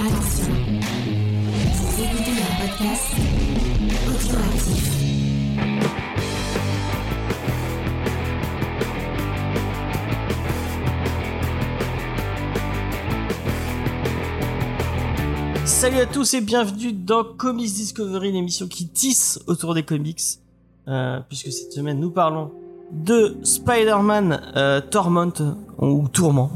Écoutez un podcast. Salut à tous et bienvenue dans Comics Discovery, l'émission qui tisse autour des comics. Euh, puisque cette semaine nous parlons de Spider-Man euh, Torment ou Tourment.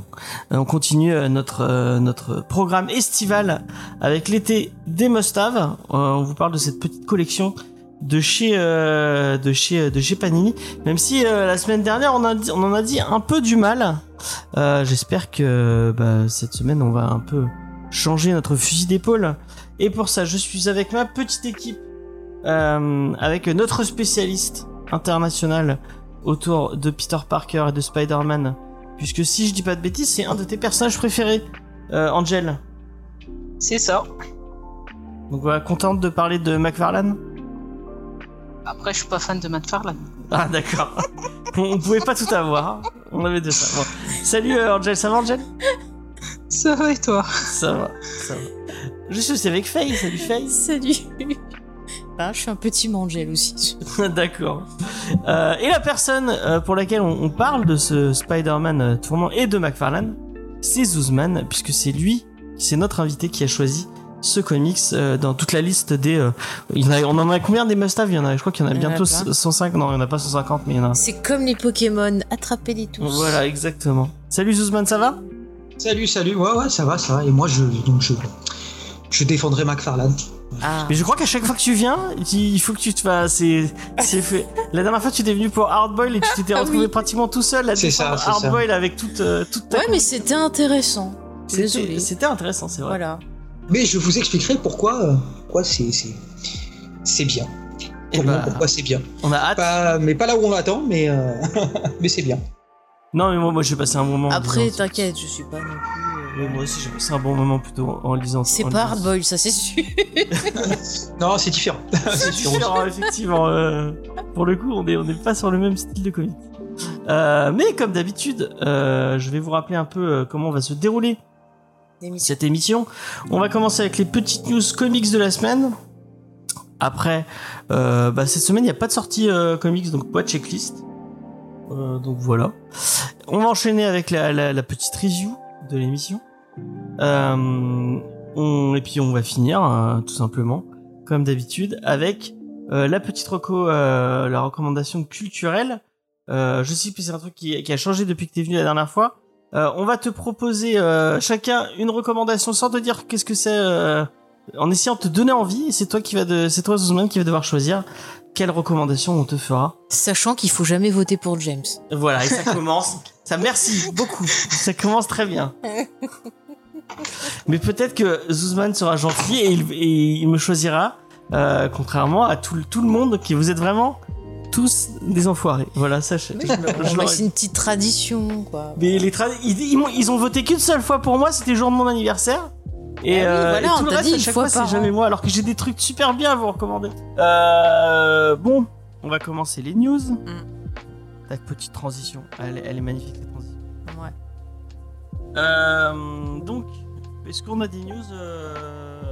Euh, on continue euh, notre euh, notre programme estival avec l'été des Must-Have. Euh, on vous parle de cette petite collection de chez de chez de chez Panini. Même si la semaine dernière on a dit- on en a dit un peu du mal. J'espère que bah, cette semaine on va un peu changer notre fusil d'épaule. Et pour ça, je suis avec ma petite équipe, avec notre spécialiste international autour de Peter Parker et de Spider-Man. Puisque si je dis pas de bêtises, c'est un de tes personnages préférés, euh, Angel. C'est ça. Donc voilà, contente de parler de McFarlane. Après, je suis pas fan de Matt Farlane. Ah d'accord. on, pouvait pas tout avoir. On avait de ça. Bon. Salut euh, Angel, ça va Angel? Ça va et toi? Ça va, ça va. Je suis aussi avec Faye, salut Faye. Salut. Je suis un petit mangel aussi. D'accord. Euh, et la personne euh, pour laquelle on, on parle de ce Spider-Man euh, tournant et de McFarlane, c'est Zuzman, puisque c'est lui, c'est notre invité qui a choisi ce comics euh, dans toute la liste des. euh, il y en a- on en a combien des must-have? Il y en a, je crois qu'il y en a Il y en a bientôt plein. 105. Non, il y en a pas 150, mais il y en a. C'est comme les Pokémon, attrapez-les tous. Voilà, exactement. Salut Zuzman, ça va? Salut, salut, ouais, ouais, ça va, ça va. Et moi, je, donc je, je défendrai McFarlane. Ah. Mais je crois qu'à chaque fois que tu viens, il faut que tu te fasses. C'est, c'est fait. La dernière fois, tu étais venu pour Hardboil et tu t'étais Ah retrouvé oui. pratiquement tout seul à C'est ça, défendre c'est ça. Hardboil avec toute, euh, toute ta. Ouais, mais c'était intéressant. C'était- Désolé. C'était intéressant, c'est vrai. Voilà. Mais je vous expliquerai pourquoi, euh, pourquoi c'est, c'est, c'est bien. Pour moi, bah, pourquoi c'est bien. on a hâte. Pas, mais pas là où on l'attend, mais, euh, mais c'est bien. Non, mais moi, moi j'ai passé un moment. en Après, t'inquiète, je suis pas non plus. Ouais, moi aussi, j'ai passé un bon moment plutôt en lisant. C'est en pas. Hardboil, ça c'est sûr. Non, c'est différent. C'est différent, effectivement. euh, pour le coup, on est, on n'est pas sur le même style de comics. Euh, mais comme d'habitude, euh, je vais vous rappeler un peu euh, comment va se dérouler cette émission. On va commencer avec les petites news comics de la semaine. Après, euh, bah, cette semaine, il n'y a pas de sortie euh, comics, donc pas de checklist. Euh, donc voilà. On va enchaîner avec la, la, la petite review l'émission. Euh, et puis on va finir, euh, tout simplement, comme d'habitude, avec euh, la petite reco, euh, la recommandation culturelle. Je sais que c'est un truc qui, a changé depuis que tu es venu la dernière fois. On va te proposer chacun une recommandation sans te dire qu'est-ce que c'est, en essayant de te donner envie. C'est toi qui va c'est toi Zuzman qui va devoir choisir quelle recommandation on te fera. Sachant qu'il faut jamais voter pour James. Voilà, et ça commence. Ça, merci beaucoup. Ça commence très bien. Mais peut-être que Zuzman sera gentil et il, et il me choisira, euh, contrairement à tout, le- tout le monde, qui vous êtes vraiment tous des enfoirés. Voilà, sachez. C'est une petite tradition, quoi. mais les ils, ils ont voté qu'une seule fois pour moi, c'était le jour de mon anniversaire. Et, Ah oui, euh, voilà, et tout on le reste, dit à une chaque fois c'est jamais moi, alors que j'ai des trucs super bien à vous recommander. Euh, bon, on va commencer les news. Mm. Ta petite transition, elle, est- elle est magnifique cette transition. Ouais. Euh, donc, est-ce qu'on a des news euh,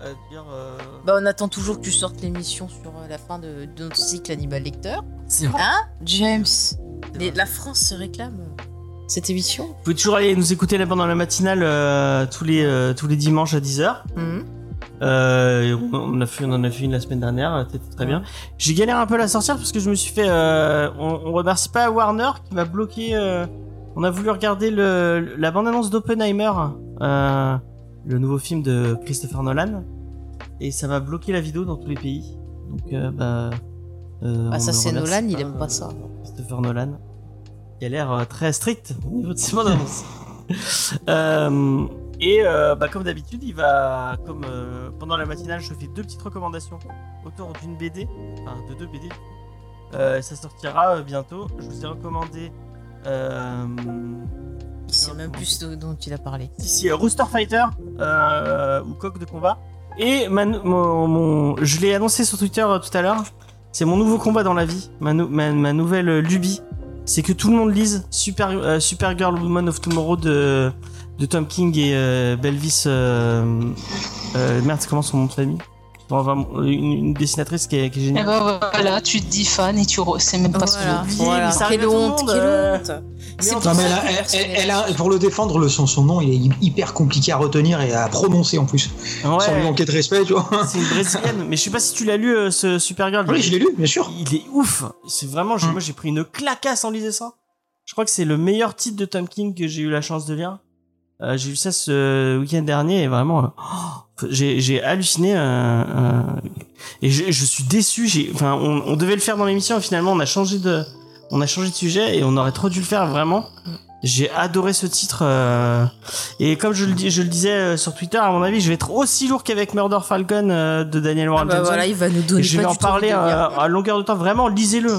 à dire euh, Bah, on attend toujours que tu sortes l'émission sur la fin de, de notre cycle Animal Lecteur. C'est vrai. Hein, James? Les-. La France se réclame cette émission. Vous pouvez toujours aller nous écouter là pendant la matinale euh, tous, les, euh, tous les dimanches à 10h. Mhm. Euh, on, a fait, on en a fait une la semaine dernière, c'était très bien. J'ai galéré un peu à la sortir parce que je me suis fait. on, on remercie pas Warner qui m'a bloqué. on a voulu regarder le, la bande-annonce d'Oppenheimer, le nouveau film de Christopher Nolan, et ça m'a bloqué la vidéo dans tous les pays. Donc, bah. euh, Ah, on ça, c'est Nolan, il aime pas ça. Christopher Nolan, qui a l'air euh, très strict au niveau de ses bandes annonces. Euh, et euh, bah, comme d'habitude, il va, comme euh, pendant la matinale, je fais deux petites recommandations autour d'une BD, enfin de deux BD. Euh, ça sortira bientôt. Je vous ai recommandé euh, Il même plus dont il a parlé. ici Rooster Fighter ou Coq de combat. Et mon, mon- je l'ai annoncé sur Twitter tout à l'heure. C'est mon nouveau combat dans la vie, ma, nou- ma, ma nouvelle lubie. C'est que tout le monde lise Super, euh, Supergirl Woman of Tomorrow de, de Tom King et euh, Belvis. Euh, euh, merde, comment son nom de Bon, vraiment, une, une dessinatrice qui est, qui est Et géniale. ben voilà, tu te dis fan et tu re- sais même pas Voilà, ce que voilà. mais ça arrive Quelle honte, quelle euh. honte. C'est pour Non, mais ça elle a- que elle- elle- elle a- pour le défendre, le, son, son nom, il est hyper compliqué à retenir et à prononcer en plus. Sans lui Ouais, manquer de respect, tu vois. c'est une brésilienne. Mais je sais pas si tu l'as lu, euh, ce Supergirl. Oui, je l'ai lu, bien sûr. Il est ouf. C'est vraiment, Mm. moi j'ai pris une clacasse en lisant ça. Je crois que c'est le meilleur titre de Tom King que j'ai eu la chance de lire. Euh, j'ai vu ça ce week-end dernier et vraiment, euh, oh, j'ai halluciné. euh, euh, et je, je suis déçu. Enfin, on, on devait le faire dans l'émission et finalement on a changé de, on a changé de sujet et on aurait trop dû le faire vraiment. J'ai adoré ce titre euh, et comme je le dis, je le disais sur Twitter, à mon avis, je vais être aussi lourd qu'avec Murder Falcon euh, de Daniel Ah Warren bah Johnson. voilà, il va nous donner Et je vais en parler euh, à longueur de temps. Vraiment, lisez-le.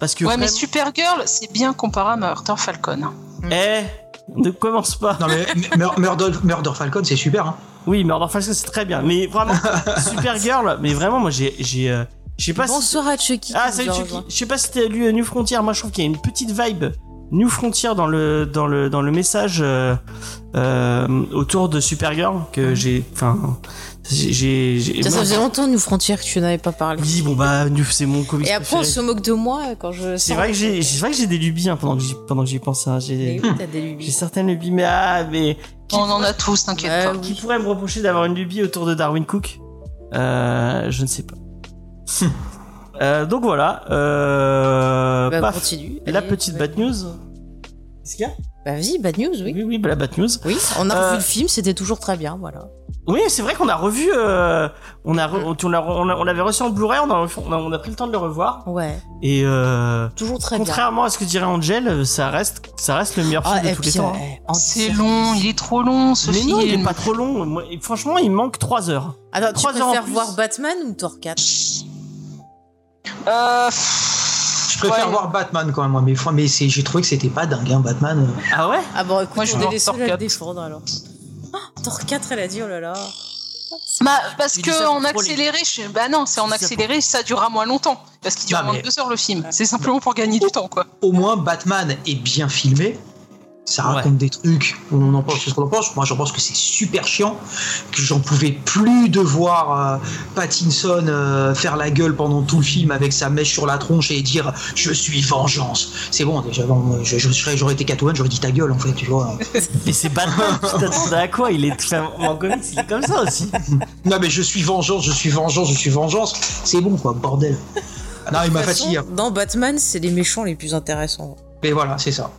Parce que Ouais, mais vraiment- Supergirl, c'est bien comparé à Murder Falcon. Eh, ne commence pas. Non, mais Mur- Murder, Murder Falcon, c'est super. Hein. Oui, Murder Falcon, c'est très bien. Mais vraiment, Supergirl, mais vraiment, moi, j'ai, j'ai, euh, je sais pas si. Bonsoir à Chucky. Ah, salut Chucky. Je sais pas si t'as lu euh, New Frontier. Moi, je trouve qu'il y a une petite vibe New Frontier dans le dans le dans le message euh, euh, autour de Supergirl que j'ai. Enfin, j'ai. j'ai- j'ai- Ça, ça faisait longtemps, New Frontier, que tu n'avais pas parlé. Oui, bon bah, New, c'est mon comics Et après, on préféré. se moque de moi quand je. C'est vrai que j'ai, c'est vrai que j'ai des lubies hein, pendant que j'y pendant que j'y pense. hein. J'ai, oui, t'as des j'ai lubies. certaines lubies, mais ah, mais qui On en a tous, t'inquiète pas. oui. Qui pourrait me reprocher d'avoir une lubie autour de Darwin Cook euh, Je ne sais pas. Euh, donc voilà. Euh, Bah, paf. continue. la Allez, petite ouais. bad news. Qu'est-ce qu'il y a? Bah, vas-y, bad news, oui. Oui, oui, bah, la bad news. Oui, on a Euh, revu le film, c'était toujours très bien, voilà. Oui, c'est vrai qu'on a revu. euh, on a, re- on, l'a- on, l'a- on l'avait reçu en Blu-ray. On a, refait- on a, on a pris le temps de le revoir. Ouais, Et euh, toujours très bien. contrairement à ce que dirait Angel, ça reste, ça reste le meilleur film Ah, de et tous les temps. hein. euh, en C'est long, il est trop long ce Mais film. non, il est pas trop long. Moi, franchement, il manque 3 heures. Attends, tu trois heures en préfères plus. voir Batman ou Thor 4 Euh, Je préfère Ouais. voir Batman quand même, moi. Mais, mais c'est- j'ai trouvé que c'était pas dingue, hein, Batman. Ah ouais? Ah bon, écoute, Moi, je vais les Thor seuls à le 4. défendre alors. Oh, Thor 4, elle a dit, oh là là. bah, parce Tu dis que ça pour en troller. accéléré, je... bah non, c'est en accéléré, ça durera moins longtemps. Parce qu'il dure Non, moins mais- de deux heures le film. C'est simplement pour gagner du temps, quoi. Au moins, Batman est bien filmé. Ça raconte des trucs. On en pense ce qu'on en pense. Moi, j'en pense que c'est super chiant. Que j'en pouvais plus de voir euh, Pattinson euh, faire la gueule pendant tout le film avec sa mèche sur la tronche et dire Je suis vengeance. C'est bon, déjà, bon, je, je serais- j'aurais été Catwoman, j'aurais dit ta gueule, en fait, tu vois. Mais c'est Batman, tu t'attendais à quoi? Il est en comics, il est comme ça aussi. Non, mais je suis vengeance, je suis vengeance, je suis vengeance. C'est bon, quoi, bordel. Non, il m'a fatigué. hein. Dans Batman, c'est les méchants les plus intéressants. Mais voilà, c'est ça.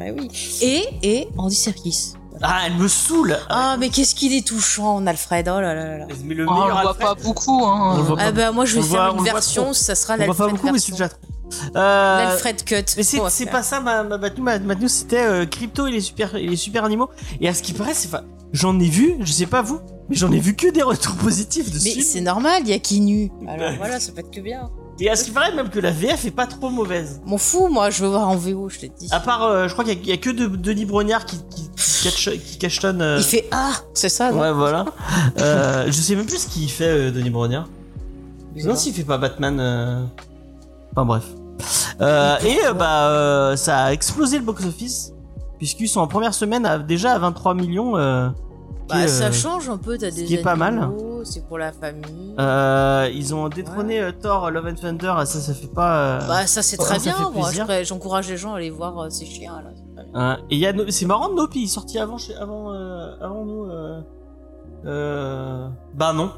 Bah oui. Et, et Andy Serkis. Ah, elle me saoule. Ah, mais qu'est-ce qu'il est touchant, Alfred. Oh là là là là. Mais le Oh, on meilleur le voit Alfred- pas beaucoup, hein. On le voit pas. Ah bah moi je vais faire voit- une version, ça sera On voit pas l'Alfred beaucoup, mais c'est version. déjà trop. Euh, L'Alfred cut. mais c'est faire. pas ça ma ma c'était euh, crypto et les super et les super animaux. Et à ce qui paraît, c'est pas. J'en ai vu, je sais pas vous, mais j'en ai vu que des retours positifs Mais dessus. c'est normal, il y a qui nu. Alors voilà, ça peut être que bien. Et à ce qui paraît, même que la VF est pas trop mauvaise? M'en fous, moi, je veux voir en VO, je t'ai dit. À part, euh, je crois qu'il y, a- il y a que de, Denis Brognard qui qui qui, catch- qui cachetonne. euh, Il fait Ah C'est ça, non? Ouais, voilà. euh, je sais même plus ce qu'il fait, euh, Denis Brognard. Non, s'il fait pas Batman. euh, Enfin bref. Euh, et euh, bah, euh, ça a explosé le box-office. Puisqu'ils sont en première semaine à- déjà à 23 millions. euh, Bah, est, ça euh, change un peu, t'as des qui est pas mal. C'est pour la famille. euh, ils ont détrôné euh, Thor Love and Thunder. Ça, ça fait pas. euh, Bah ça c'est très bien, moi j'encourage les gens à aller voir euh, ces chiens là. hein. Et il y a, No- c'est marrant, Nope, il est sorti avant, chez- avant, euh, avant nous. Euh, euh, bah non.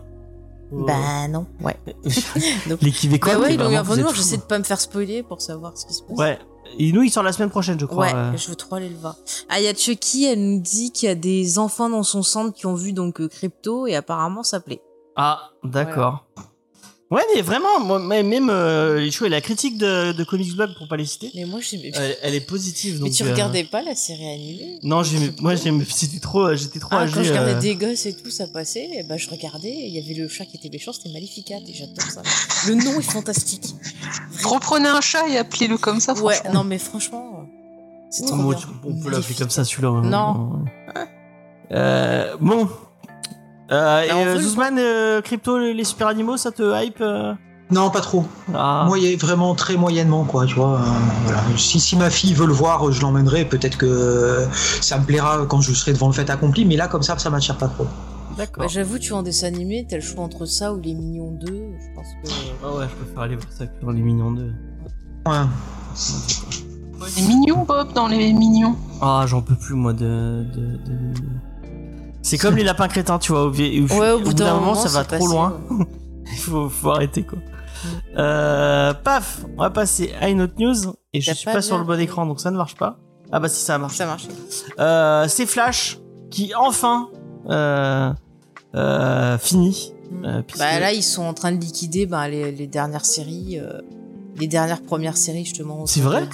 Euh, Bah non, ouais. Les Québécois. Bah ouais, ils l'ont eu vraiment, avant nous, j'essaie de pas me faire spoiler pour savoir ce qui se passe. Ouais. Et nous, il sort la semaine prochaine, je crois. Ouais, euh. je veux trop aller le voir. Ah, il y a Chucky, elle nous dit qu'il y a des enfants dans son centre qui ont vu donc euh, Crypto et apparemment ça plaît. Ah, d'accord. Ouais, mais vraiment, moi, mais même euh, les choix et la critique de, de Comics Blog pour pas les citer, Mais moi j'aimais elle, elle est positive. Mais donc, tu euh, regardais pas la série animée? Non, j'aimais, moi j'aimais, c'était trop, euh, j'étais trop Ah, âgé. quand je regardais euh, des gosses et tout, ça passait, et bah je regardais, et il y avait le chat qui était méchant, c'était Maleficat, et j'adore ça. Le nom est fantastique. Reprenez un chat et appelez-le comme ça, Ouais, non mais franchement, c'est trop bon, on peut l'appeler comme ça, celui-là. Non. Euh, bon. Euh, et Bah, on euh, Zuzman, euh, Crypto, les, les super animaux, ça te hype euh Non, pas trop. Ah. Moi, il est vraiment très moyennement, quoi, tu vois. euh, voilà. si, si ma fille veut le voir, je l'emmènerai. Peut-être que ça me plaira quand je serai devant le fait accompli, mais là, comme ça, ça m'attire pas trop. D'accord. Bah, J'avoue, tu en dessin animé, t'as le choix entre ça ou Les Mignons 2. Je pense que. Ah ouais, je préfère aller voir ça que dans les Mignons 2. Ouais. Les mignons, Bob, dans les mignons. Ah, j'en peux plus, moi, de. de, de- C'est comme les lapins crétins, tu vois. Au, Ouais, au bout d'un moment, ça va trop loin. Il faut, faut arrêter, quoi. Euh, paf, on va passer à une autre news. Et je suis pas pas, sur le bon écran, donc ça ne marche pas. Ah bah si, ça a marché. Ça marche. Euh, c'est Flash qui enfin euh, euh, finit. Euh, puisque- Bah là, ils sont en train de liquider bah, les, les dernières séries, les dernières premières séries justement. C'est vrai hein.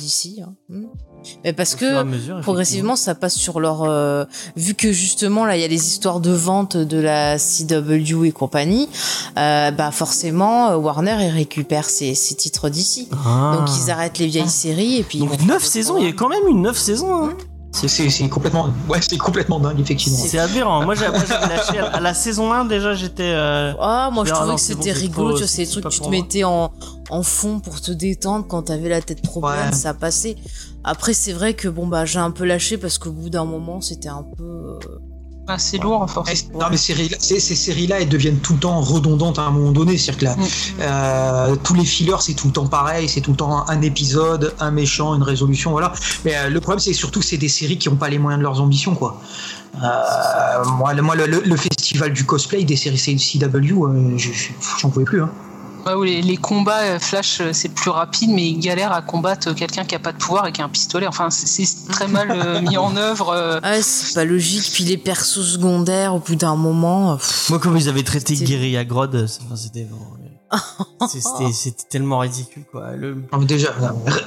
Mais parce que mesure, progressivement, ça passe sur leur. euh, vu que justement là, il y a les histoires de vente de la CW et compagnie. euh, bah forcément, euh, Warner il récupère ses, ses titres d'ici. Ah. Donc ils arrêtent les vieilles séries et puis. ils Donc vont faire 9 d'autres saisons, il y a quand même une 9 saisons. Hein. C'est- complètement, ouais, c'est complètement dingue, effectivement. C'est aberrant. Moi, j'avais lâché à, à la saison 1 déjà, j'étais. euh, Ah, moi je Ah trouvais que c'était rigolo, trop- tu vois, c'est des trucs que tu te mettais en, en fond pour te détendre quand t'avais la tête trop Ouais. pleine, ça passait. Après, c'est vrai que bon, bah, j'ai un peu lâché parce qu'au bout d'un moment, c'était un peu. euh, Ah, c'est lourd, à force. Non, mais ces séries- ces, ces séries-là, elles deviennent tout le temps redondantes à un moment donné. C'est-à-dire que là, Mm. euh, tous les fillers, c'est tout le temps pareil. C'est tout le temps un épisode, un méchant, une résolution, voilà. Mais euh, le problème, c'est surtout que c'est des séries qui n'ont pas les moyens de leurs ambitions, quoi. Euh, moi, le, moi le, le- festival du cosplay des séries CW, euh, je- je- j'en pouvais plus. Hein. Ouais, où les, les combats euh, Flash, euh, c'est plus rapide, mais il galère à combattre quelqu'un qui a pas de pouvoir et qui a un pistolet. Enfin, c'est- très mal euh, mis en œuvre. Ah, c'est pas logique. Puis les persos secondaires, au bout d'un moment. pff, Moi, comme ils avaient traité Guerilla enfin, c'était c'était tellement ridicule, quoi. Le... Mais déjà,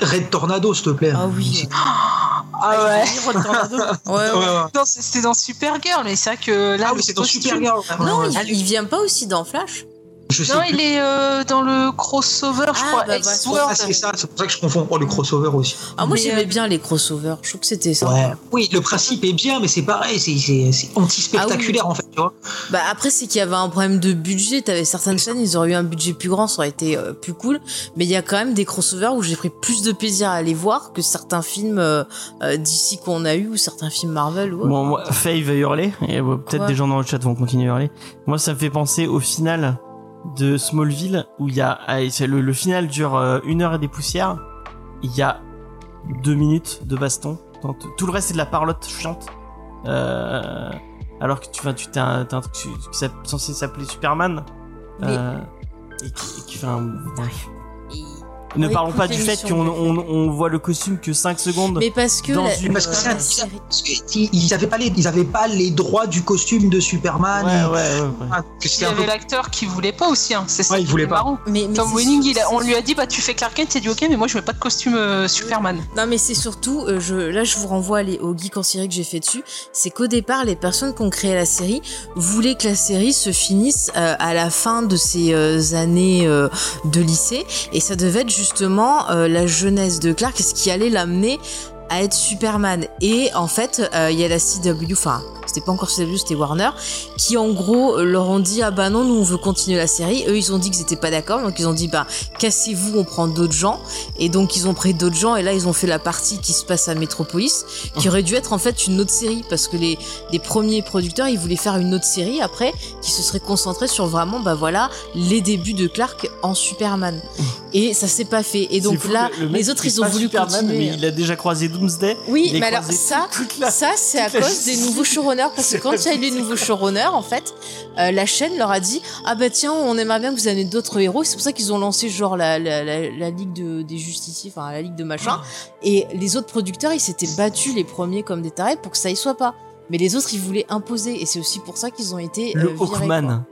Red Tornado, s'il te plaît. Ah oui. Ah ouais. Ouais, Ouais, c'était dans Supergirl, mais c'est vrai que là. Ah oui, c'est dans Supergirl. Non, Ouais, il, il vient pas aussi dans Flash. Je sais Non, plus. il est euh, dans le crossover, je Ah, crois. bah, Elseworld. Ah, c'est ça, c'est pour ça que je confonds. Oh, le crossover aussi. Ah, moi Mais, j'aimais euh, bien les crossovers. Je trouve que c'était ça. Ouais. Oui, le principe est bien, mais c'est pareil, c'est- anti-spectaculaire en fait, tu vois. Bah après c'est qu'il y avait un problème de budget. T'avais certaines chaînes, ils auraient eu un budget plus grand, ça aurait été euh, plus cool. Mais il y a quand même des crossovers où j'ai pris plus de plaisir à les voir que certains films d'ici qu'on a eu ou certains films Marvel ou autre. Bon, moi, Faye va hurler, et peut-être des gens dans le chat vont continuer à hurler. Moi, ça me fait penser au final de Smallville, où il y a, ah, le, le final dure euh, une heure et des poussières. Il y a deux minutes de baston. Donc, tout le reste, c'est de la parlotte chiante. Euh, alors que tu, vas tu t'as un, un truc qui censé s'appeler Superman. Euh, et qui, et qui fait un, Ne On parlons pas du fait qu'on mais- on, on voit le costume que 5 secondes. Mais parce que Dans la, une- Parce que c'est la un- série- parce que ils avaient pas les, pas droits du costume de Superman. Ouais, et- ouais, ouais, ouais. Ah, Il y peu- avait l'acteur qui voulait pas aussi, hein. c'est ça. Ouais, il voulait pas. marrant. mais, mais Tom il a- on lui a dit bah tu fais Clark Kent, il a dit ok mais moi je mets pas de costume euh, Superman. Non mais c'est surtout, euh, je, là je vous renvoie les, au geek en série que j'ai fait dessus, c'est qu'au départ les personnes qui ont créé la série voulaient que la série se finisse euh, à la fin de ces euh, années euh, de lycée et ça devait être justement euh, la jeunesse de Clark, ce qui allait l'amener à être Superman? Et en fait, euh, il y a la CW, enfin, c'était pas encore CW, c'était Warner, qui en gros leur ont dit ah bah non, nous on veut continuer la série. Eux ils ont dit qu'ils étaient pas d'accord, donc ils ont dit bah cassez-vous, on prend d'autres gens. Et donc ils ont pris d'autres gens et là ils ont fait la partie qui se passe à Metropolis, qui aurait dû être en fait une autre série parce que les, premiers producteurs ils voulaient faire une autre série après qui se serait concentrée sur vraiment bah voilà les débuts de Clark en Superman. Et ça s'est pas fait. Et donc là le les autres il ils ont voulu Superman, continuer. Mais il a déjà croisé Doomsday. Oui, mais alors ça, la- ça c'est à cause des nouveaux showrunners parce que quand il y a eu les nouveaux showrunners, en fait, euh, la chaîne leur a dit ah bah tiens on aimerait bien que vous ayez d'autres héros. C'est pour ça qu'ils ont lancé genre la, la, la, la ligue de, des justiciers, enfin la ligue de machin. Et les autres producteurs ils s'étaient battus les premiers comme des tarés pour que ça y soit pas. Mais les autres ils voulaient imposer et c'est aussi pour ça qu'ils ont été Le euh, virés. Hawkman.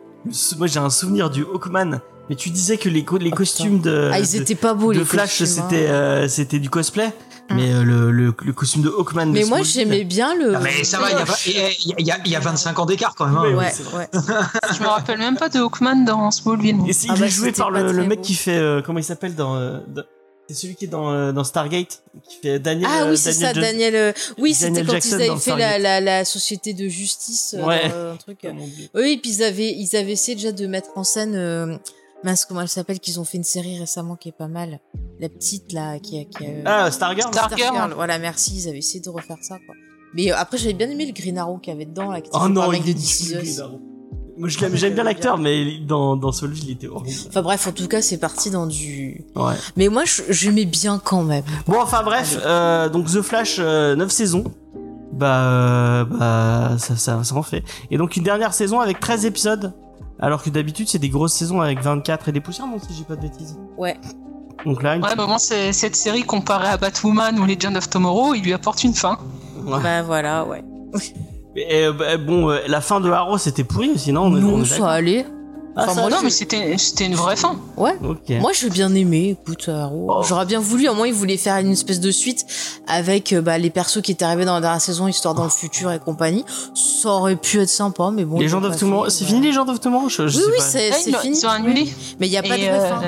Moi j'ai un souvenir du Hawkman. Mais tu disais que les, co- les Oh, costumes de, Ah ils étaient pas beaux de les Flash costumes, hein. c'était euh, c'était du cosplay. Mais euh, le, le, le costume de Hawkman. de Mais moi j'aimais bien le. Ah, mais ça va, il y il y a- il y a- il y a 25 ans d'écart quand même. hein. Ouais, ouais. Je me rappelle même pas de Hawkman dans Smallville. Et c'est- Ah il bah, est joué c'était par pas le, le très mec beau. qui fait euh, comment il s'appelle dans, euh, dans- c'est celui qui est dans, dans Stargate qui fait Daniel. Ah oui, c'est ça. Daniel. euh, Oui, c'était Daniel quand Jackson ils avaient fait la, la, la société de justice. Ouais. un truc. Oui, et puis ils avaient, ils avaient essayé déjà de mettre en scène euh, mince, comment elle s'appelle, qu'ils ont fait une série récemment qui est pas mal. La petite, là, qui a. Qui a Ah, Stargirl Star- Stargirl. Voilà, merci, ils avaient essayé de refaire ça, quoi. Mais euh, après, j'avais bien aimé le Green Arrow qu'il y avait dedans, là, qui Oh non, il de est Arrow. Moi, je l'aime- j'aime bien l'acteur, mais dans, dans Smallville, il était horrible. Enfin bref, en tout cas, c'est parti dans du. Ouais. Mais moi, je- j'aimais bien quand même. Bon, enfin bref, euh, donc The Flash, euh, 9 saisons. Bah, euh, bah ça, ça, ça en fait. Et donc une dernière saison avec 13 épisodes. Alors que d'habitude, c'est des grosses saisons avec 24 et des poussières, non, si j'ai pas de bêtises. Ouais. Donc là, une... Ouais, bah moi, c'est- cette série comparée à Batwoman ou Legend of Tomorrow, il lui apporte une fin. Ouais. Bah voilà, ouais. Et, euh, bah, bon, euh, la fin de Arrow, c'était pourri aussi, non on est- on non, est ça allait. Ah, Enfin, ça, moi, non, je- mais c'était c'était une vraie fin. Ouais. Ok. Moi, j'ai bien aimé, écoute, Arrow. Oh. J'aurais bien voulu, au moins, ils voulaient faire une espèce de suite avec euh, bah, les persos qui étaient arrivés dans la dernière saison, histoire dans le futur et compagnie. Ça aurait pu être sympa, mais bon. les gens pas Tomorrow, fait, c'est fini les gens of Tomorrow je, je Oui, sais oui, pas. c'est Ouais, c'est ils l'ont- fini. ils ont annulé. Mais il n'y a pas Et, de vraie euh, fin.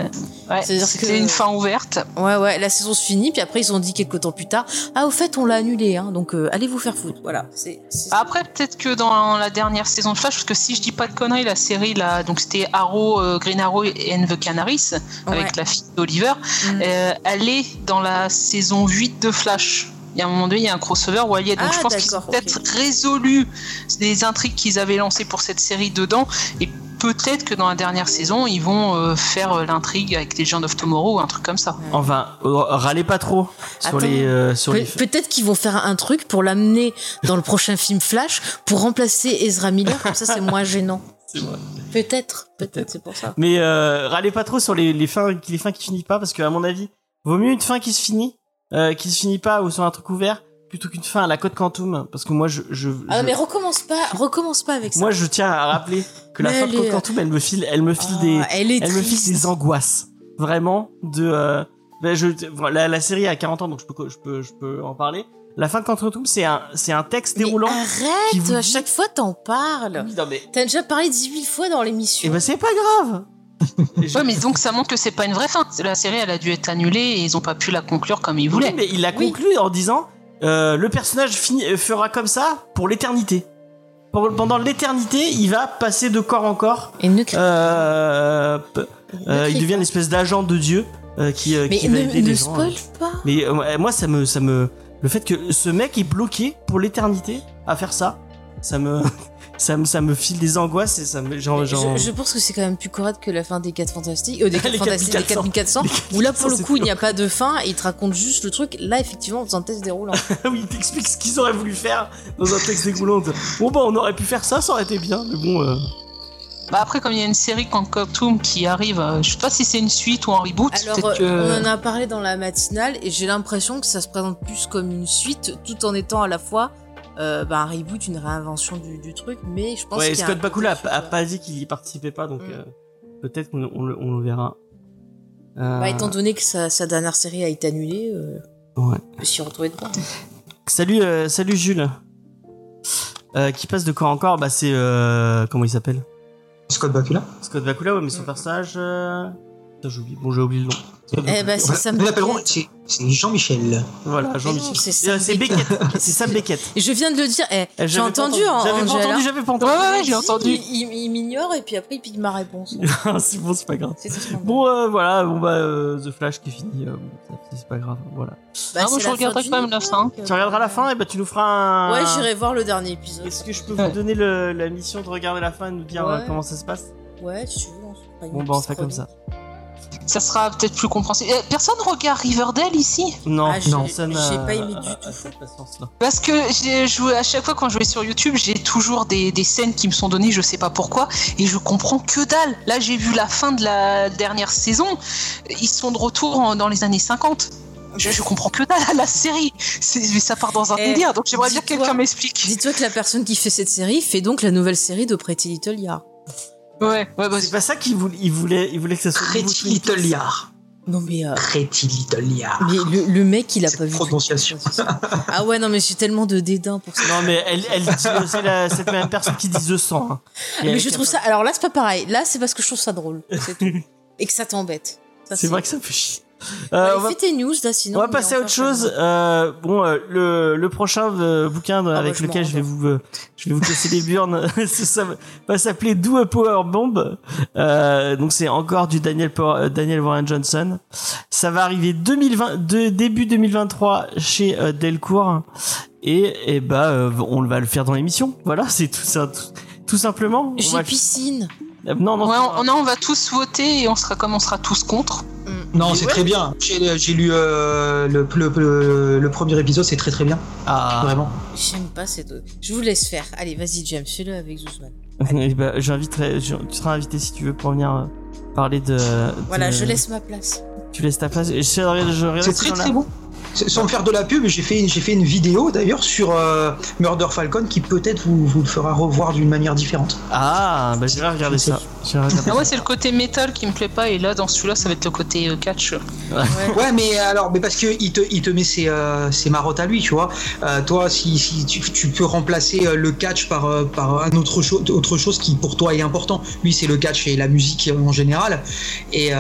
Ouais, C'est-à-dire c'était que- une fin ouverte. Ouais, ouais, la saison se finit, puis après, ils ont dit quelques temps plus tard Ah, au fait, on l'a annulé, hein, donc euh, allez vous faire foutre. Voilà. C'est. c'est- Après, peut-être que dans la dernière saison de Flash, parce que si je dis pas de conneries, la série là, donc c'était Arrow, euh, Green Arrow et and the Canaries, avec la fille d'Oliver, Mm. euh, elle est dans la saison 8 de Flash. Il y a un moment donné, il y a un crossover où elle y est. Donc Ah, je pense qu'ils ont peut-être résolu des intrigues qu'ils avaient lancées pour cette série dedans. Et peut-être que dans la dernière saison, ils vont euh, faire l'intrigue avec les gens of Tomorrow ou un truc comme ça. Enfin, râlez pas trop sur Attends. les euh, sur Pe- les. Peut-être qu'ils vont faire un truc pour l'amener dans le prochain film Flash pour remplacer Ezra Miller, comme ça c'est moins gênant. C'est vrai. Peut-être, Peut-être. c'est pour ça. Mais euh, râlez pas trop sur les, les fins les fins qui finissent pas parce que à mon avis, vaut mieux une fin qui se finit, euh, qui se finit pas ou sur un truc ouvert plutôt qu'une fin à la Code Quantum parce que moi je je, Ah je- mais recommence pas, recommence pas avec ça. moi je tiens à rappeler que la Mais fin de elle Code est- Quantum elle me file elle me file Ah, des elle est elle me file des angoisses vraiment de euh, ben, je la, la série a 40 ans donc je peux je peux je peux en parler. La fin de Quantum c'est un c'est un texte Mais déroulant. qui arrête, vous à chaque fois t'en parles. Oui, non, mais T'as déjà parlé 18 fois dans l'émission. et ben c'est pas grave. Je- Ouais, mais donc ça montre que c'est pas une vraie fin. La série, elle a dû être annulée et ils ont pas pu la conclure comme ils Oui, voulaient. mais il a Oui. conclu en disant euh, le personnage fini- euh, fera comme ça pour l'éternité. Pendant l'éternité, il va passer de corps en corps. Et ne crie- Euh, p- ne euh, il devient pas. une espèce d'agent de Dieu euh, qui, euh, Mais qui va ne, aider ne les gens. spoil pas. Mais euh, moi, ça me, ça me, le fait que ce mec est bloqué pour l'éternité à faire ça, ça me, ça me, ça me file des angoisses et ça me, genre, genre- Je, je pense que c'est quand même plus correct que la fin des 4 fantastiques, euh, des 4 Les fantastiques, des 4400. 4400, Les où là pour le 4400, coup il n'y a pas de fin et il te raconte juste le truc. Là effectivement, dans un test déroulant. oui, il t'explique ce qu'ils auraient voulu faire dans un texte déroulant. Bon bah, on aurait pu faire ça, ça aurait été bien, mais bon. euh, Bah après, comme il y a une série Quantum qui arrive, euh, je sais pas si c'est une suite ou un reboot. Alors, euh, que... on en a parlé dans la matinale et j'ai l'impression que ça se présente plus comme une suite, tout en étant à la fois euh, bah, un reboot, une réinvention du, du truc. Mais je pense Ouais, Scott Bakula a, pas dit qu'il y participait pas, donc Mm. euh, peut-être qu'on on le, on le verra. Euh, Bah, étant donné que sa, sa dernière série a été annulée, euh, Ouais. on peut s'y retrouver dedans. Salut, euh, salut Jules. Euh, qui passe de corps en corps Bah c'est euh, comment il s'appelle? Scott Bakula. Scott Bakula, ouais, mais son personnage. Putain, j'ai oublié. Bon, j'ai oublié le nom. Eh bah, c'est Sam Nous l'appellerons, Beckett. c'est c'est Jean-Michel. Voilà, Mais Jean-Michel. c'est Euh, Beckett. C'est Sam Beckett. Et je viens de le dire, eh, j'ai entendu, en J'avais pas entendu, j'avais pas entendu. Ouais, ouais, j'ai Il- entendu. Il, il- il m'ignore et puis après il pique ma réponse. c'est bon, c'est pas grave. Bon, euh, voilà, bon bah euh, The Flash qui est fini. euh, bon, ça, c'est pas grave. Voilà. Bah, Ah, moi, je regarderai quand même la livre, fin. Tu regarderas la fin et bah tu nous feras un. Ouais, j'irai voir le dernier épisode. Est-ce que je peux vous donner la mission de regarder la fin et nous dire comment ça se passe? Ouais, si tu veux, Bon bah on fait comme ça. Ça sera peut-être plus compréhensible. Eh, Personne regarde Riverdale ici? Non, Ah, non, j'ai pas aimé du a- tout. a cette patience-là. Parce que j'ai joué à chaque fois quand je vais sur YouTube, j'ai toujours des, des scènes qui me sont données, je sais pas pourquoi, et je comprends que dalle. Là, j'ai vu la fin de la dernière saison. Ils sont de retour en- dans les années 50. Je, je comprends que dalle à la série. Mais ça part dans un Eh, délire, donc j'aimerais bien que quelqu'un m'explique. Dis-toi que la personne qui fait cette série fait donc la nouvelle série de Pretty Little Liars. Ouais, ouais, bah, C'est pas ça qu'il voulait, il voulait, il voulait que ça soit. Pretty Little. Liar. Non mais, euh, Pretty Little Liar. mais le, le mec il a Cette pas vu. prononciation. Ah ouais non mais j'ai tellement de dédain pour ça. Non mais elle, elle dit- c'est la- cette même personne qui dit The 100. hein. Et mais je trouve ça. Alors là c'est pas pareil. Là c'est parce que je trouve ça drôle. c'est tout. Et que ça t'embête. C'est vrai que ça fait chier. Euh, on va... tes news là, sinon. On va passer à autre chose. Euh, bon, euh, le, le prochain euh, bouquin ah, avec lequel je vais vous euh, je vais vous casser les burnes, ça va s'appeler Do a Power Bomb. donc c'est encore du Daniel Daniel Warren Johnson. Ça va arriver 2020 de, début 2023 chez Delcourt et et bah on va le faire dans l'émission. Voilà, c'est tout ça tout, simplement. J'ai piscine. Non, non, on, on, va tous voter et on sera comme on sera tous contre. Non, c'est très bien. J'ai lu euh, le, le, le, premier épisode, c'est très très bien. Ah. Vraiment. J'aime pas ces deux. Je vous laisse faire. Allez, vas-y, James, fais-le avec Zuzman. bah, j'inviterai, tu seras invité si tu veux pour venir euh, parler de. Voilà, je laisse ma place. Tu laisses ta place. C'est très très bon. Sans faire de la pub, j'ai fait, j'ai fait une vidéo d'ailleurs sur euh, Murder Falcon qui peut-être vous, vous le fera revoir d'une manière différente. Ah, bah j'ai regarder ça. Ah ouais, c'est le côté métal qui me plaît pas et là dans celui-là ça va être le côté euh, catch. Ouais. mais alors, mais parce que il te, il te met ses, euh, ses marottes à lui, tu vois. toi, si, si tu, tu, peux remplacer le catch par, par un autre, chose autre chose qui pour toi est important. Lui, c'est le catch et la musique en général. Et,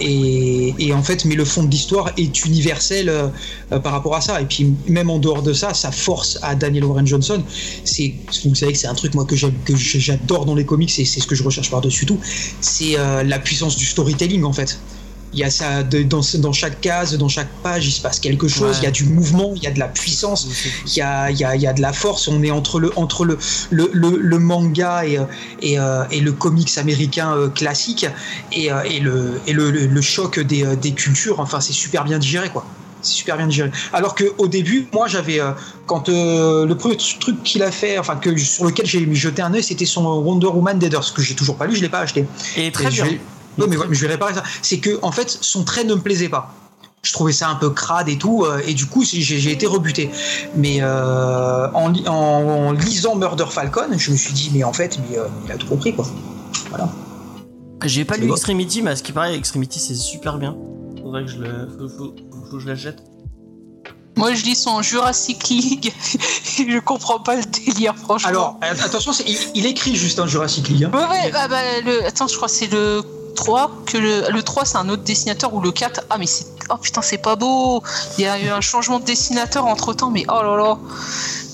et, et en fait, mais le fond de l'histoire est universel euh, par rapport à ça. Et puis même en dehors de ça, sa force à Daniel Warren Johnson, c'est vous savez que c'est un truc moi que j'adore dans les comics et c'est ce que je recherche par-dessus tout, c'est euh, la puissance du storytelling en fait. Il y a ça dans, dans, chaque case, dans chaque page, il se passe quelque chose. Il y a du mouvement, il y a de la puissance, il y a, il y a, il y a de la force. On est entre le, entre le, le, le, manga et, et, euh, et, le comics américain classique et, et, le, et le, le, choc des, des cultures. Enfin, c'est super bien digéré, quoi c'est super bien digéré. Alors que au début, moi j'avais euh, quand euh, le premier truc qu'il a fait, enfin que sur lequel j'ai jeté un œil, c'était son Wonder Woman Deaders que j'ai toujours pas lu, je l'ai pas acheté. Et très bien. Non mais, je vais réparer ça. C'est que en fait son trait ne me plaisait pas. Je trouvais ça un peu crade et tout, euh, et du coup j'ai été rebuté. Mais en, en, lisant Murder Falcon, je me suis dit mais en fait mais, il a tout compris quoi. Voilà. J'ai pas lu Extremity, mais à ce qui paraît, Extremity c'est super bien. Faudrait que je le je la jette moi, je lis son Jurassic League et je comprends pas le délire, franchement. Alors, attention, il, écrit juste un Jurassic League. Hein. Ouais, ouais, ah bah, le, attends, je crois que c'est le 3, que le, le 3 c'est un autre dessinateur ou le 4. Ah, mais c'est. Oh putain, c'est pas beau Il y a eu un changement de dessinateur entre temps, mais oh là là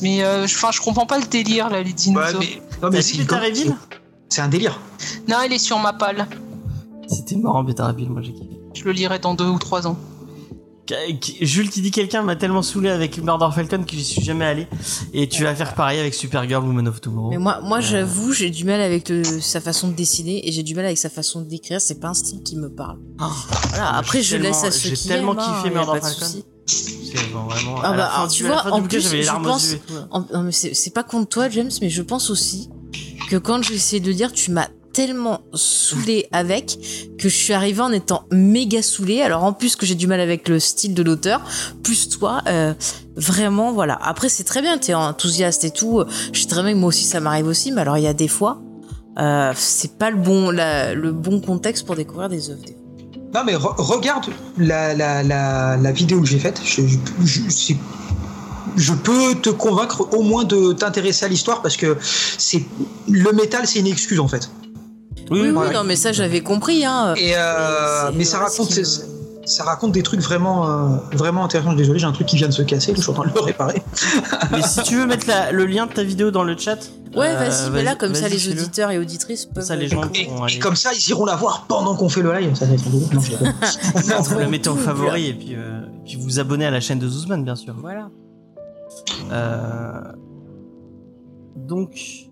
Mais euh, enfin, je comprends pas le délire là, les dinosaures. Ouais, mais, non, mais c'est C'est un délire. Non, il est sur ma palle. C'était marrant, Beta moi j'ai kiffé. Je le lirai dans deux ou trois ans. Jules qui dit quelqu'un m'a tellement saoulé avec Murder Falcon que j'y suis jamais allé et tu vas faire pareil avec Supergirl Woman of Tomorrow. Mais moi moi euh. j'avoue j'ai du mal avec sa façon de dessiner et j'ai du mal avec sa façon d'écrire c'est pas un style qui me parle. Oh. voilà après je laisse à ceux qui J'ai tellement hein, kiffé Murder Falcon. C'est vraiment. Ah bah, tu vois, en plus, je pense, c'est pas contre toi, James, mais je pense aussi que quand j'ai essayé de dire, tu m'as tellement saoulé avec que je suis arrivée en étant méga saoulée. Alors en plus que j'ai du mal avec le style de l'auteur, plus toi, euh, vraiment voilà. Après c'est très bien, t'es enthousiaste et tout. Je sais très bien que moi aussi ça m'arrive aussi, mais alors il y a des fois, euh, c'est pas le bon le bon contexte pour découvrir des œuvres. Non mais regarde la, la, la, vidéo que j'ai faite. Je, je, je peux te convaincre au moins de t'intéresser à l'histoire parce que c'est le métal, c'est une excuse en fait. Oui, oui, non, mais ça j'avais compris. Hein. Et euh, mais ça raconte, ça raconte des trucs vraiment, euh, vraiment intéressants. Désolé, j'ai un truc qui vient de se casser, je suis en train de le réparer. mais si tu veux mettre le lien de ta vidéo dans le chat. Ouais, euh, vas-y, mais là, comme ça, les auditeurs et auditrices peuvent. Ça, les gens et, comme ça, ils iront la voir pendant qu'on fait le live. Ça va être Non, je vous la mettez en favori et puis, puis vous vous abonnez à la chaîne de Zuzman, bien sûr. Voilà. Donc.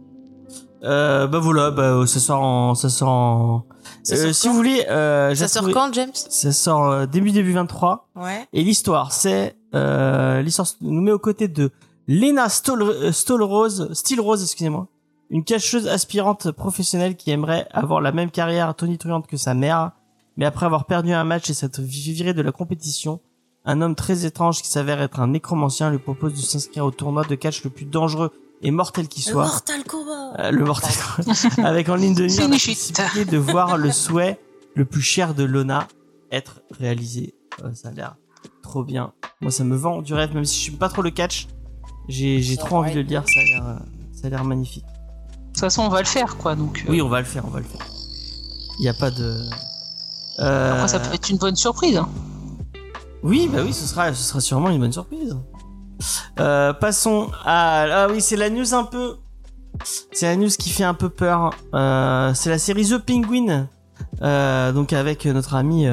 Euh, bah voilà, bah, ça sort en, ça sort en. Euh, si vous voulez, euh, ça sort quand, James? Ça sort euh, début début 23. Ouais. Et l'histoire, c'est euh, l'histoire nous met aux côtés de Lena Stoll, Rose, Steel Rose, excusez-moi, une cacheuse aspirante professionnelle qui aimerait avoir la même carrière tonitruante que sa mère, mais après avoir perdu un match et s'être virée de la compétition, un homme très étrange qui s'avère être un nécromancien lui propose de s'inscrire au tournoi de catch le plus dangereux et mortel qui soit. Le Mortal Kombat. Euh, le Mortal Kombat. Avec en ligne de mire la possibilité de voir le souhait le plus cher de Lona être réalisé. Euh, ça a l'air trop bien. Moi, ça me vend du rêve, même si je suis pas trop le catch. J'ai, j'ai trop envie de le lire. Ça a l'air, euh, ça a l'air magnifique. De toute façon, on va le faire, quoi. Donc. Oui, on va le faire, on va le faire. Il n'y a pas de, Après, ça peut être une bonne surprise. Hein. Oui, bah oui, ce sera, ce sera sûrement une bonne surprise. Euh, passons à. Ah oui, c'est la news un peu. C'est la news qui fait un peu peur. Euh, c'est la série The Penguin. Euh, donc avec notre ami.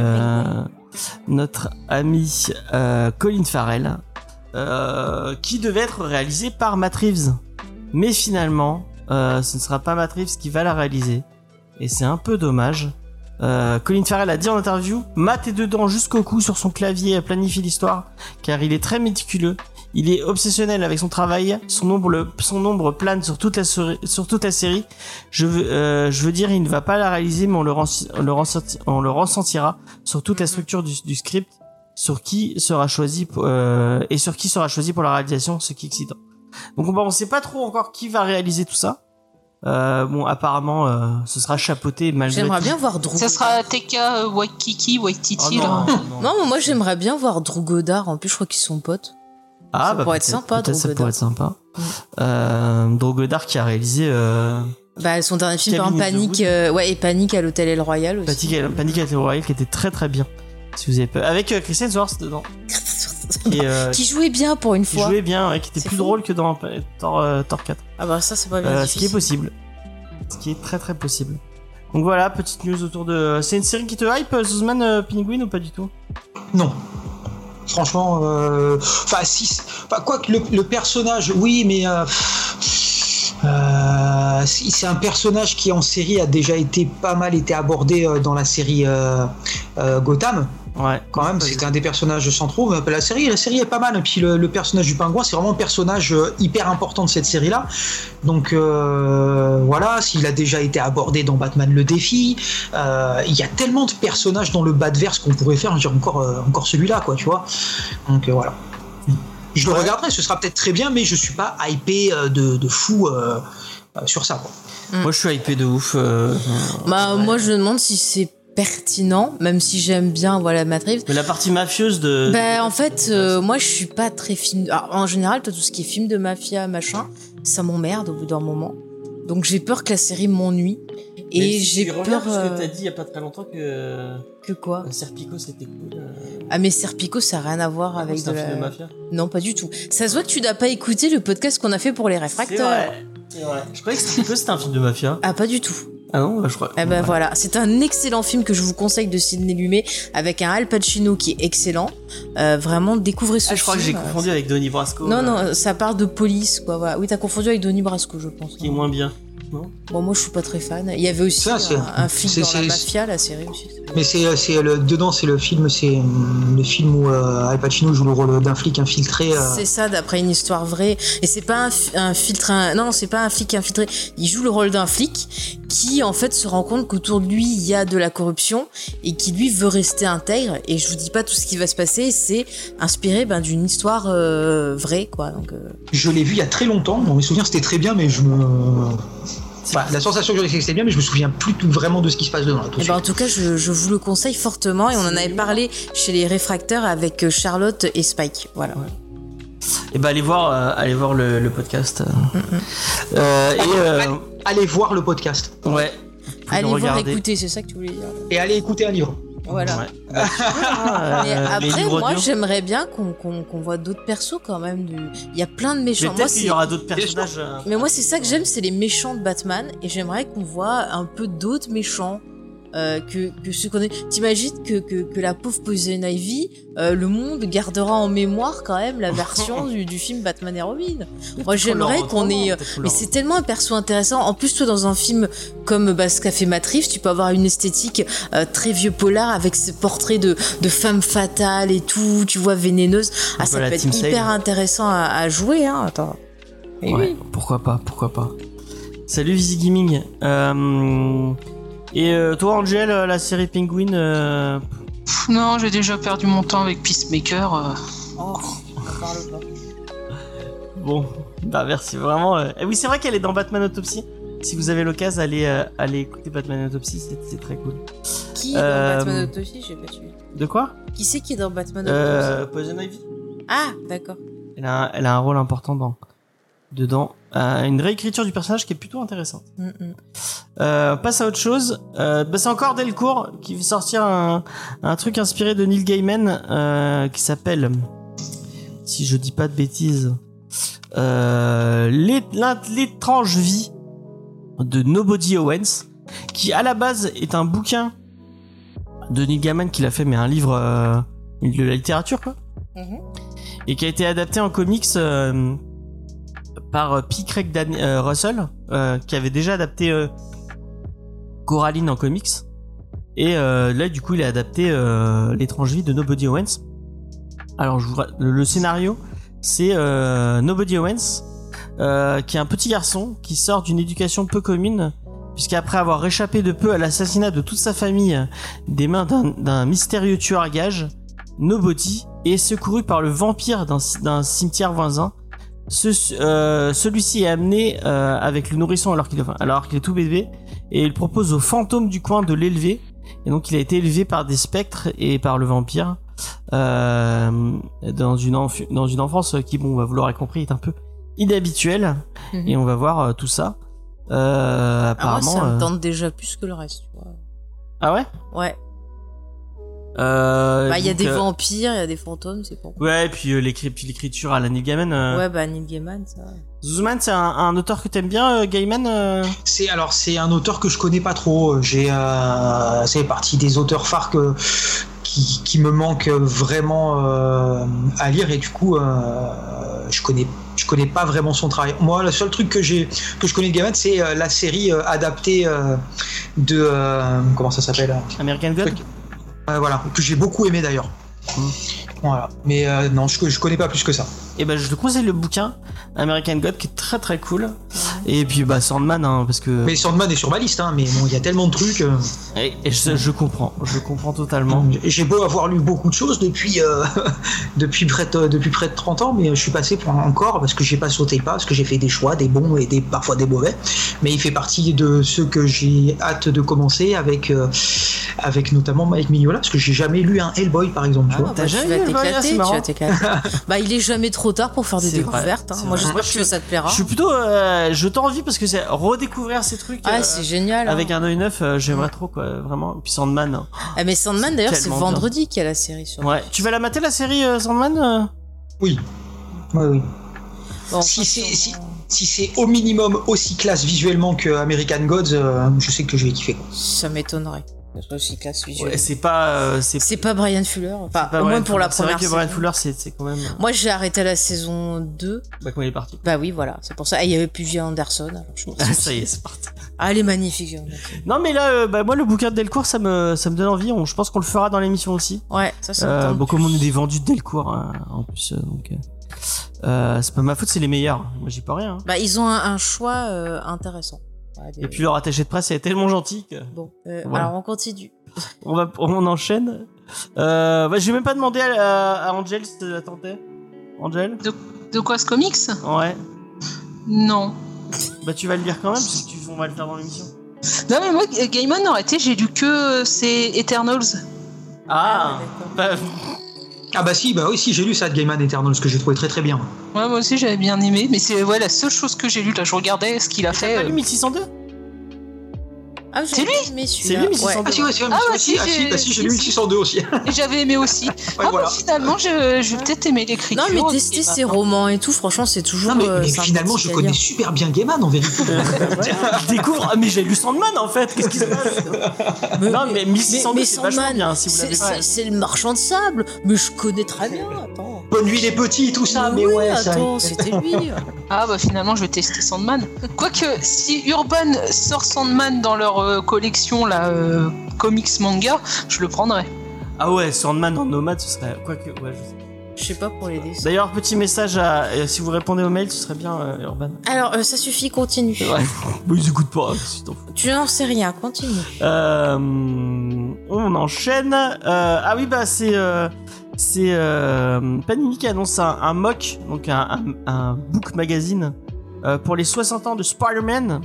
notre ami Colin Farrell. qui devait être réalisé par Matt. Mais finalement, ce ne sera pas Matt qui va la réaliser. Et c'est un peu dommage. Colin Farrell a dit en interview, Matt est dedans jusqu'au cou sur son clavier à planifier l'histoire, car il est très méticuleux. Il est obsessionnel avec son travail, son nombre, son nombre plane sur toute la, sur toute la série. Je veux, euh, je veux dire, il ne va pas la réaliser, mais on le, on le, on le ressentira sur toute la structure du, script, sur qui sera choisi euh, et sur qui sera choisi pour la réalisation, ce qui est excitant. Donc on ne sait pas trop encore qui va réaliser tout ça. Euh, bon, apparemment, euh, ce sera chapeauté malgré. J'aimerais bien voir Drew. Ça sera TK euh, Waikiki, Waititi. Oh non, non, moi j'aimerais bien voir Drew Goddard. En plus, je crois qu'ils sont potes. Ah, ça bah, pourrait être sympa, Drew ça pourrait être sympa. Mm. Euh, Drew Goddard qui a réalisé. Euh, bah, son dernier film, par Panique, ouais, et Panique à l'Hôtel El Royal aussi. Panique, à, Panique à l'Hôtel Royal qui était très très bien. Si vous avez peur. Avec Christian Swartz dedans. qui, qui, jouait bien pour une fois. Qui jouait bien, ouais, qui était plus drôle que dans Thor, Thor 4. Ah bah ça c'est pas bien. ce qui est possible ce qui est très très possible. Donc voilà, petite news autour de. C'est une série qui te hype, Zuzman euh, Penguin ou pas du tout? Non. Franchement, euh... enfin le, personnage, oui, mais euh... euh c'est un personnage qui en série a déjà été pas mal été abordé dans la série Gotham. Ouais. Quand même, c'était un des personnages centraux. La série, la série est pas mal. Et puis le, personnage du pingouin, c'est vraiment un personnage euh, hyper important de cette série-là. Donc euh, voilà, s'il a déjà été abordé dans Batman le défi, euh, il y a tellement de personnages dans le Batverse qu'on pourrait faire. Je encore, encore celui-là, quoi, tu vois. Donc voilà. Je le regarderai. Ce sera peut-être très bien, mais je suis pas hypé de, de fou sur ça. Quoi. Moi, je suis hypé de ouf. bah, moi, je me demande si c'est pertinent, même si j'aime bien voilà Matrix. Mais la partie mafieuse de. Ben en fait, euh, moi je suis pas très film. en général, tout ce qui est film de mafia machin, ça m'emmerde au bout d'un moment. Donc j'ai peur que la série m'ennuie. Et j'ai peur. Parce que t'as dit il y a pas très longtemps que. Que quoi euh, Serpico c'était cool. Euh. Ah mais Serpico ça a rien à voir avec de, la... de mafia. Non pas du tout. Ça se voit que tu n'as pas écouté le podcast qu'on a fait pour les réfracteurs. C'est vrai. vrai. Je croyais que c'était un film de mafia. Ah pas du tout. Ah non, bah, je crois. Eh ben voilà, c'est un excellent film que je vous conseille de Sidney Lumet avec un Al Pacino qui est excellent. Euh, vraiment, découvrez ce film. Ah, je crois que j'ai confondu avec Donnie Brasco. Non, non, ça parle de police, quoi. Voilà. Oui, t'as confondu avec Donnie Brasco, je pense. Qui est moins bien. Bon, moi je suis pas très fan. Il y avait aussi un, film dans la mafia, la série aussi. Mais c'est, c'est le, dedans, c'est le film, c'est euh, le film où euh, Al Pacino joue le rôle d'un flic infiltré. Euh. C'est ça, d'après une histoire vraie. Et c'est pas un, un filtre, non, c'est pas un flic infiltré. Il joue le rôle d'un flic qui en fait se rend compte qu'autour de lui il y a de la corruption et qui lui veut rester intègre. Et je vous dis pas tout ce qui va se passer, c'est inspiré ben, d'une histoire vraie, quoi. Donc. Je l'ai vu il y a très longtemps. Dans mes souvenirs, c'était très bien, mais je me la sensation que j'ai, c'est bien, mais je me souviens plus tout vraiment de ce qui se passe dedans. Et eh ben, en tout cas, je, vous le conseille fortement et on en avait parlé chez les réfracteurs avec euh, Charlotte et Spike. Voilà. Et eh ben allez voir, euh, allez voir le, podcast. Euh, et allez voir le podcast. Ouais. Allez voir, écouter, c'est ça que tu voulais dire. Et allez écouter un livre. Voilà. Mais après, moi, j'aimerais bien qu'on voit d'autres persos quand même. Il y a plein de méchants. Peut-être qu'il y aura d'autres personnages. Euh, Mais moi, c'est ça que j'aime, c'est les méchants de Batman. Et j'aimerais qu'on voit un peu d'autres méchants. Euh, que, que ce qu'on T'imagines que, que, que, la pauvre Poison Ivy, euh, le monde gardera en mémoire quand même la version du, du film Batman et Robin. Moi j'aimerais qu'on ait... Euh, mais c'est tellement un perso intéressant. En plus toi dans un film comme bah, ce qu'a fait Matrix, tu peux avoir une esthétique très vieux polar avec ce portrait de, de femme fatale et tout, tu vois, vénéneuse. Ah ça peut être hyper intéressant à, à, jouer, hein. Attends. ouais, oui. pourquoi pas, pourquoi pas. Salut Visi Gaming. Euh... Et euh, toi, Angel, euh, la série Penguin euh... Non, j'ai déjà perdu mon temps avec Peacemaker. Euh... Oh, parle pas. Bon, bah merci vraiment. Et eh oui, c'est vrai qu'elle est dans Batman Autopsy. Si vous avez l'occasion, allez, allez écouter Batman Autopsy, c'est très cool. Qui est dans Batman Autopsy J'ai pas suivi. De quoi? Qui c'est qui est dans Batman Autopsy Poison Ivy. Ah, d'accord. Elle a, elle a un rôle important dans, dedans. Euh, une réécriture du personnage qui est plutôt intéressante. Mm, mm. Euh, passe à autre chose. Euh, bah, c'est encore Delcourt qui fait sortir un, un truc inspiré de Neil Gaiman qui s'appelle, si je dis pas de bêtises, l'étrange vie de Nobody Owens, qui à la base est un bouquin de Neil Gaiman qu'il a fait, mais un livre de la littérature quoi, Mhm. et qui a été adapté en comics. Par euh, P. Craig euh, Russell, euh, qui avait déjà adapté euh, Coraline en comics. Et là, du coup, il a adapté L'étrange vie de Nobody Owens. Alors, le, scénario, c'est Nobody Owens, qui est un petit garçon qui sort d'une éducation peu commune, puisqu'après avoir échappé de peu à l'assassinat de toute sa famille des mains d'un- mystérieux tueur à gages, Nobody est secouru par le vampire d'un cimetière voisin. Ce- euh, Celui-ci est amené euh, avec le nourrisson alors qu'il enfin, alors qu'il est tout bébé et il propose au fantôme du coin de l'élever. Et donc il a été élevé par des spectres et par le vampire euh, dans une enf- dans une enfance qui bon bah, vous l'aurez compris est un peu inhabituelle Mhm. et on va voir euh, tout ça. Euh, Ah, moi, apparemment. ça me euh, tente déjà plus que le reste, tu vois. Ah ouais? Ouais. Euh, Bah, il y a des euh, vampires, il y a des fantômes, c'est bon. Ouais, et puis euh, l'écrit- puis l'écriture à la Neil Gaiman. euh, Ouais, bah, Neil Gaiman, ça. Zuzman, c'est un, un auteur que t'aimes bien, euh, Gaiman euh? C'est alors c'est un auteur que je connais pas trop. J'ai euh, c'est partie des auteurs phares que, qui, qui me manquent vraiment euh, à lire et du coup euh, je connais je connais pas vraiment son travail. Moi le seul truc que j'ai que je connais de Gaiman c'est euh, la série euh, adaptée euh, de euh, comment ça s'appelle? American God. Voilà que j'ai beaucoup aimé d'ailleurs. Voilà mais euh, non je, je connais pas plus que ça. Et ben je te conseille le bouquin American God qui est très très cool. Et puis bah Sandman hein, parce que Mais Sandman est sur ma liste hein, mais bon il y a tellement de trucs. euh, et, et je, je comprends, je comprends totalement. J'ai beau avoir lu beaucoup de choses depuis, euh, depuis, près de, depuis près de 30 ans, mais je suis passé pour encore parce que j'ai pas sauté le pas, parce que j'ai fait des choix, des bons et des, parfois des mauvais. Mais il fait partie de ceux que j'ai hâte de commencer avec, euh, avec notamment Mike Mignola, parce que j'ai jamais lu un Hellboy par exemple. tu Ah, vois. T'as bah, jamais tu vas t'éclater, tu marrant. vas t'éclater. bah, il est jamais trop tard pour faire des découvertes. hein. Moi, j'espère que ça te plaira. Je suis plutôt, euh, je t'en envie parce que c'est redécouvrir ces trucs. Ah, euh, c'est génial. hein. avec un œil neuf, euh, j'aimerais trop quoi, vraiment. Et puis Sandman. hein. Ah, mais Sandman, d'ailleurs, c'est vendredi qu'il y a la série sur. Ouais. Tu vas la mater la série euh, Sandman Oui. Ouais, oui. Bon, Si c'est- si- Si c'est au minimum aussi classe visuellement que American Gods, euh, je sais que je vais kiffer. quoi. Ça m'étonnerait. Ouais, c'est pas, euh, c'est C'est pas Brian Fuller. Enfin, pas au moins Brian pour la Fuller. C'est vrai première que Brian saison. Fuller, c'est c'est quand même. Moi, j'ai arrêté la saison 2. Bah, quand il est parti. Bah oui, voilà, c'est pour ça. Ah, il y avait plus Via Anderson. Alors je me suis ça y est, c'est parti. Ah, elle est magnifique. Non, mais là, euh, bah, moi, le bouquin de Delcourt, ça me, ça me donne envie. On- je pense qu'on le fera dans l'émission aussi. Ouais, ça, ça me Euh, bon, comme on est des vendus de Delcourt, hein, en plus, euh, donc. euh, euh, c'est pas ma faute, c'est les meilleurs. Moi, j'y peux rien. hein. Bah, ils ont un, un choix euh, intéressant. Des- Et puis leur attaché de presse est tellement gentil que Bon, euh, Voilà. alors on continue. on va, on enchaîne. Euh, bah, je vais même pas demander à, à Angel si tu attendais. Angel De quoi ce comics? Ouais. Non. Bah, tu vas le lire quand même, parce que tu, on va le faire dans l'émission. Non mais moi, Gaiman en été, j'ai lu que euh, c'est Eternals. Ah, bah, Ah bah si, bah oui, si, j'ai lu ça de Gaiman Eternal, ce que j'ai trouvé très très bien. Ouais, moi aussi j'avais bien aimé, mais c'est ouais, la seule chose que j'ai lu là. Je regardais ce qu'il a t'as fait. pas euh, lu 1602 Ah, C'est lui, mais c'est Ouais. sans- Ah si, ouais, c'est Ah ouais, si, ah, si, j'ai- bah si, j'ai lu si. 1602 aussi. Et j'avais aimé aussi. ah voilà. bah finalement, je, je vais peut-être aimer l'écriture. Non, mais tester ses romans et tout, franchement, c'est toujours. Non, mais, euh, mais finalement, je connais lire. super bien Gaiman en vérité. Je découvre, ah, mais j'ai lu Sandman en fait, qu'est-ce qui se passe Non, mais 1602, c'est vachement Sandman, bien, si vous c'est- l'avez le marchand de sable, mais je connais très bien. Attends. Bonne nuit les petits, tout ça, mais oui, ouais, attends, c'était lui. Ah bah finalement, je vais tester Sandman. Quoique, si Urban sort Sandman dans leur collection là, euh, comics manga, je le prendrais. Ah ouais, Sandman en nomade, ce serait. Quoique, ouais, je sais. Je sais pas pour les dessins. D'ailleurs, petit message à. euh, si vous répondez au mail, ce serait bien, euh, Urban. Alors, euh, ça suffit, continue. Ouais. Bon, ils écoutent pas, si t'en fous. Tu n'en sais rien, continue. Euh, on enchaîne. Euh, ah oui, bah c'est euh, c'est euh, Panini qui annonce un, un mock, donc un, un, un book magazine euh, pour les 60 ans de Spider-Man.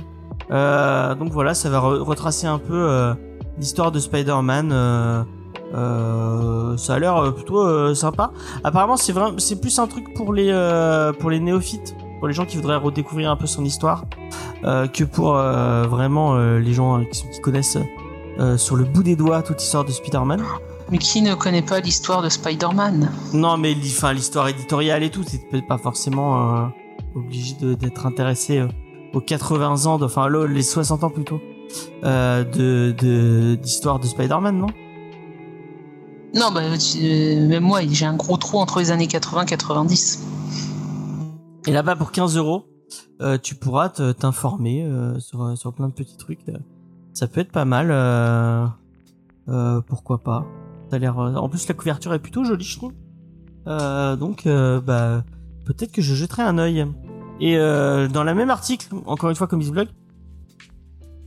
Euh, donc voilà, ça va re- retracer un peu euh, l'histoire de Spider-Man. euh, euh, ça a l'air euh, plutôt euh, sympa. Apparemment, c'est vraiment, c'est plus un truc pour les euh, pour les néophytes pour les gens qui voudraient redécouvrir un peu son histoire que pour vraiment les gens qui, connaissent sur le bout des doigts toute l'histoire de Spider-Man. Mais qui ne connaît pas l'histoire de Spider-Man? Non, mais l'histoire éditoriale et tout, c'est pas forcément obligé d'être intéressé aux 80 ans, enfin les 60 ans plutôt, de d'histoire de Spider-Man, non? Non, bah, euh, même moi, j'ai un gros trou entre les années 80 et 90. Et là-bas, pour 15 euros, euh, tu pourras t'informer euh, sur, sur plein de petits trucs. Ça peut être pas mal. pourquoi pas l'air. En plus, la couverture est plutôt jolie, je trouve. donc, bah, peut-être que je jetterai un œil. Et dans le même article, encore une fois comme Blog,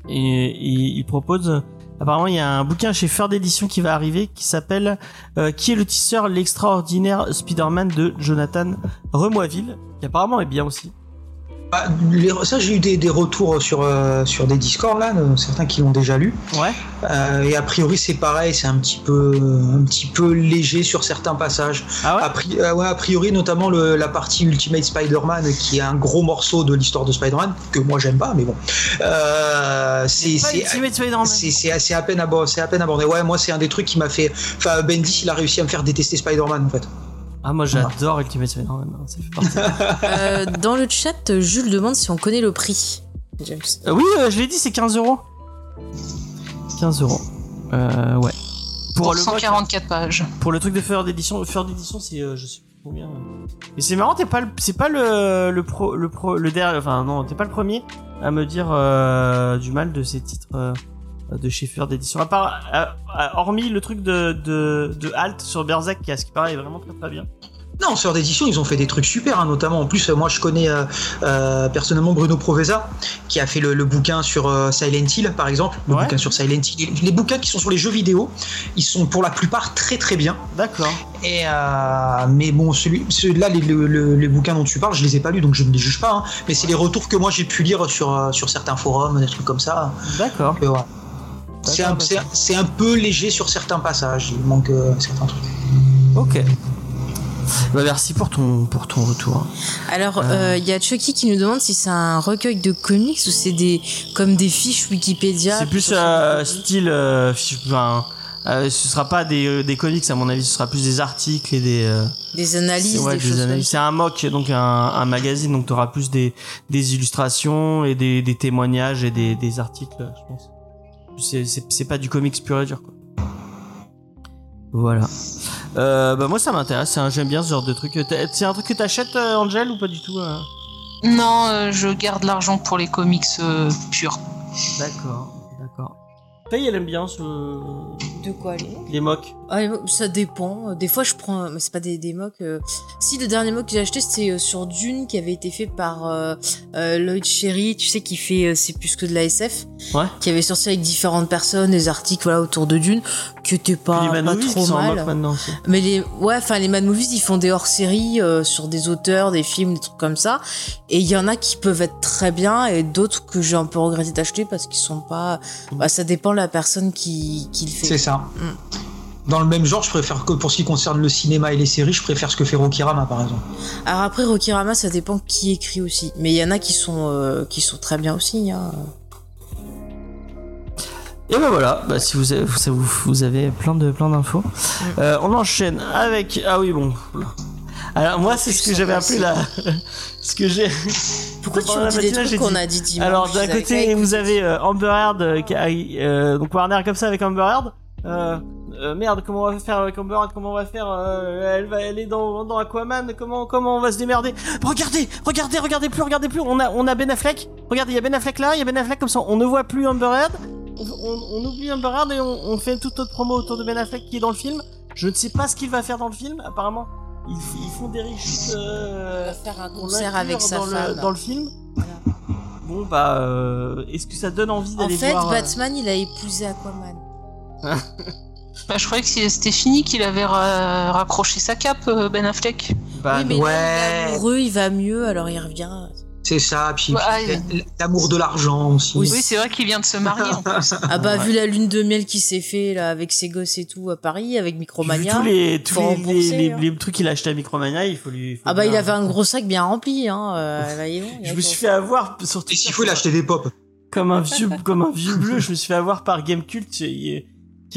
et, il propose Apparemment, il y a un bouquin chez Feur d'édition qui va arriver qui s'appelle euh, Qui est le tisseur l'extraordinaire Spider-Man de Jonathan Remoiville, qui apparemment est bien aussi. Bah, ça, j'ai eu des, retours sur, euh, sur des discords là, certains qui l'ont déjà lu. Ouais. Euh, et a priori, c'est pareil, c'est un petit peu un petit peu léger sur certains passages. Ah ouais. A, euh, ouais, a priori, notamment le, la partie Ultimate Spider-Man, qui est un gros morceau de l'histoire de Spider-Man que moi j'aime pas, mais bon. c'est c'est assez à peine abordé. C'est à peine abordé. Ouais, moi c'est un des trucs qui m'a fait. Enfin, Bendis, il a réussi à me faire détester Spider-Man en fait. Ah moi j'adore Ultimate Spider-Man. euh, dans le chat, Jules demande si on connaît le prix. James. Euh, oui, euh, je l'ai dit, c'est 15 euros. 15 euros. Euh, ouais. Pour, le 144 pages. Pour le truc de Feur d'édition, Feur d'édition, c'est je sais plus combien. Mais c'est marrant, t'es pas le, c'est pas le le pro, le pro, le dernier, enfin non, t'es pas le premier à me dire du mal de ces titres de chez Feur d'édition. À part, hormis le truc de, de, de Halt sur Berserk, qui, à ce qui paraît, est vraiment très très bien. Non, Sœur d'édition, ils ont fait des trucs super, hein, notamment. En plus, moi, je connais euh, euh, personnellement Bruno Proveza, qui a fait le, bouquin sur euh, Silent Hill, par exemple. Le bouquin sur Silent Hill. Les, bouquins qui sont sur les jeux vidéo, ils sont pour la plupart très très bien. D'accord. Et mais bon, celui, là, les, bouquins dont tu parles, je les ai pas lus, donc je ne les juge pas. Hein. mais c'est les retours que moi j'ai pu lire sur sur certains forums, des trucs comme ça. D'accord. C'est un, peu léger sur certains passages, il manque euh, certains trucs. Ok. Bah merci pour ton, pour ton retour. Alors, euh. Euh, il y a Chucky qui nous demande si c'est un recueil de comics ou c'est des, comme des fiches Wikipédia. C'est plus style. enfin, ce sera pas des, des, comics, à mon avis, ce sera plus des articles et des. des analyses. Ouais, des, analyses. C'est un mock, donc un, un magazine, donc tu auras plus des, des illustrations et des, des témoignages et des, des articles, je pense. C'est pas du comics pur et dur, quoi. Voilà. Euh, bah moi ça m'intéresse, j'aime bien ce genre de truc. C'est un truc que t'achètes, euh, Angel, ou pas du tout euh? Non, je garde l'argent pour les comics purs. D'accord. Elle aime bien ce. De quoi les Les mocs. Ah, ça dépend. Des fois, je prends. Mais c'est pas des, des mocs. Euh. Si, le dernier mock que j'ai acheté, c'était euh, sur Dune, qui avait été fait par euh, Lloyd Sherry, tu sais, qui fait C'est plus que de la SF. Ouais. Qui avait sorti avec différentes personnes des articles voilà, autour de Dune, qui étaient pas, les pas trop mal. maintenant aussi. Mais les. Ouais, enfin, les Mad Movies, ils font des hors-séries sur des auteurs, des films, des trucs comme ça. Et il y en a qui peuvent être très bien et d'autres que j'ai un peu regretté d'acheter parce qu'ils sont pas. Bah, ça dépend de la personne qui, qui le fait. C'est ça. Mm. Dans le même genre, je préfère que pour ce qui concerne le cinéma et les séries, je préfère ce que fait Rokirama par exemple. Alors après Rokirama, ça dépend qui écrit aussi, mais il y en a qui sont euh, qui sont très bien aussi. Hein. Et ben voilà, bah, si vous avez, vous, vous avez plein de plein d'infos. Mm. Euh, on enchaîne avec ah oui bon. Alors moi c'est ce que j'avais appelé la ce que j'ai Pourquoi tu dis des trucs qu'on a dit dimanche Alors d'un côté vous avez euh, Amber Heard qui a, donc Warner comme ça avec Amber Heard euh, merde, comment on va faire avec Amber Comment on va faire euh, Elle va aller dans, dans Aquaman. Comment comment on va se démerder? Regardez, regardez, regardez plus, regardez plus. On a on a Ben Affleck. Regardez, il y a Ben Affleck là, il y a Ben Affleck comme ça. On ne voit plus Amber Heard. On, oublie Amber Heard et on, fait toute notre promo autour de Ben Affleck qui est dans le film. Je ne sais pas ce qu'il va faire dans le film. Apparemment, ils, font des riches. Euh, faire un concert avec sa dans femme le, dans le film. Bon bah, est-ce que ça donne envie d'aller voir En fait, Batman, il a épousé Aquaman. Bah, je croyais que c'était fini, qu'il avait raccroché sa cape, euh, Ben Affleck. Bah, oui, mais ouais. il, amoureux, il va mieux, alors il revient. C'est ça, puis, Ouais, puis ouais. l'amour de l'argent aussi. Oui, c'est vrai qu'il vient de se marier en plus. Ah bah vu la lune de miel qui s'est fait là avec ses gosses et tout à Paris avec Vu Micromania. tous les, tous faut les, rembourser, les, hein. les trucs qu'il a acheté à Micromania, il faut lui. faut Ah bah bien- il avait un gros sac bien rempli hein. euh, là, bon, Je me suis fait avoir sur Et s'il faut, il a acheté des pop. comme un vieux comme un vieux bleu je me suis fait avoir par Gamecult qui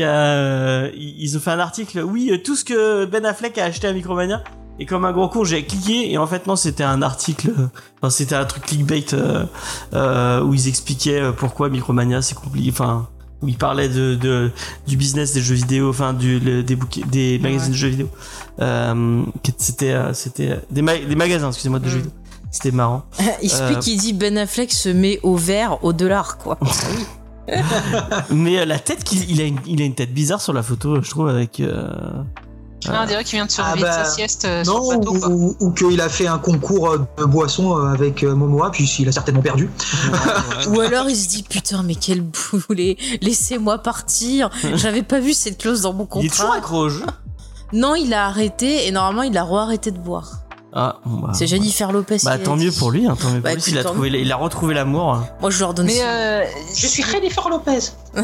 a euh, ils ont fait un article oui euh, tout ce que Ben Affleck a acheté à Micromania et comme un gros con j'ai cliqué et en fait non c'était un article enfin c'était un truc clickbait euh, euh, où ils expliquaient euh, pourquoi Micromania c'est compliqué enfin où ils parlaient de, de du business des jeux vidéo enfin du le- des bouquets des magazines de jeux vidéo. Euh, c'était euh, c'était des, ma- des magasins excusez-moi de jeux vidéo. C'était marrant. Il explique qu'il dit Ben Affleck se met au vert au dollar quoi. Mais euh, la tête qu'il il a, une, il a une tête bizarre sur la photo, je trouve, avec. Euh, Ah, on dirait qu'il vient de se Ah réveiller de bah, sa sieste euh, sur Non, le bateau. ou, quoi. ou- ou qu'il a fait un concours euh, de boisson euh, avec Momoa, puis il a certainement perdu. Ou alors il se dit putain mais quel boulet, laissez-moi partir. J'avais pas vu cette clause dans mon Il est toujours contrat. accro au jeu. Non il a arrêté et normalement il a re-arrêté de boire. Ah, bah, C'est Jennifer Lopez. Bah, tant dit. mieux pour lui, hein, tant mieux Bah, pour lui. a, trouvé, il a retrouvé l'amour. Moi je leur donne. Mais ça. euh, Je suis Jennifer Lopez.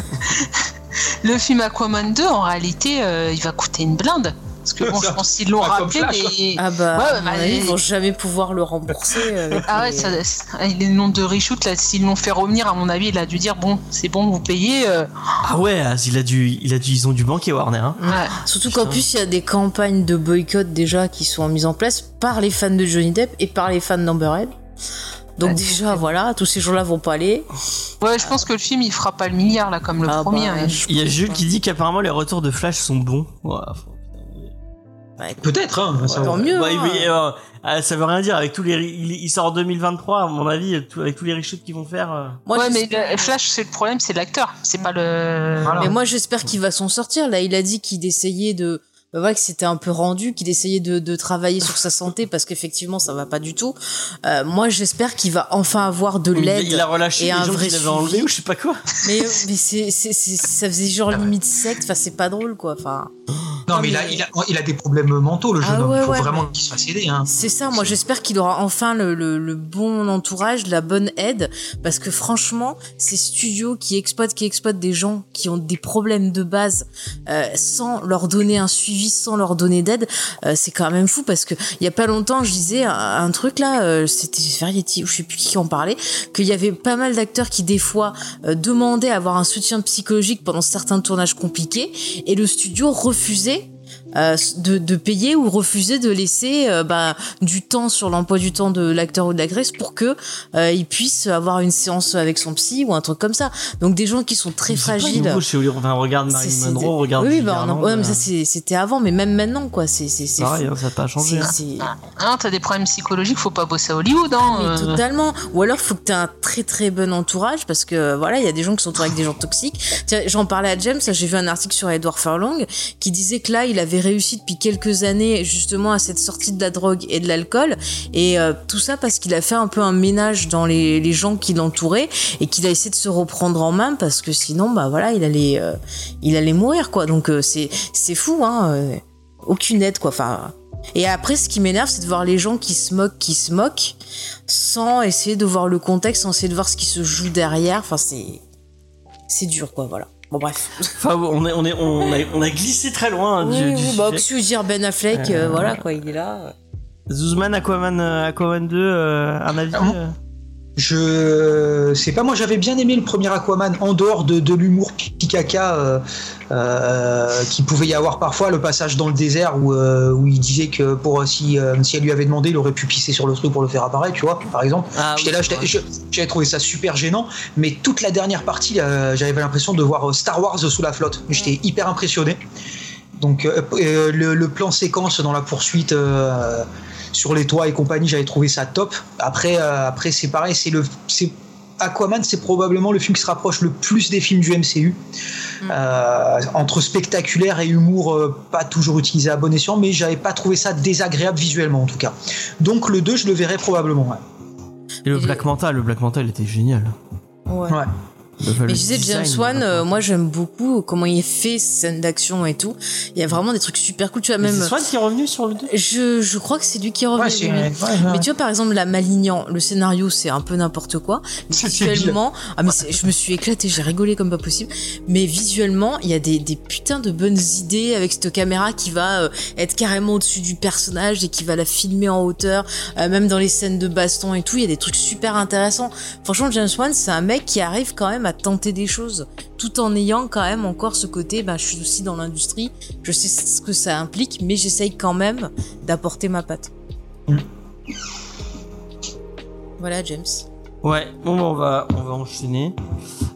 le film Aquaman 2, en réalité, euh, il va coûter une blinde. Parce que bon, je pense qu'ils l'ont rappelé, mais. Ah bah, Ouais, à mon bah, avis, ils vont jamais pouvoir le rembourser. avec Ah ouais, les- ça, ça- les noms de reshoot, là, s'ils l'ont fait revenir, à mon avis, il a dû dire bon, c'est bon, vous payez. euh, Ah ouais, ah, il a dû, il a dû, ils ont du banquier Warner. Hein. ouais. Surtout qu'en plus, il y a des campagnes de boycott déjà qui sont mises en place par les fans de Johnny Depp et par les fans d'Amber Heard. Donc Ouais. déjà, voilà, tous ces gens-là vont pas aller. Ouais, je pense que le film, il fera pas le milliard, là, comme le Ah premier. bah, hein. Il y a Jules pas. qui dit qu'apparemment les retours de Flash sont bons. Ouais, faut- Peut-être, hein. ça- Tant mieux. Ouais, hein. mais, euh, ah, ça veut rien dire avec tous les. Il, il sort en 2023, à mon avis, tout- avec tous les reshoots qu'ils vont faire. euh. Moi, ouais, mais le Flash, c'est le problème, c'est l'acteur, c'est pas le. Voilà. Mais moi, j'espère qu'il va s'en sortir. Là, il a dit qu'il essayait de. Bah voilà, que c'était un peu rendu, qu'il essayait de, de travailler sur sa santé parce qu'effectivement, ça va pas du tout. Euh, moi, j'espère qu'il va enfin avoir de l'aide. il a relâché et les un gens vrai qu'il avait suivi. enlevés ou je sais pas quoi. Mais, mais c'est, c'est, c'est- ça faisait genre limite secte. Enfin, c'est pas drôle, quoi. Enfin, Non, mais il a, il, a, il a des problèmes mentaux, le jeune Ah homme. ouais, il faut ouais, vraiment mais- qu'il se fasse aider. Hein. c'est ça. Moi, j'espère qu'il aura enfin le, le, le bon entourage, la bonne aide, parce que franchement, ces studios qui exploitent, qui exploitent des gens qui ont des problèmes de base, euh, sans leur donner un suivi, sans leur donner d'aide, euh, c'est quand même fou. Parce que il y a pas longtemps, je disais un, truc là, euh, c'était Variety ou je sais plus qui en parlait, qu'il y avait pas mal d'acteurs qui des fois euh, demandaient avoir un soutien psychologique pendant certains tournages compliqués, et le studio refusait euh, de, de payer ou refuser de laisser euh, bah, du temps sur l'emploi du temps de l'acteur ou de l'actrice pour que euh, il puisse avoir une séance avec son psy ou un truc comme ça. Donc des gens qui sont très C'est pas fragiles. nouveau chez. Enfin, regarde Marilyn Monroe, regarde. oui, bah, on en- Garland, ouais, mais ça euh, c'était avant, mais même maintenant quoi, c'est c'est c'est pareil, fou. hein, ça n'a pas changé. Hein. Ah, t'as des problèmes psychologiques, faut pas bosser à Hollywood, hein. mais euh. totalement. Ou alors, faut que tu aies un très très bon entourage parce que voilà, il y a des gens qui sont avec des gens toxiques. J'en parlais à James, j'ai vu un article sur Edward Furlong qui disait que là, il avait réussi depuis quelques années justement à cette sortie de la drogue et de l'alcool et euh, tout ça parce qu'il a fait un peu un ménage dans les, les gens qui l'entouraient et qu'il a essayé de se reprendre en main parce que sinon, bah voilà, il allait euh, il allait mourir quoi. Donc euh, c'est c'est fou, hein. aucune aide quoi. Enfin. Et après, ce qui m'énerve, c'est de voir les gens qui se moquent, qui se moquent, sans essayer de voir le contexte, sans essayer de voir ce qui se joue derrière. Enfin, c'est c'est dur, quoi. Voilà. Bon, bref. Enfin, on, est, on, est, on, a, on a glissé très loin hein, du, Oui, du oui, bah, sujet. que tu veux dire Ben Affleck, euh, Euh, voilà, quoi, il est là. Zuzman, Aquaman, euh, Aquaman 2, euh, un avis Ah bon euh Je sais pas, moi j'avais bien aimé le premier Aquaman en dehors de, de l'humour picaca euh, euh, qu'il pouvait y avoir parfois, le passage dans le désert où, euh, où il disait que pour si, si elle lui avait demandé, il aurait pu pisser sur le truc pour le faire apparaître, tu vois, par exemple. Ah, J'étais oui, là, j'avais trouvé ça super gênant, mais toute la dernière partie, j'avais l'impression de voir Star Wars sous la flotte. J'étais hyper impressionné. Donc le, le plan séquence dans la poursuite sur les toits et compagnie, j'avais trouvé ça top. Après, euh, après c'est pareil, c'est le, c'est Aquaman, c'est probablement le film qui se rapproche le plus des films du MCU. Euh, entre spectaculaire et humour, euh, pas toujours utilisé à bon escient, mais j'avais pas trouvé ça désagréable visuellement en tout cas. Donc le 2, je le verrai probablement. ouais. Et le Et- Black Manta, le Black Manta, il était génial. Ouais. Ouais. Mais je disais, James Wan, euh, moi j'aime beaucoup comment il fait ses scènes d'action et tout. Il y a vraiment des trucs super cool. Tu vois, même. C'est Swan qui est revenu sur le 2 je, je crois que c'est lui qui est revenu. mais tu vois, par exemple, la Malignan, le scénario, c'est un peu n'importe quoi. Visuellement, ah, mais je me suis éclaté, j'ai rigolé comme pas possible. Mais visuellement, il y a des, des putains de bonnes idées avec cette caméra qui va euh, être carrément au-dessus du personnage et qui va la filmer en hauteur, euh, même dans les scènes de baston et tout. Il y a des trucs super intéressants. Franchement, James Wan, c'est un mec qui arrive quand même à tenter des choses tout en ayant quand même encore ce côté, ben, je suis aussi dans l'industrie, je sais ce que ça implique, mais j'essaye quand même d'apporter ma patte. Mm. Voilà, James. Ouais, bon, on va, on va enchaîner.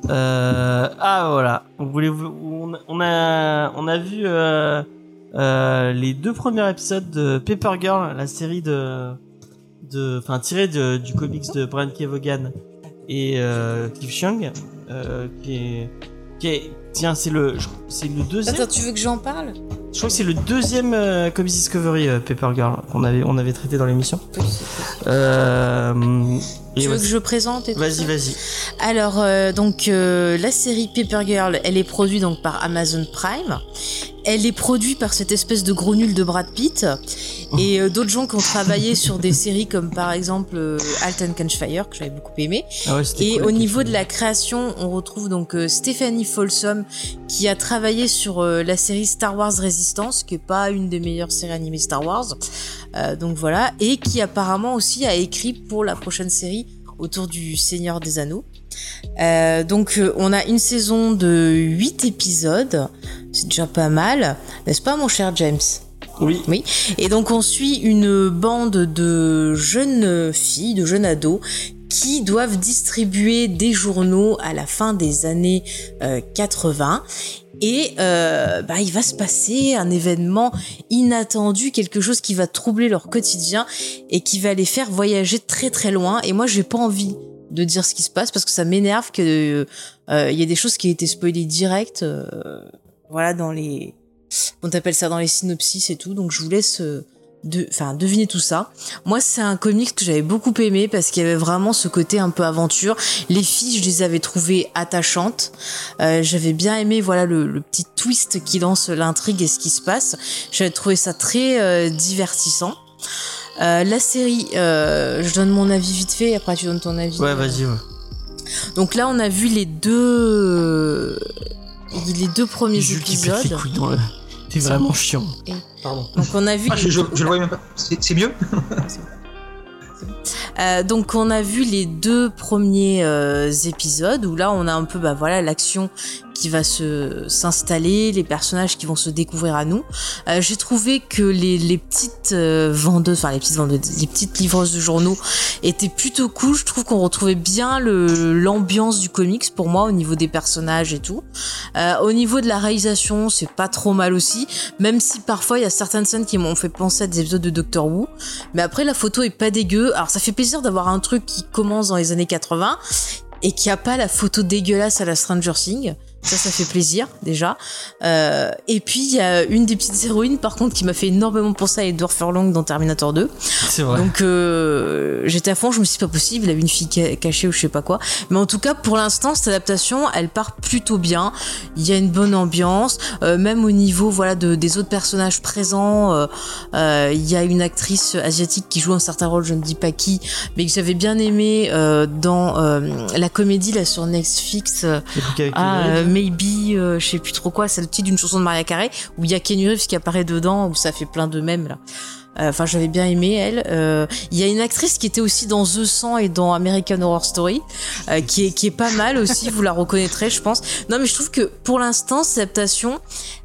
Euh, ah voilà, on voulait, on, a, on a vu euh, euh, les deux premiers épisodes de Paper Girl, la série de, de, enfin tiré du comics de Brian Kevogan et euh, Cliff Chung, euh, qui est, qui est, tiens, c'est le, c'est le deuxième. Attends, tu veux que j'en parle? Je crois que c'est le deuxième euh, Comics Discovery euh, Paper Girl qu'on avait, on avait traité dans l'émission. Euh, tu veux que je présente Vas-y, vas-y. Alors, donc, la série Paper Girl, elle est produite donc par Amazon Prime. Elle est produite par cette espèce de gros nul de Brad Pitt et euh, d'autres gens qui ont travaillé sur des séries comme par exemple Alton Fire que j'avais beaucoup aimé. Ah et au niveau de la création, on retrouve donc Stephanie Folsom qui a travaillé sur la série Star Wars Resistance, qui est pas une des meilleures séries animées Star Wars. donc voilà, et qui apparemment aussi a écrit pour la prochaine série autour du Seigneur des Anneaux. Euh, donc euh, on a une saison de 8 épisodes, c'est déjà pas mal, n'est-ce pas mon cher James? Oui. Oui. Et donc on suit une bande de jeunes filles, de jeunes ados qui doivent distribuer des journaux à la fin des années 80 euh, et euh, bah, il va se passer un événement inattendu, quelque chose qui va troubler leur quotidien et qui va les faire voyager très très loin. Et moi, j'ai pas envie de dire ce qui se passe parce que ça m'énerve que euh, y a des choses qui été spoilées direct, euh, voilà, dans les, on appelle ça dans les synopsis et tout. Donc je vous laisse de, enfin, deviner tout ça. Moi, c'est un comics que j'avais beaucoup aimé parce qu'il y avait vraiment ce côté un peu aventure. Les filles, je les avais trouvées attachantes. Euh, j'avais bien aimé, voilà, le, petit twist qui lance l'intrigue et ce qui se passe. J'avais trouvé ça très euh, divertissant. Euh, la série, je donne mon avis vite fait, et après tu donnes ton avis. Ouais, vas-y. Ouais. Donc là, on a vu les deux, les deux premiers épisodes. C'est vraiment chiant. Pardon. Donc on a vu. Ah, je, je, le voyais même pas. C'est mieux? Euh, donc on a vu les deux premiers euh, épisodes où là on a un peu bah voilà l'action qui va se s'installer, les personnages qui vont se découvrir à nous. Euh, j'ai trouvé que les, les petites vendeuses, enfin les petites vendeuses, les petites livreuses de journaux étaient plutôt cool. Je trouve qu'on retrouvait bien l'ambiance du comics pour moi au niveau des personnages et tout. Au niveau de la réalisation, c'est pas trop mal aussi, même si parfois il y a certaines scènes qui m'ont fait penser à des épisodes de Doctor Who. Mais après la photo est pas dégueu. Ça fait plaisir d'avoir un truc qui commence dans les années 80 et qui a pas la photo dégueulasse à la Stranger Things. Ça, ça fait plaisir déjà. Euh, et puis il y a une des petites héroïnes par contre qui m'a fait énormément penser à Edward Furlong dans Terminator 2. C'est vrai. Donc euh, j'étais à fond, je me suis dit pas possible, il avait une fille cachée ou je sais pas quoi. Mais en tout cas pour l'instant cette adaptation, elle part plutôt bien. Il y a une bonne ambiance, euh, même au niveau voilà de, des autres personnages présents. Euh, euh, il y a une actrice asiatique qui joue un certain rôle, je ne dis pas qui, mais que j'avais bien aimé euh, dans la comédie là sur Netflix. Ah, Maybe, euh, je sais plus trop quoi, c'est le titre d'une chanson de Maria Carey où il y a Kenny Reeves qui apparaît dedans, où ça fait plein de mèmes là. Euh, enfin, j'avais bien aimé elle. Euh, il y a une actrice qui était aussi dans The 100 et dans American Horror Story, qui est qui est pas mal aussi. vous la reconnaîtrez, je pense. Non, mais je trouve que pour l'instant, cette adaptation,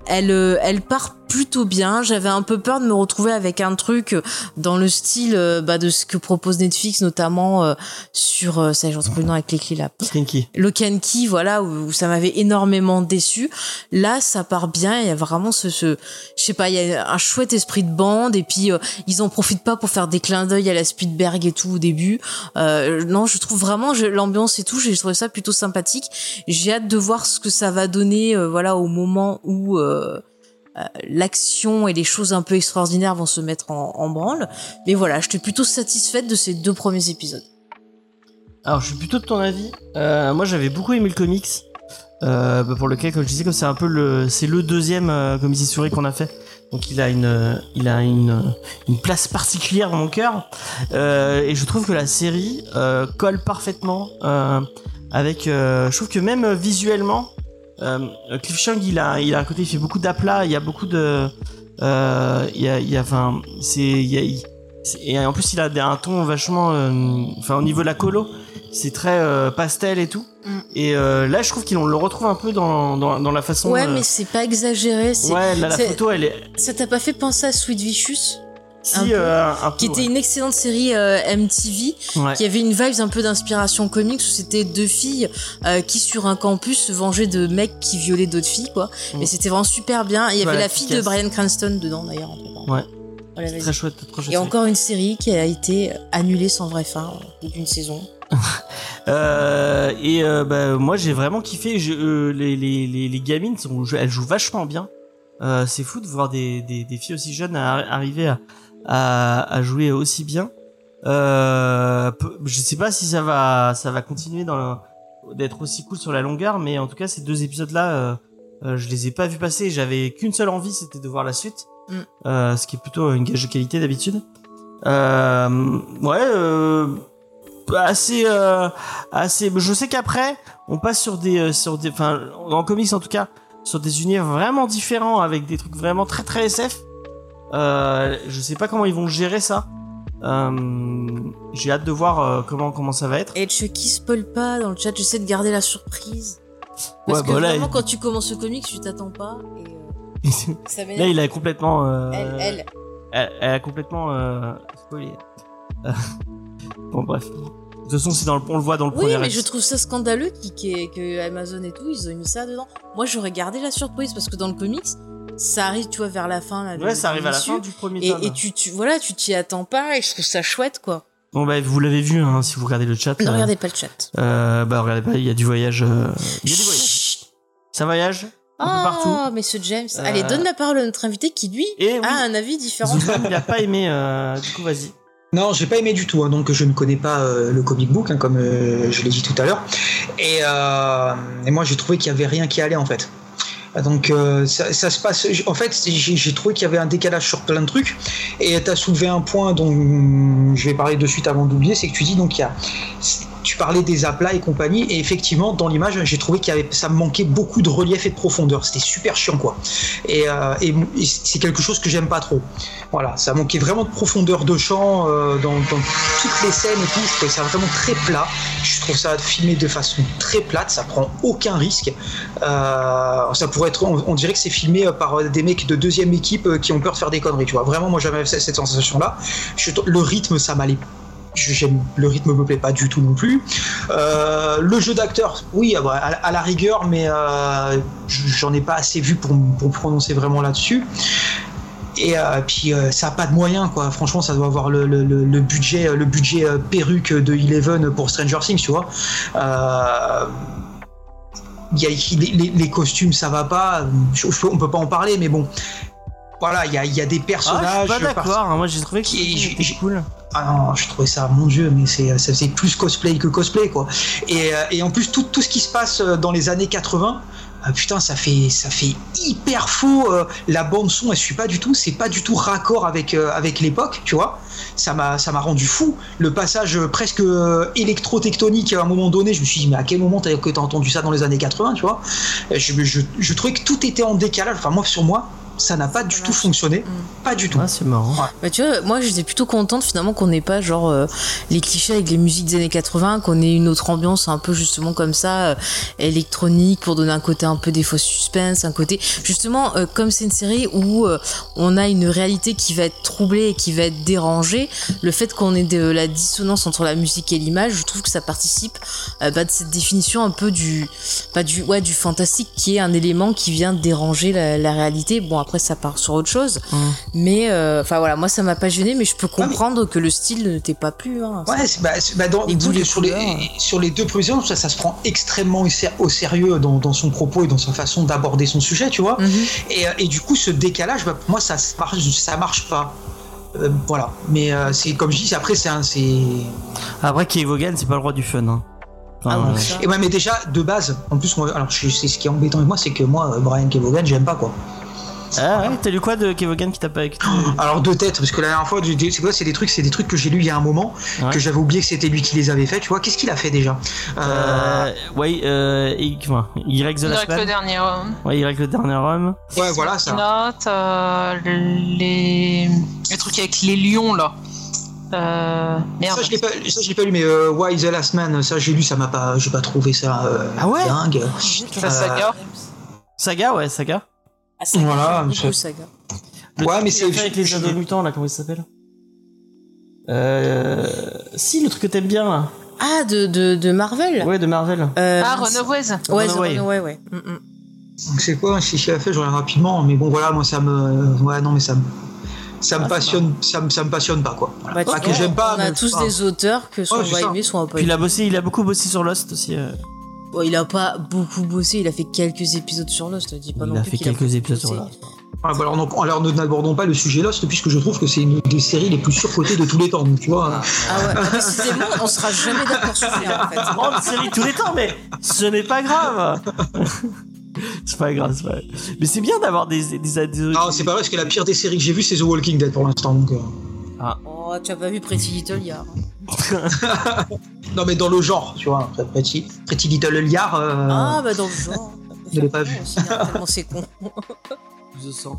elle elle part plutôt bien. J'avais un peu peur de me retrouver avec un truc dans le style bah, de ce que propose Netflix, notamment euh, sur euh, ça, j'en trouve le nom avec les clés là. Kenki. Le Kenki, voilà, où, ça m'avait énormément déçu. Là, ça part bien. Il y a vraiment ce, ce je sais pas, il y a un chouette esprit de bande et puis ils en profitent pas pour faire des clins d'œil à la Spielberg et tout au début. non, je trouve vraiment l'ambiance et tout, j'ai trouvé ça plutôt sympathique. J'ai hâte de voir ce que ça va donner, voilà, au moment où euh, l'action et les choses un peu extraordinaires vont se mettre en, branle. Mais voilà, j'étais plutôt satisfaite de ces deux premiers épisodes. Alors, je suis plutôt de ton avis. Euh, moi, j'avais beaucoup aimé le comics. Euh, pour lequel, comme je disais, c'est un peu le, c'est le deuxième euh, souris qu'on a fait. Donc il a une, euh, il a une, place particulière dans mon cœur. Euh, et je trouve que la série euh, colle parfaitement euh, avec. euh, je trouve que même visuellement, euh, Cliff Chung, il a, il a un côté, il fait beaucoup d'aplats. Il y a beaucoup de, euh, il y a, il y a, enfin, c'est, il y a, il- et en plus il a un ton vachement, euh, enfin au niveau de la colo, c'est très euh, pastel et tout. Mm. Et là, je trouve qu'on le retrouve un peu dans, dans, dans la façon. Ouais, mais c'est pas exagéré. c'est- ouais, là, la c'est- photo, elle est. Ça t'a pas fait penser à Sweet Vicious? Si, peu. euh, peu, qui était ouais. une excellente série euh, MTV, Ouais. qui avait une vibe un peu d'inspiration comics où c'était deux filles euh, qui sur un campus se vengeaient de mecs qui violaient d'autres filles quoi. Mm. Mais c'était vraiment super bien. Il y avait Voilà, la fille de. Brian Cranston dedans d'ailleurs. entre-temps. Ouais. Voilà. Très chouette, très chouette. Et encore une série qui a été annulée sans vraie fin au bout d'une saison. Euh, et bah, moi j'ai vraiment kiffé. Je, les, les, les, les gamines, sont, elles jouent vachement bien. C'est fou de voir des, des, des filles aussi jeunes à- arriver à, à, à jouer aussi bien. Euh, je sais pas si ça va ça va continuer dans d'être aussi cool sur la longueur, mais en tout cas ces deux épisodes là, euh, euh, je les ai pas vus passer. J'avais qu'une seule envie, c'était de voir la suite, Mm. euh, ce qui est plutôt une gage de qualité d'habitude. Euh, ouais. Euh, assez euh, assez je sais qu'après on passe sur des euh, sur des enfin en comics en tout cas sur des univers vraiment différents avec des trucs vraiment très très SF euh, je sais pas comment ils vont gérer ça euh, j'ai hâte de voir euh, comment comment ça va être Et Chucky spoil pas dans le chat, j'essaie de garder la surprise. Parce Ouais, que bah là, vraiment, quand tu commences le comics, tu t'attends pas. Et euh, ça là il a complètement euh, Elle, elle. elle, elle a complètement euh, spoilé bon bref de toute façon c'est dans le on le voit dans le Oui, premier mais ex- je trouve ça scandaleux qui- qui- que Amazon et tout, ils ont mis ça dedans. Moi, j'aurais gardé la surprise parce que dans le comics, ça arrive, tu vois, vers la fin. Là, ouais ça arrive à la fin du premier Et, tome et tu, tu, voilà, tu t'y attends pas et je trouve ça chouette, quoi. bon bah vous l'avez vu hein, si vous regardez le chat Ne euh, regardez pas le chat. Euh, bah regardez pas, il y a du voyage. euh, Il y a du voyage. Ça voyage un peu partout. Oh, mais ce James. Euh, Allez, donne la parole à notre invité qui, lui, Et oui, a un avis différent. Il a pas aimé. euh, du coup, vas-y. Non, j'ai pas aimé du tout, hein, donc je ne connais pas euh, le comic book, hein, comme euh, je l'ai dit tout à l'heure. Et, euh, et moi, j'ai trouvé qu'il y avait rien qui allait en fait. Donc euh, ça, se passe. En fait, j'ai j'ai trouvé qu'il y avait un décalage sur plein de trucs. Et tu as soulevé un point dont je vais parler de suite avant d'oublier, c'est que tu dis donc il y a. Tu parlais des aplats et compagnie, et effectivement, dans l'image, j'ai trouvé qu'il avait, ça me manquait beaucoup de relief et de profondeur. C'était super chiant, quoi. Et, euh, c'est quelque chose que j'aime pas trop. Voilà, ça manquait vraiment de profondeur de champ euh, dans, toutes les scènes et tout. Je trouvais ça vraiment très plat. Je trouve ça filmé de façon très plate. Ça prend aucun risque. Euh, ça pourrait être, on, on dirait que c'est filmé par des mecs de deuxième équipe qui ont peur de faire des conneries. Tu vois, vraiment, moi j'avais cette sensation-là. Le rythme, ça m'allait le rythme me plaît pas du tout non plus. Euh, le jeu d'acteur oui à, la rigueur mais euh, j'en ai pas assez vu pour, pour prononcer vraiment là-dessus. Et euh, puis ça a pas de moyens quoi. Franchement ça doit avoir le, budget le budget perruque de Eleven pour Stranger Things tu vois. Les, costumes ça va pas. Je- on peut pas en parler mais bon voilà il y a, y a des Ah, je personnages suis pas d'accord. hein, Moi, j'ai trouvé que c'était cool. ah non, je trouvais ça, mon dieu, mais c'est, ça faisait plus cosplay que cosplay, quoi. Et, euh, et en plus, tout, tout ce qui se passe euh, dans les années 80, ah, putain, ça fait, ça fait hyper faux. euh, la bande son, elle suit pas du tout, c'est pas du tout raccord avec, euh, avec l'époque, tu vois. Ça m'a, ça m'a rendu fou. Le passage euh, presque euh, électro-tectonique à un moment donné, je me suis dit, mais à quel moment t'as, que t'as entendu ça dans les années 80, tu vois Euh, je, je, je trouvais que tout était en décalage. Enfin, moi, sur moi, ça n'a pas du tout fonctionné. Pas du tout. Ah, c'est marrant. Bah, tu vois, moi j'étais plutôt contente finalement qu'on n'ait pas genre euh, les clichés avec les musiques des années 80, qu'on ait une autre ambiance un peu justement comme ça, euh, électronique pour donner un côté un peu des faux suspense, un côté justement euh, comme c'est une série où euh, on a une réalité qui va être troublée et qui va être dérangée, le fait qu'on ait de la dissonance entre la musique et l'image, je trouve que ça participe euh, bah, de cette définition un peu du, bah, du, ouais, du fantastique qui est un élément qui vient déranger la, la réalité. Bon après ça part sur autre chose. Hum. Mais euh, enfin voilà, moi ça m'a pas gêné, mais je peux mais- comprendre que le style ne t'ait pas plu. Hein. Ouais, c'est- bah, bah, dans, Les goûts, sur, les, sur les deux prévisions, ça, ça se prend extrêmement au sé- au sérieux dans, dans son propos et dans sa façon d'aborder son sujet, tu vois. Mhm. Et, euh, et du coup, ce décalage, bah, pour moi, ça, ça marche, ça marche pas. Euh, voilà. Mais euh, c'est comme je dis, après c'est. Après, Kay Vaughan, c'est pas le roi du fun. Hein. Enfin, Ah. Et ouais, mais déjà de base, en plus, moi, alors c'est ce qui est embêtant avec moi, c'est que moi, Brian Kevogan, j'aime pas quoi. Ah ouais, t'as lu quoi de Kay Vaughan qui t'a pas. t'a- Alors de tête, parce que la dernière fois, c'est quoi C'est des trucs, c'est des trucs que j'ai lus il y a un moment, Ouais. que j'avais oublié que c'était lui qui les avait fait. Tu vois, qu'est-ce qu'il a fait déjà? Euh, Euh, ouais, euh, Y, enfin, y the Last le Man. dernier. euh, Ouais, Y le dernier homme. Ouais, voilà ça. Note, euh, les... les trucs avec les lions là. Euh, merde. Ça je l'ai pas, ça je l'ai pas lu, mais euh, Why the Last Man, ça j'ai lu, ça m'a pas, j'ai pas trouvé ça euh, Ah ouais? dingue. Saga. Saga, ouais, Saga. Ah, Saga, Voilà, beaucoup Saga. Le Ouais, truc mais c'est- avec les je- Indomutants, là, comment il s'appelle? Euh. Si, le truc que t'aimes bien, là. Ah, de, de, de Marvel? Ouais, de Marvel. Euh, Ah. Runaways. Ouais, Runaway. Runaway, ouais. Mm, mm. C'est quoi Si je l'ai fait, je regarde rapidement, mais bon voilà, moi ça me, ouais non mais ça me, ça me Ah, passionne, ça me, ça me passionne pas quoi. Voilà. Bah, tu Pas que j'aime pas. On a tous pas- des auteurs que soit Ouais, on va aimer, soit on va pas Puis il a bossé, il a beaucoup bossé sur Lost aussi. euh. Bon, il a pas beaucoup bossé, il a fait quelques épisodes sur Lost, dis pas Il non a plus fait qu'il quelques épisodes sur. Lost. Ah, bah alors, non- alors, nous n'abordons pas le sujet Lost puisque je trouve que c'est une des séries les plus surcotées de tous les temps. Donc tu vois. Ah ouais, ah, décidément, on sera jamais d'accord sur ça en fait. Grande série de tous les temps, mais ce n'est pas grave. c'est pas grave, c'est pas grave. Mais c'est bien d'avoir des, des, des, des- Non, c'est pas vrai parce que la pire des séries que j'ai vues c'est The Walking Dead pour l'instant. Donc. euh, Oh, tu as pas vu Pretty Little Yard. Non mais dans le genre, tu vois. Pretty, Pretty Little Liar. euh, Ah, bah dans le genre. Je l'ai pas vu. C'est con. Je sens.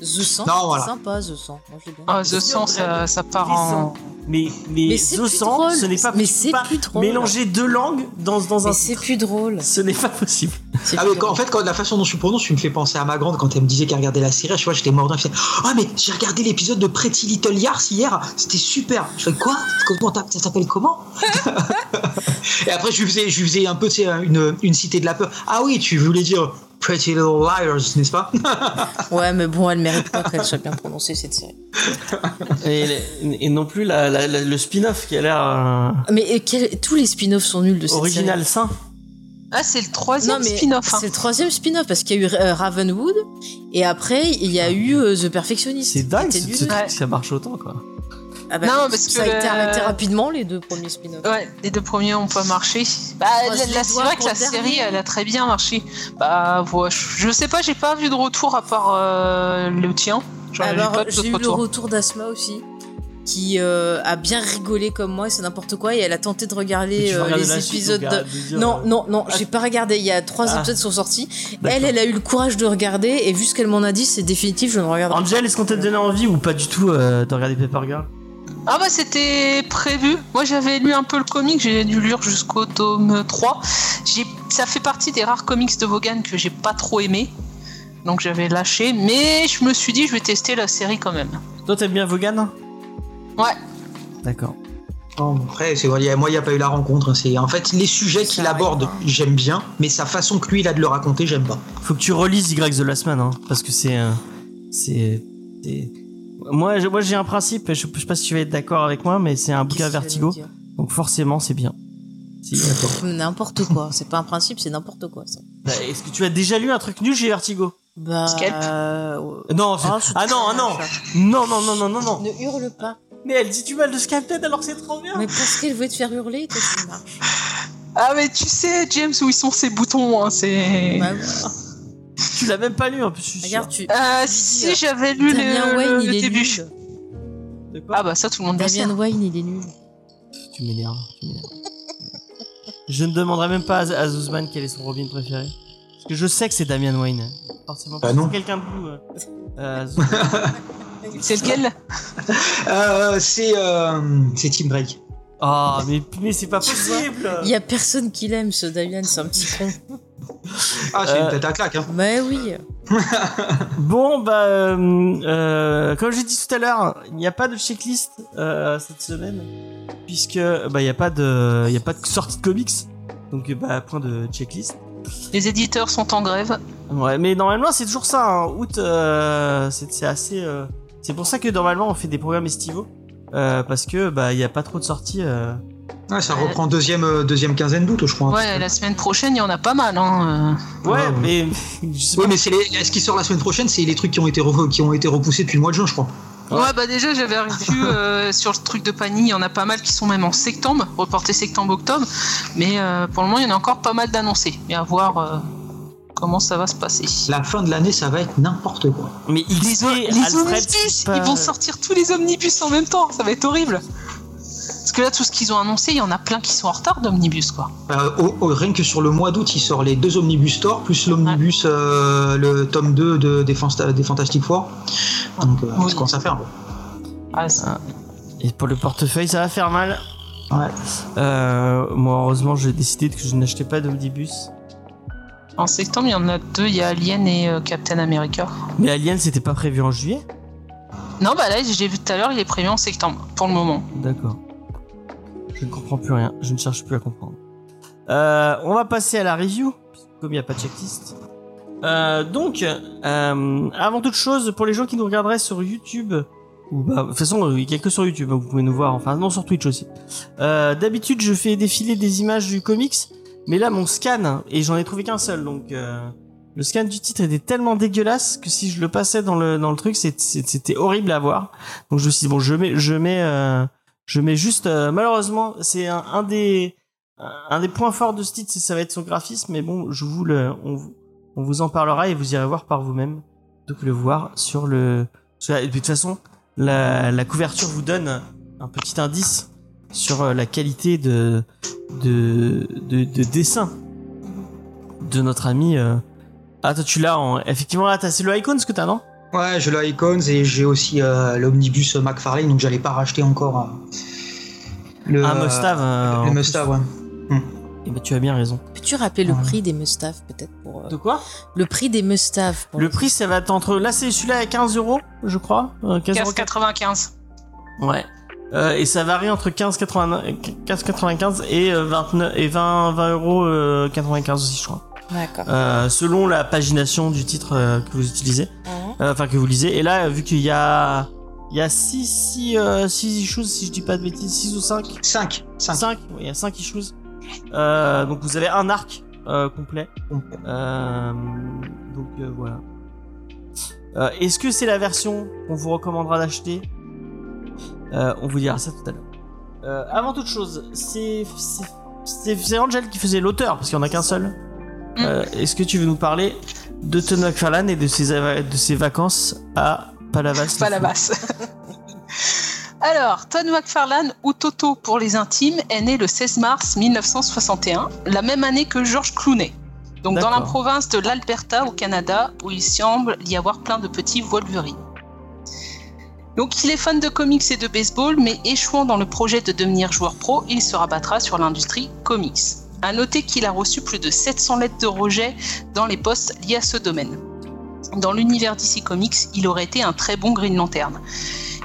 The Sang, Non, c'est voilà. sympa, The Sang. Moi, je l'ai bien Ah, aimé. The Sang, ça, ça part en. Mais, mais, Mais c'est The plus Sang, drôle. ce n'est pas Mais c'est pas plus drôle. Mélanger deux langues dans, dans un. Mais c'est plus drôle. Ce n'est pas possible. C'est Ah mais quand- en fait quand la façon dont tu prononces tu me fais penser à ma grande quand elle me disait qu'elle regardait la série je vois j'étais mort d'un film ah mais j'ai regardé l'épisode de Pretty Little Liars hier c'était super je fais quoi? Comment ça s'appelle comment? Et après je lui faisais je lui faisais un peu tu sais, une, une cité de la peur ah oui tu voulais dire Pretty Little Liars n'est-ce pas Ouais, mais bon, elle mérite pas qu'elle soit bien prononcée cette série. Et, et non plus la, la- la- le spin-off qui a l'air euh, Mais euh, quel- tous les spin-offs sont nuls de cette original sain. Ah, c'est le série. troisième spin-off. hein. c'est le troisième spin-off parce qu'il y a eu euh, Ravenwood et après il y a eu euh, The Perfectionist. C'est dingue, ça marche autant quoi. Ah bah, Non, parce ça que a été le- arrêté rapidement les deux premiers spin-offs. Ouais, les deux premiers ont pas marché. Bah, c'est vrai que la série, elle a très bien marché. Bah, voilà, je, je sais pas, j'ai pas vu de retour à part euh, le tien. Alors pas j'ai eu le retour d'Asma aussi qui euh, a bien rigolé comme moi et c'est n'importe quoi et elle a tenté de regarder euh, les épisodes donc, de... arrête de dire, Non, non, non, Ah. j'ai pas regardé. Il y a trois Ah. épisodes qui sont sortis. D'accord. Elle, elle a eu le courage de regarder et vu ce qu'elle m'en a dit, c'est définitif, je ne regarderai Angel, est-ce qu'on t'a donné envie ou pas du tout euh, de regarder Paper Girl? Ah bah c'était prévu. Moi j'avais lu un peu le comic, j'ai dû lire jusqu'au tome 3. J'ai, ça fait partie des rares comics de Vaughan que j'ai pas trop aimé. Donc j'avais lâché, mais je me suis dit je vais tester la série quand même. Toi, t'aimes bien Vaughan? Ouais. D'accord. Après c'est vrai, il y a- moi il n'y a pas eu la rencontre c'est en fait les sujets qu'il aborde hein. j'aime bien mais sa façon que lui il a de le raconter j'aime pas Faut que tu relises Y The Last Man, hein, parce que c'est. euh, c'est. c'est- Moi, je- moi j'ai un principe, je, je sais pas si tu vas être d'accord avec moi, mais c'est un bouquin Vertigo, donc forcément c'est bien. Si- N'importe quoi, c'est pas un principe, c'est n'importe quoi ça. Bah, Est-ce que tu as déjà lu un truc nul chez Vertigo? Bah. Scalp. euh. Non, c'est- Ah, non, ah non, non, non, non, non, non, non. Ne hurle pas. Mais elle dit du mal de Skype alors que c'est trop bien. Mais parce qu'elle veut te faire hurler, toi tu marches. Ah mais tu sais James où ils sont ces boutons, hein, c'est. Bah, ouais. Tu l'as même pas lu en plus. je suis sûr. Regarde, tu. Euh, si j'avais lu Damien le, Wayne, le il est début. nul. De quoi Ah bah ça tout le monde le sait. Damien Wayne, il est nul. Tu m'énerves. tu m'énerves. Je ne demanderai même pas à, à Zuzman quel est son Robin préféré. Parce que je sais que c'est Damian Wayne. Forcément. Bah non. C'est quelqu'un de vous. euh, euh. C'est lequel Euh, c'est euh, c'est Team Break Oh, mais, mais c'est pas possible. Il y a personne qui l'aime, ce Damien, c'est un petit con. Ah c'est Euh, une tête à claque hein. Bah oui. Bon, bah, euh, euh, comme j'ai dit tout à l'heure, il n'y a pas de checklist euh, cette semaine, puisque bah il n'y a pas de, il a pas de sortie de comics, donc bah point de checklist. Les éditeurs sont en grève. Ouais, mais normalement c'est toujours ça. Hein. Août, euh, c'est assez. euh, C'est pour ça que normalement on fait des programmes estivaux, euh, parce que bah il n'y a pas trop de sorties. Euh. Ouais, ça reprend deuxième euh, deuxième quinzaine d'août je crois Ouais, la semaine prochaine il y en a pas mal. Hein. Ouais, Ouais, ouais. mais pas. mais c'est les... ce qui sort la semaine prochaine, c'est les trucs qui ont été re- qui ont été repoussés depuis le mois de juin, je crois. Ouais, bah déjà j'avais vu euh, sur le truc de Pani, il y en a pas mal qui sont même en septembre, reportés septembre-octobre, mais euh, pour le moment il y en a encore pas mal d'annoncés. Et à voir euh, comment ça va se passer. La fin de l'année, ça va être n'importe quoi. Mais Les, XP, les Alfred, omnibus, pas- ils vont sortir tous les omnibus en même temps, ça va être horrible. Parce que là, tout ce qu'ils ont annoncé, il y en a plein qui sont en retard d'omnibus, quoi. Euh, rien que sur le mois d'août, il sort les deux omnibus Thor, plus l'omnibus, euh, le tome 2 de, des, Fanta- des Fantastic Four. Donc, euh, Oui. ça commence à faire. Ah, Et pour le portefeuille, ça va faire mal. Ouais. Euh, moi, heureusement, j'ai décidé que je n'achetais pas d'omnibus. En septembre, il y en a deux, il y a Alien et euh, Captain America. Mais Alien, c'était pas prévu en juillet? Non, bah là, j'ai vu tout à l'heure, il est prévu en septembre, pour le moment. D'accord. Je ne comprends plus rien. Je ne cherche plus à comprendre. Euh, on va passer à la review, comme il n'y a pas de checklist. Euh, donc, euh, avant toute chose, pour les gens qui nous regarderaient sur YouTube, ou bah, de toute façon, euh, il y a que sur YouTube, hein, vous pouvez nous voir, enfin non, sur Twitch aussi. Euh, D'habitude, je fais défiler des images du comics, mais là, mon scan, et j'en ai trouvé qu'un seul, donc euh, le scan du titre était tellement dégueulasse que si je le passais dans le dans le truc, c'était horrible à voir. Donc je me suis dit bon, je mets je mets je mets juste euh, malheureusement c'est un, des un des points forts de ce titre, ça va être son graphisme, mais bon, je vous le on, vous- en parlera et vous irez voir par vous-même. Que le voir sur le de toute façon la, couverture vous donne un petit indice sur euh, la qualité de de de, de dessin de notre ami euh, ah toi tu l'as en effectivement t'as c'est le icon ce que t'as non? Ouais, j'ai le Icons et j'ai aussi euh, l'omnibus McFarlane, donc j'allais pas racheter encore euh, le, un must-have euh, le plus. must-have, ouais. Eh ben, tu as bien raison Peux-tu rappeler le Ouais. prix des mustaves peut-être pour euh, de quoi? le prix des mustaves Le prix, ça va être entre. Là, c'est celui-là à 15 euros, je crois. Euh, 15 euros. 15,95. Ouais. Euh, et ça varie entre 15,80 15,95 et euh, 29 et 20 20 euros euh, 95 aussi, je crois. D'accord. Euh, selon la pagination du titre euh, que vous utilisez. Euh, enfin que vous lisez. Et là, vu qu'il y a il y a 6 six, euh, six issues, si je dis pas de bêtises, 6 ou 5 5. 5. 5 il y a 5 issues. Euh, donc vous avez un arc euh, complet. Euh, donc euh, voilà. Euh, Est-ce que c'est la version qu'on vous recommandera d'acheter? Euh, On vous dira ça tout à l'heure. Euh, avant toute chose, c'est Angel qui faisait l'auteur parce qu'il n'y en a qu'un seul. Mm. Euh, Est-ce que tu veux nous parler de Todd McFarlane et de ses ava- de ses vacances à Palavas Pas la basse. Alors, Todd McFarlane, ou Toto pour les intimes, est né le 16 mars 1961, la même année que George Clooney. Donc dans la province de l'Alberta au Canada, où il semble y avoir plein de petits Wolverine. Donc il est fan de comics et de baseball, mais échouant dans le projet de devenir joueur pro, il se rabattra sur l'industrie comics. À noter qu'il a reçu plus de 700 lettres de rejet dans les postes liés à ce domaine. Dans l'univers DC Comics, il aurait été un très bon Green Lantern.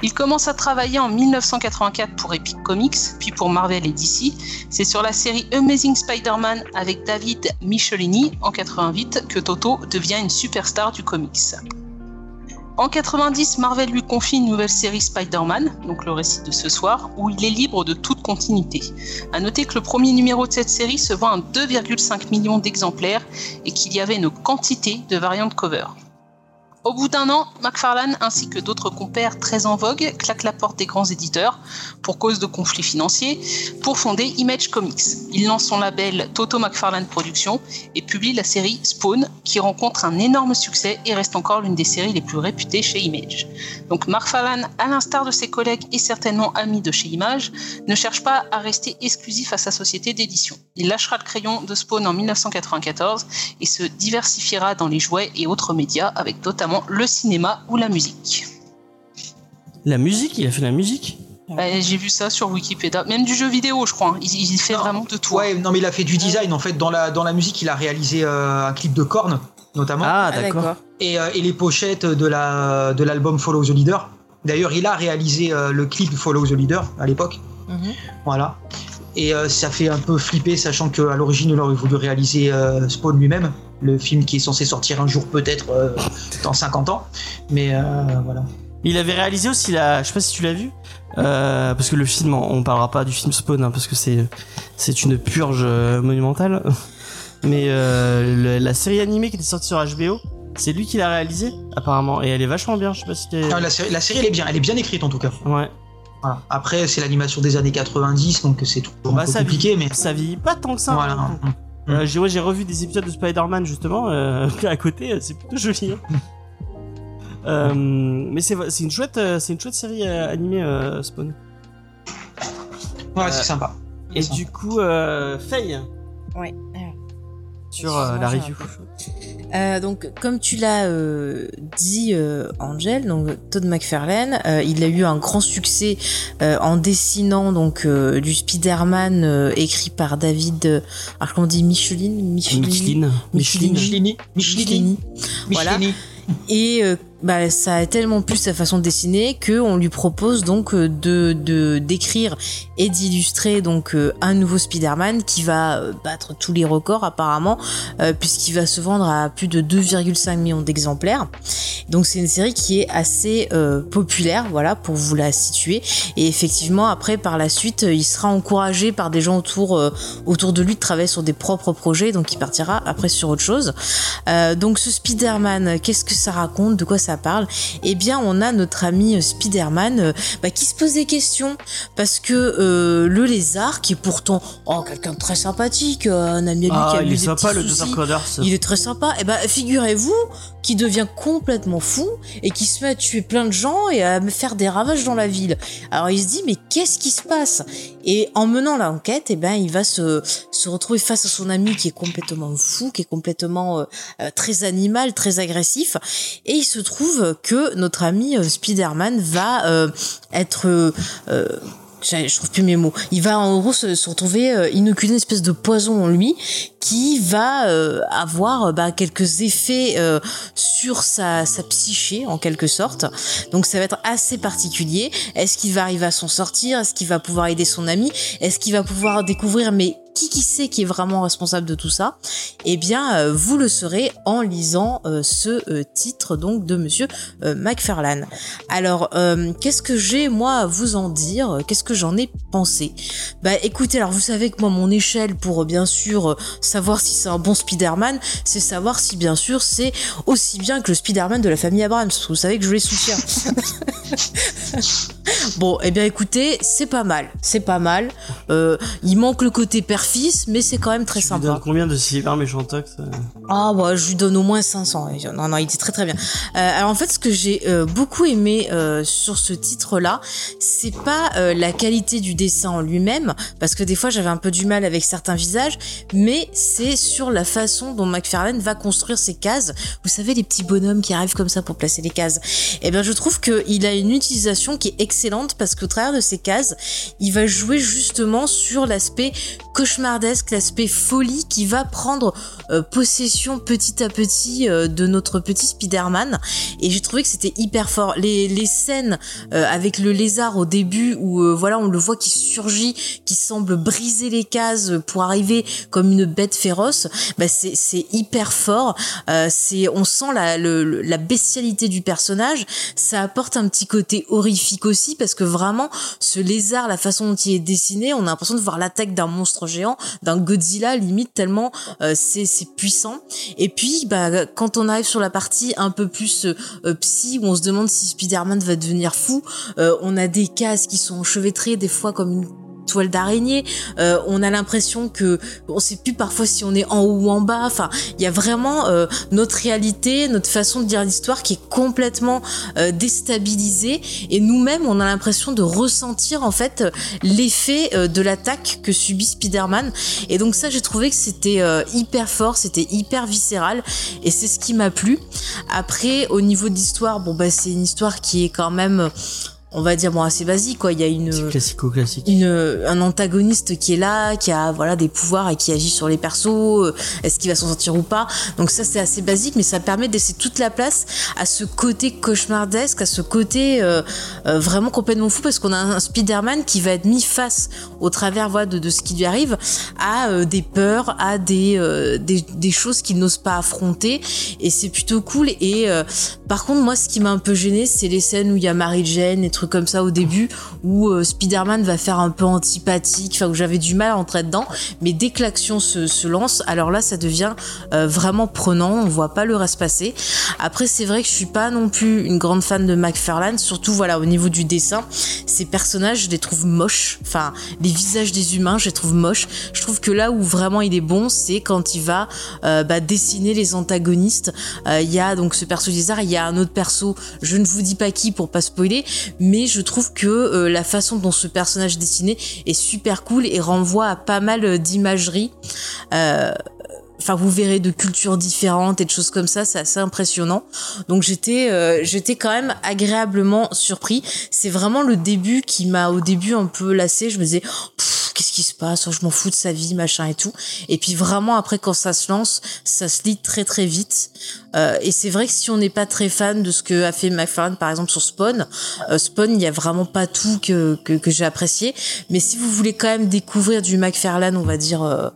Il commence à travailler en 1984 pour Epic Comics, puis pour Marvel et DC. C'est sur la série Amazing Spider-Man avec David Michelini en 88 que Toto devient une superstar du comics. En 90, Marvel lui confie une nouvelle série Spider-Man, donc le récit de ce soir, où il est libre de toute continuité. À noter que le premier numéro de cette série se vend à 2,5 millions d'exemplaires et qu'il y avait une quantité de variantes cover. Au bout d'un an, McFarlane ainsi que d'autres compères très en vogue claquent la porte des grands éditeurs pour cause de conflits financiers pour fonder Image Comics. Il lance son label Toto McFarlane Productions et publie la série Spawn qui rencontre un énorme succès et reste encore l'une des séries les plus réputées chez Image. Donc McFarlane, à l'instar de ses collègues et certainement amis de chez Image, ne cherche pas à rester exclusif à sa société d'édition. Il lâchera le crayon de Spawn en 1994 et se diversifiera dans les jouets et autres médias avec notamment le cinéma ou la musique. La musique, il a fait la musique J'ai vu ça sur Wikipédia, même du jeu vidéo, je crois. hein. Il, il fait Non. vraiment de tout. Ouais, non, mais il a fait du design en fait. Dans la, dans la musique, il a réalisé euh, un clip de Korn, notamment. Ah, Ah, d'accord. Et, euh, et les pochettes de la de l'album Follow the Leader. D'ailleurs, il a réalisé euh, le clip Follow the Leader à l'époque. Mhm. Voilà. Et euh, ça fait un peu flipper, sachant qu'à l'origine, il aurait voulu réaliser euh, Spawn lui-même, le film qui est censé sortir un jour peut-être euh, dans 50 ans. Mais euh, voilà. Il avait réalisé aussi la, je sais pas si tu l'as vu, euh, parce que le film, on parlera pas du film Spawn, hein, parce que c'est c'est une purge euh, monumentale. Mais le- la série animée qui était sortie sur HBO, C'est lui qui l'a réalisé, apparemment, et elle est vachement bien. Je sais pas si ah, la, série, la série, elle est bien, elle est bien écrite en tout cas. Ouais. Après, c'est l'animation des années 90, donc c'est tout bah, compliqué, mais ça vit pas tant que ça. Voilà. Hein. Euh, j'ai revu des épisodes de Spider-Man justement euh, à côté, euh, c'est plutôt joli. Hein. mais c'est une chouette, c'est une chouette série animée Spawn. Ouais, c'est sympa. Et du coup, Faye. Ouais sur euh, la review. Euh, donc, comme tu l'as euh, dit, Angel, donc Todd McFarlane, il a eu un grand succès en dessinant donc du Spider-Man écrit par David, alors comment on dit Michelin, Michelin, Michelin, Michelin, Michelin, voilà. Et bah, ça a tellement plu sa façon de dessiner que on lui propose donc euh, de d'écrire et d'illustrer donc euh, un nouveau Spider-Man qui va euh, battre tous les records apparemment puisqu'il va se vendre à plus de 2,5 millions d'exemplaires. Donc c'est une série qui est assez populaire, voilà pour vous la situer. Et effectivement après par la suite il sera encouragé par des gens autour autour de lui de travailler sur des propres projets, donc il partira après sur autre chose. donc ce Spider-Man, qu'est-ce que ça raconte, de quoi ça parle, eh bien on a notre ami euh, Spider-Man euh, bah, qui se pose des questions. Parce que euh, le lézard, qui est pourtant oh, quelqu'un de très sympathique, un ami à lui ah, qui a il est sympa le il est très sympa. Et eh bah figurez-vous qu'il devient complètement fou et qui se met à tuer plein de gens et à faire des ravages dans la ville. Alors il se dit mais qu'est-ce qui se passe? Et en menant l'enquête, eh ben il va se, retrouver face à son ami qui est complètement fou, qui est complètement très animal, très agressif, et il se trouve que notre ami euh, Spider-Man va euh, être euh, je trouve plus mes mots. Il va en gros se, retrouver euh, inoculer une espèce de poison en lui qui va avoir bah, quelques effets sur sa, sa psyché en quelque sorte. Donc ça va être assez particulier. Est-ce qu'il va arriver à s'en sortir? Est-ce qu'il va pouvoir aider son ami? Est-ce qu'il va pouvoir découvrir mais qui qui sait qui est vraiment responsable de tout ça? Eh bien, euh, vous le saurez en lisant euh, ce euh, titre donc de Monsieur McFarlane. Alors, qu'est-ce que j'ai moi à vous en dire? Qu'est-ce que j'en ai pensé? Bah, écoutez, alors vous savez que moi mon échelle pour bien sûr savoir si c'est un bon Spider-Man, c'est savoir si bien sûr c'est aussi bien que le Spider-Man de la famille Abrams. Vous savez que je les soutiens. bon, eh bien écoutez, c'est pas mal, c'est pas mal. il manque le côté perfect mais c'est quand même très sympa. Tu lui donnes combien de Silver Méchantox euh Ah bah je lui donne au moins 500. Non non, il était très très bien. Euh, alors en fait, ce que j'ai euh, beaucoup aimé sur ce titre-là, c'est pas la qualité du dessin en lui-même, parce que des fois j'avais un peu du mal avec certains visages, mais c'est sur la façon dont McFarlane va construire ses cases. Vous savez les petits bonhommes qui arrivent comme ça pour placer les cases. Eh bien je trouve qu'il a une utilisation qui est excellente parce qu'au travers de ces cases, il va jouer justement sur l'aspect cauchemar cauchemardesque, l'aspect folie qui va prendre euh, possession petit à petit euh, de notre petit Spider-Man. Et j'ai trouvé que c'était hyper fort. Les, les scènes euh, avec le lézard au début où voilà on le voit qui surgit, qui semble briser les cases pour arriver comme une bête féroce, bah c'est hyper fort. c'est on sent la, le, la bestialité du personnage. Ça apporte un petit côté horrifique aussi parce que vraiment ce lézard, la façon dont il est dessiné, on a l'impression de voir l'attaque d'un monstre géant d'un Godzilla limite tellement euh, c'est puissant. Et puis bah quand on arrive sur la partie un peu plus euh, psy où on se demande si Spider-Man va devenir fou, euh, on a des cases qui sont enchevêtrées des fois comme une toile d'araignée. Euh, on a l'impression que on sait plus parfois si on est en haut ou en bas. Enfin, il y a vraiment euh, notre réalité, notre façon de dire l'histoire qui est complètement euh, déstabilisée. Et nous-mêmes, on a l'impression de ressentir en fait l'effet de l'attaque que subit Spider-Man. Et donc ça, j'ai trouvé que c'était hyper fort, c'était hyper viscéral. Et c'est ce qui m'a plu. Après, au niveau de l'histoire, bon bah c'est une histoire qui est quand même on va dire bon assez basique quoi. Il y a une classico classique une un antagoniste qui est là qui a voilà des pouvoirs et qui agit sur les persos euh, est-ce qu'il va s'en sortir ou pas. Donc ça c'est assez basique mais ça permet de laisser toute la place à ce côté cauchemardesque à ce côté euh, euh, vraiment complètement fou parce qu'on a un Spider-Man qui va être mis face au travers voilà, de, de ce qui lui arrive à des peurs à des des, des choses qu'il n'ose pas affronter et c'est plutôt cool. Et par contre moi ce qui m'a un peu gêné c'est les scènes où il y a Mary Jane et trucs comme ça au début où euh, Spider-Man va faire un peu antipathique, enfin où j'avais du mal à entrer dedans. Mais dès que l'action se, lance, alors là, ça devient euh, vraiment prenant. On voit pas le reste passer. Après, c'est vrai que je suis pas non plus une grande fan de McFarlane, surtout voilà au niveau du dessin. Ces personnages, je les trouve moches. Enfin, les visages des humains, je les trouve moches. Je trouve que là où vraiment il est bon, c'est quand il va euh, bah, dessiner les antagonistes. Il y a donc ce perso Lézard, il y a un autre perso, je ne vous dis pas qui pour pas spoiler, mais je trouve que euh, la façon dont ce personnage est dessiné est super cool et renvoie à pas mal d'imagerie. Euh, enfin vous verrez de cultures différentes et de choses comme ça c'est assez impressionnant. Donc j'étais euh, j'étais quand même agréablement surpris. C'est vraiment le début qui m'a au début un peu lassé je me disais qu'est-ce qui se passe je m'en fous de sa vie machin et tout. Et puis vraiment après quand ça se lance ça se lit très très vite. Euh, et c'est vrai que si on n'est pas très fan de ce que a fait McFarlane par exemple sur Spawn euh, Spawn il y a vraiment pas tout que que, que j'ai apprécié. Mais si vous voulez quand même découvrir du McFarlane on va dire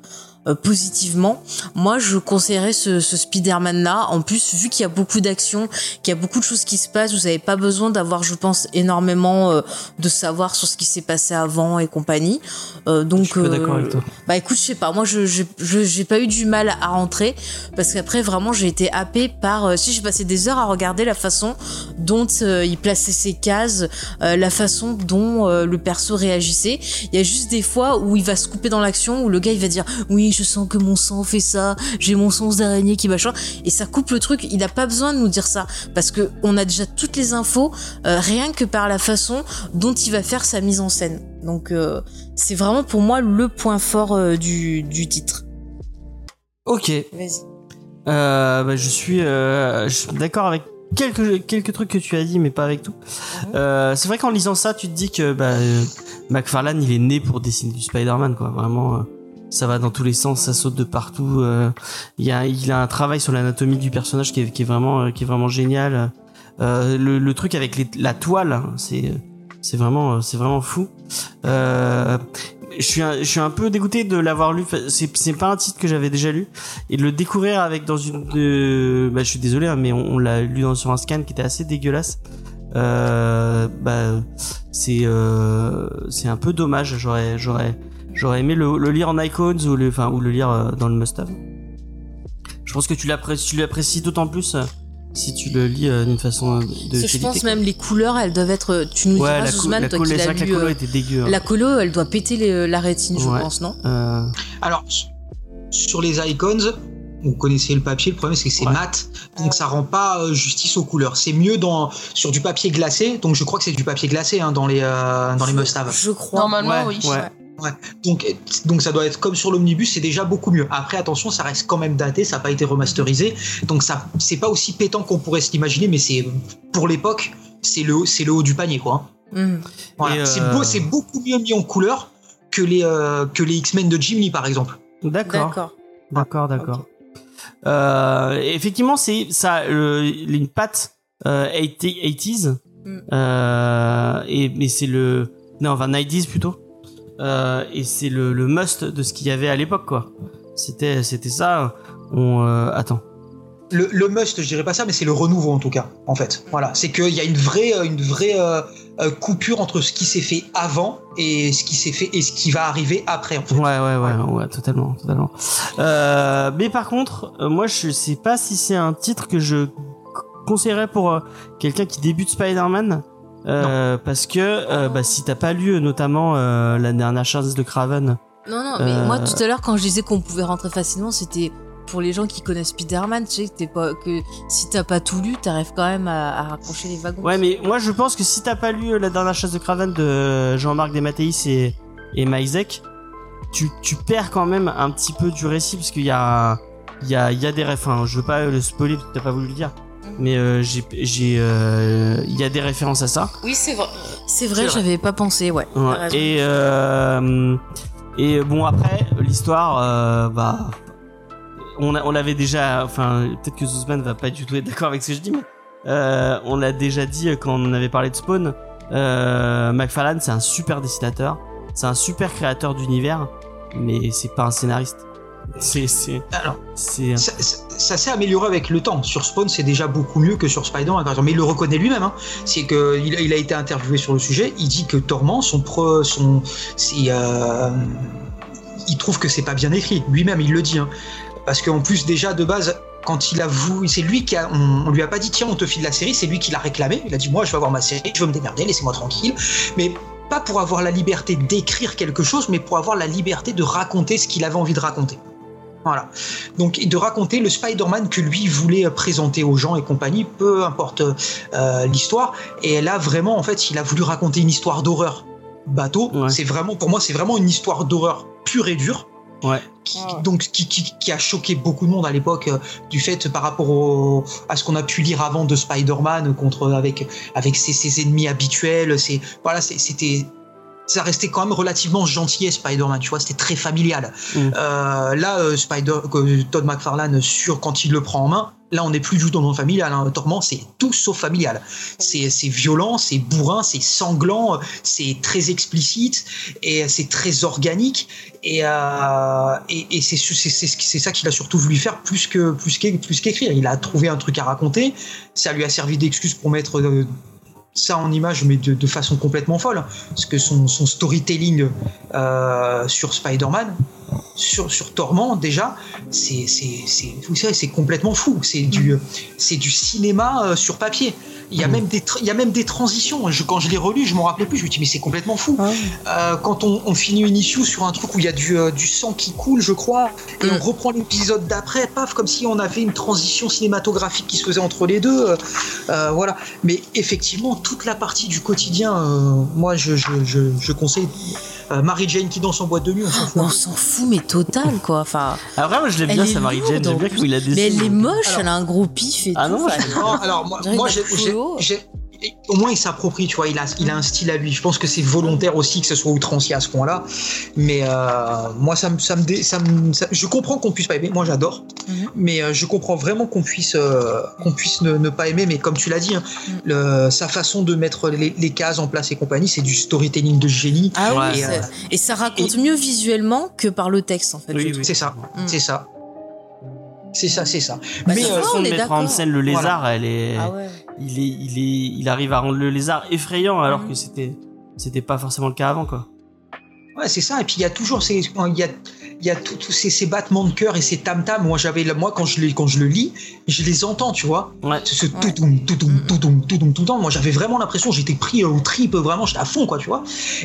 euh, euh, positivement. Moi, je conseillerais ce, ce Spider-Man là. En plus, vu qu'il y a beaucoup d'actions, qu'il y a beaucoup de choses qui se passent, vous n'avez pas besoin d'avoir, je pense, énormément euh, de savoir sur ce qui s'est passé avant et compagnie. Euh, donc, je suis d'accord avec toi. bah écoute, je sais pas. Moi, je j'ai pas eu du mal à rentrer parce qu'après, vraiment, j'ai été happé par. si j'ai passé des heures à regarder la façon dont il plaçait ses cases, la façon dont le perso réagissait. Il y a juste des fois où il va se couper dans l'action, où le gars il va dire oui je sens que mon sang fait ça, j'ai mon sens d'araignée qui machin, et ça coupe le truc. Il n'a pas besoin de nous dire ça parce que on a déjà toutes les infos, euh, rien que par la façon dont il va faire sa mise en scène. Donc euh, c'est vraiment pour moi le point fort euh, du, du titre. Ok. Vas-y. Bah, je suis, je suis d'accord avec quelques quelques trucs que tu as dit, mais pas avec tout. C'est vrai qu'en lisant ça, tu te dis que bah, McFarlane il est né pour dessiner du Spider-Man, quoi. Vraiment ça va dans tous les sens, ça saute de partout. Euh, il y a, il a un travail sur l'anatomie du personnage qui est, vraiment, euh, qui est vraiment génial. Euh, le, le, truc avec les, la toile, hein, c'est, c'est vraiment, c'est vraiment fou. Euh, je suis, un, je suis un peu dégoûté de l'avoir lu. C'est, c'est pas un titre que j'avais déjà lu et de le découvrir avec dans une, de, bah, je suis désolé, hein, mais on, l'a lu dans, sur un scan qui était assez dégueulasse. Euh, bah, c'est, c'est un peu dommage. J'aurais, j'aurais J'aurais aimé le, lire en icons ou le, enfin, ou le lire euh, dans le must-have. Je pense que tu l'apprécies, d'autant plus euh, si tu le lis euh, d'une façon de Je pense même les couleurs, elles doivent être. Tu nous ouais, diras, Zuzman, toi qui l'as lu. La colo était dégueu. Hein. La colo, elle doit péter la rétine, je pense, non Alors, sur les icons, vous connaissez le papier, le problème c'est que c'est mat, donc ça rend pas justice aux couleurs. C'est mieux dans sur du papier glacé, donc je crois que c'est du papier glacé hein, dans les dans les must-have. Je crois. Normalement, oui. Donc, donc ça doit être comme sur l'omnibus, c'est déjà beaucoup mieux. Après, attention, ça reste quand même daté, ça n'a pas été remasterisé, donc ça, c'est pas aussi pétant qu'on pourrait s'imaginer, mais c'est pour l'époque, c'est le, c'est le haut du panier, quoi. Mmh. Voilà. C'est, beau, c'est beaucoup mieux mis en couleur que les, euh, que les X-Men de Jimmy, par exemple. D'accord. D'accord, d'accord. Euh, effectivement, c'est ça, une patte euh, 80s. Mmh. Euh, et mais c'est le non, enfin 90s plutôt. Euh, et c'est le, le, must de ce qu'il y avait à l'époque quoi. C'était c'était ça. On euh, attends. Le, le, must, je dirais pas ça, mais c'est le renouveau en tout cas. En fait, voilà, c'est qu'il y a une vraie une vraie euh, euh, coupure entre ce qui s'est fait avant et ce qui s'est fait et ce qui va arriver après. En fait. Ouais ouais ouais ouais, totalement totalement. Euh, mais par contre, moi je sais pas si c'est un titre que je conseillerais pour quelqu'un qui débute Spider-Man euh, parce que euh, bah, si t'as pas lu notamment euh, la dernière chance de Craven. Non, non, mais moi tout à l'heure quand je disais qu'on pouvait rentrer facilement, c'était pour les gens qui connaissent Spider-Man, tu sais que, pas, que si t'as pas tout lu, t'arrives quand même à, à, raccrocher les wagons. Ouais, mais moi je pense que si t'as pas lu la dernière chasse de Craven de Jean-Marc Desmatéis et, et Maizek, tu, tu perds quand même un petit peu du récit parce qu'il y a, il y, a, il y a des refs. Hein, je veux pas le spoiler parce que t'as pas voulu le dire mais euh, j'ai j'ai euh, il y a des références à ça. Oui, c'est vrai. C'est vrai, j'avais pas pensé, ouais. Et euh, et bon après l'histoire bah on a, on l'avait déjà enfin peut-être que Zuzman va pas du tout être d'accord avec ce que je dis mais on l'a déjà dit quand on avait parlé de Spawn McFarlane c'est un super dessinateur, c'est un super créateur d'univers mais c'est pas un scénariste. C'est, c'est, Alors, c'est. ça, ça- ça s'est amélioré avec le temps. Sur Spawn, c'est déjà beaucoup mieux que sur Spider-Man, par exemple. Mais il le reconnaît lui-même. Hein. C'est que il, a- été interviewé sur le sujet. Il dit que Torment, son pro, son, c'est, euh, il trouve que c'est pas bien écrit. Lui-même, il le dit. Hein. Parce qu'en plus, déjà de base, quand il a voulu, c'est lui qui a, on, on lui a pas dit tiens, on te file la série. C'est lui qui l'a réclamé. Il a dit moi, je veux avoir ma série, je veux me démerder, laissez-moi tranquille. Mais pas pour avoir la liberté d'écrire quelque chose, mais pour avoir la liberté de raconter ce qu'il avait envie de raconter. Voilà. Donc, et de raconter le Spider-Man que lui voulait euh, présenter aux gens et compagnie, peu importe euh, l'histoire. Et là, vraiment, en fait, il a voulu raconter une histoire d'horreur. Bateau, Ouais. c'est vraiment, pour moi, c'est vraiment une histoire d'horreur pure et dure. Ouais. Qui, Ouais. donc, qui, qui, qui a choqué beaucoup de monde à l'époque euh, du fait par rapport au, à ce qu'on a pu lire avant de Spider-Man contre avec avec ses, ses ennemis habituels. C'est voilà, c'était ça restait quand même relativement gentil Spider-Man, tu vois, c'était très familial. Mm. Euh, là, euh, Spider, que Todd McFarlane sur quand il le prend en main, là on n'est plus du tout dans le familial. Hein. Torment, c'est tout sauf familial. C'est violent, c'est bourrin, c'est sanglant, c'est très explicite et c'est très organique. Et, euh, et, et c'est ça qu'il a surtout voulu faire plus que plus qu'écrire. Il a trouvé un truc à raconter. Ça lui a servi d'excuse pour mettre euh, ça en image, mais de, façon complètement folle. Parce que son, son storytelling euh, sur Spider-Man, sur, sur Torment, déjà, c'est complètement fou. C'est du, c'est du cinéma euh, sur papier. Il y, a Mm. même des il y a même des transitions. Je- quand je l'ai relu, je m'en rappelais plus. Je me dis, mais c'est complètement fou. Euh, quand on, on finit une issue sur un truc où il y a du, euh, du sang qui coule, je crois, et Mm. on reprend l'épisode d'après, paf, comme si on avait une transition cinématographique qui se faisait entre les deux. euh, voilà. Mais effectivement, toute la partie du quotidien, moi, je, je, je, conseille. Mary Jane qui danse en boîte de nuit, on s'en fout. On s'en fout, mais total, quoi. Enfin, Après, moi, je l'aime bien, sa Mary Jane. J'aime en bien comment il a des mais elle est moche, Alors- elle a un gros pif et Ah tout. non, enfin, je- Non, alors moi, moi j'ai, la au moins il s'approprie, tu vois, il a, il a un style à lui. Je pense que c'est volontaire aussi que ce soit outrancier à ce point-là. Mais euh, moi, ça me, ça me, dé- ça me- ça- je comprends qu'on puisse pas aimer. Moi, j'adore. Mhm. Mais euh, je comprends vraiment qu'on puisse, euh, qu'on puisse ne, ne pas aimer. Mais comme tu l'as dit, hein, Mhm. le- sa façon de mettre les, les cases en place et compagnie, c'est du storytelling de génie. Ah Ouais. oui, Et, euh, ça raconte mieux visuellement que par le texte, en fait. Oui, oui. C'est ça, Mm. c'est ça. C'est ça, c'est ça. Bah, mais c'est euh, ça, façon on de est mettre en scène le lézard, elle est, Ah ouais. Il est, il est, il arrive à rendre le lézard effrayant alors Mhm. que c'était, c'était pas forcément le cas avant, quoi. Ouais, c'est ça. Et puis il y a toujours ces, il y a, il y a tout- tous ces, ces battements de cœur et ces tam tam. Moi, j'avais, moi quand je les, quand je le lis, je les entends, tu vois. Ouais. Ce, ce toutoum, toutoum, toutoum, toutoum, toutoum. Moi, j'avais vraiment l'impression, j'étais pris au trip, vraiment, j'étais à fond, quoi, tu vois.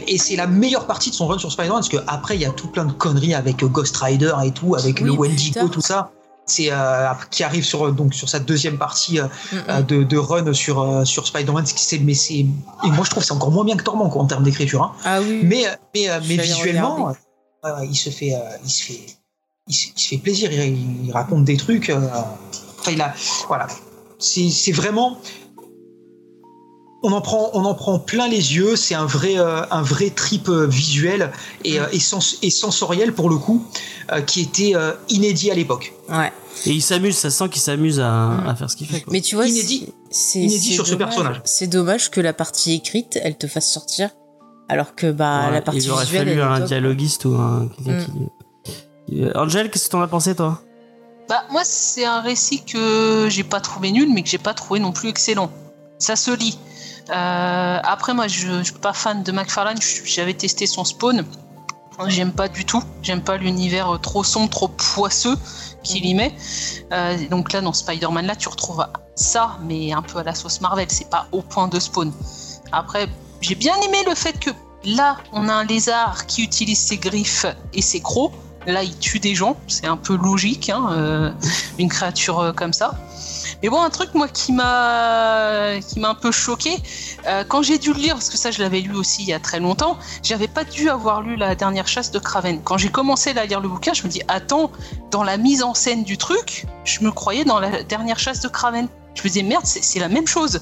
Et c'est la meilleure partie de son run sur Spider-Man parce que après, il y a tout plein de conneries avec Ghost Rider et tout, avec Oui, le Wendigo, tout ça. C'est euh, qui arrive sur donc sur sa deuxième partie euh, Mm, euh, de, de run sur euh, sur Spider-Man. C'est mais c'est et moi je trouve que c'est encore moins bien que Torment quoi en termes d'écriture. Hein. Ah oui. Mais, euh, mais, euh, mais visuellement, euh, il se fait, euh, il se fait, il se, il se fait plaisir. Il, il raconte des trucs. euh, enfin, il a, voilà. C'est c'est vraiment. On en prend, on en prend plein les yeux. C'est un vrai, euh, un vrai trip euh, visuel et, euh, et, sens- et sensoriel pour le coup, euh, qui était euh, inédit à l'époque. Ouais. Et il s'amuse, ça sent qu'il s'amuse à, Mm. à faire ce qu'il fait, quoi. Mais tu vois, Inédit. c'est Inédit c'est sur ce dommage. personnage. C'est dommage que la partie écrite, elle te fasse sortir, alors que bah Ouais, la partie il aurait visuelle, fallu un top. dialoguiste ou un, Mm. Euh, Angel, qu'est-ce que t'en as pensé, toi? Bah, moi, c'est un récit que j'ai pas trouvé nul, mais que j'ai pas trouvé non plus excellent. Ça se lit. Euh, après, moi, je, je suis pas fan de McFarlane. J'avais testé son spawn. J'aime pas du tout. J'aime pas l'univers trop sombre, trop poisseux qu'il y met. Euh, donc là, dans Spider-Man, là, tu retrouves ça, mais un peu à la sauce Marvel. C'est pas au point de spawn. Après, j'ai bien aimé le fait que là, on a un lézard qui utilise ses griffes et ses crocs. Là, il tue des gens, c'est un peu logique, hein, euh, une créature comme ça. Mais bon, un truc moi qui m'a qui m'a un peu choqué euh, quand j'ai dû le lire, parce que ça je l'avais lu aussi il y a très longtemps. J'avais pas dû avoir lu la dernière chasse de Craven. Quand j'ai commencé à lire le bouquin, je me dis attends, dans la mise en scène du truc, je me croyais dans la dernière chasse de Craven. Je me disais merde, c'est la même chose.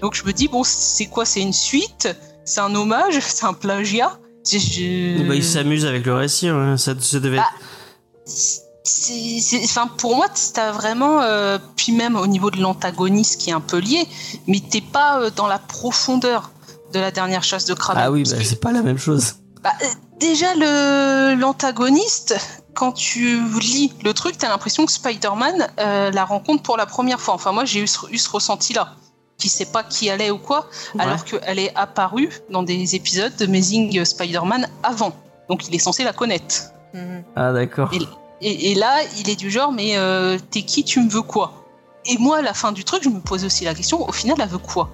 Donc je me dis bon, c'est quoi C'est une suite? C'est un hommage? C'est un plagiat? Je- Bah, il s'amuse avec le récit, ouais. ça, ça devait être... C'est, enfin, pour moi, t'as vraiment, euh, puis même au niveau de l'antagoniste qui est un peu lié, mais t'es pas euh, dans la profondeur de la dernière chasse de Kraven. Ah oui, bah, c'est pas la même chose. bah, euh, déjà le l'antagoniste, quand tu lis le truc, t'as l'impression que Spider-Man euh, la rencontre pour la première fois. Enfin, moi, j'ai eu, ce- eu ce ressenti-là. Qui sait pas qui elle est ou quoi, Ouais. alors qu'elle est apparue dans des épisodes de Amazing Spider-Man avant. Donc, il est censé la connaître. Mhm. Ah, d'accord. Et, et là, il est du genre, mais euh, t'es qui, tu me veux quoi? Et moi, à la fin du truc, je me posais aussi la question, au final, elle veut quoi?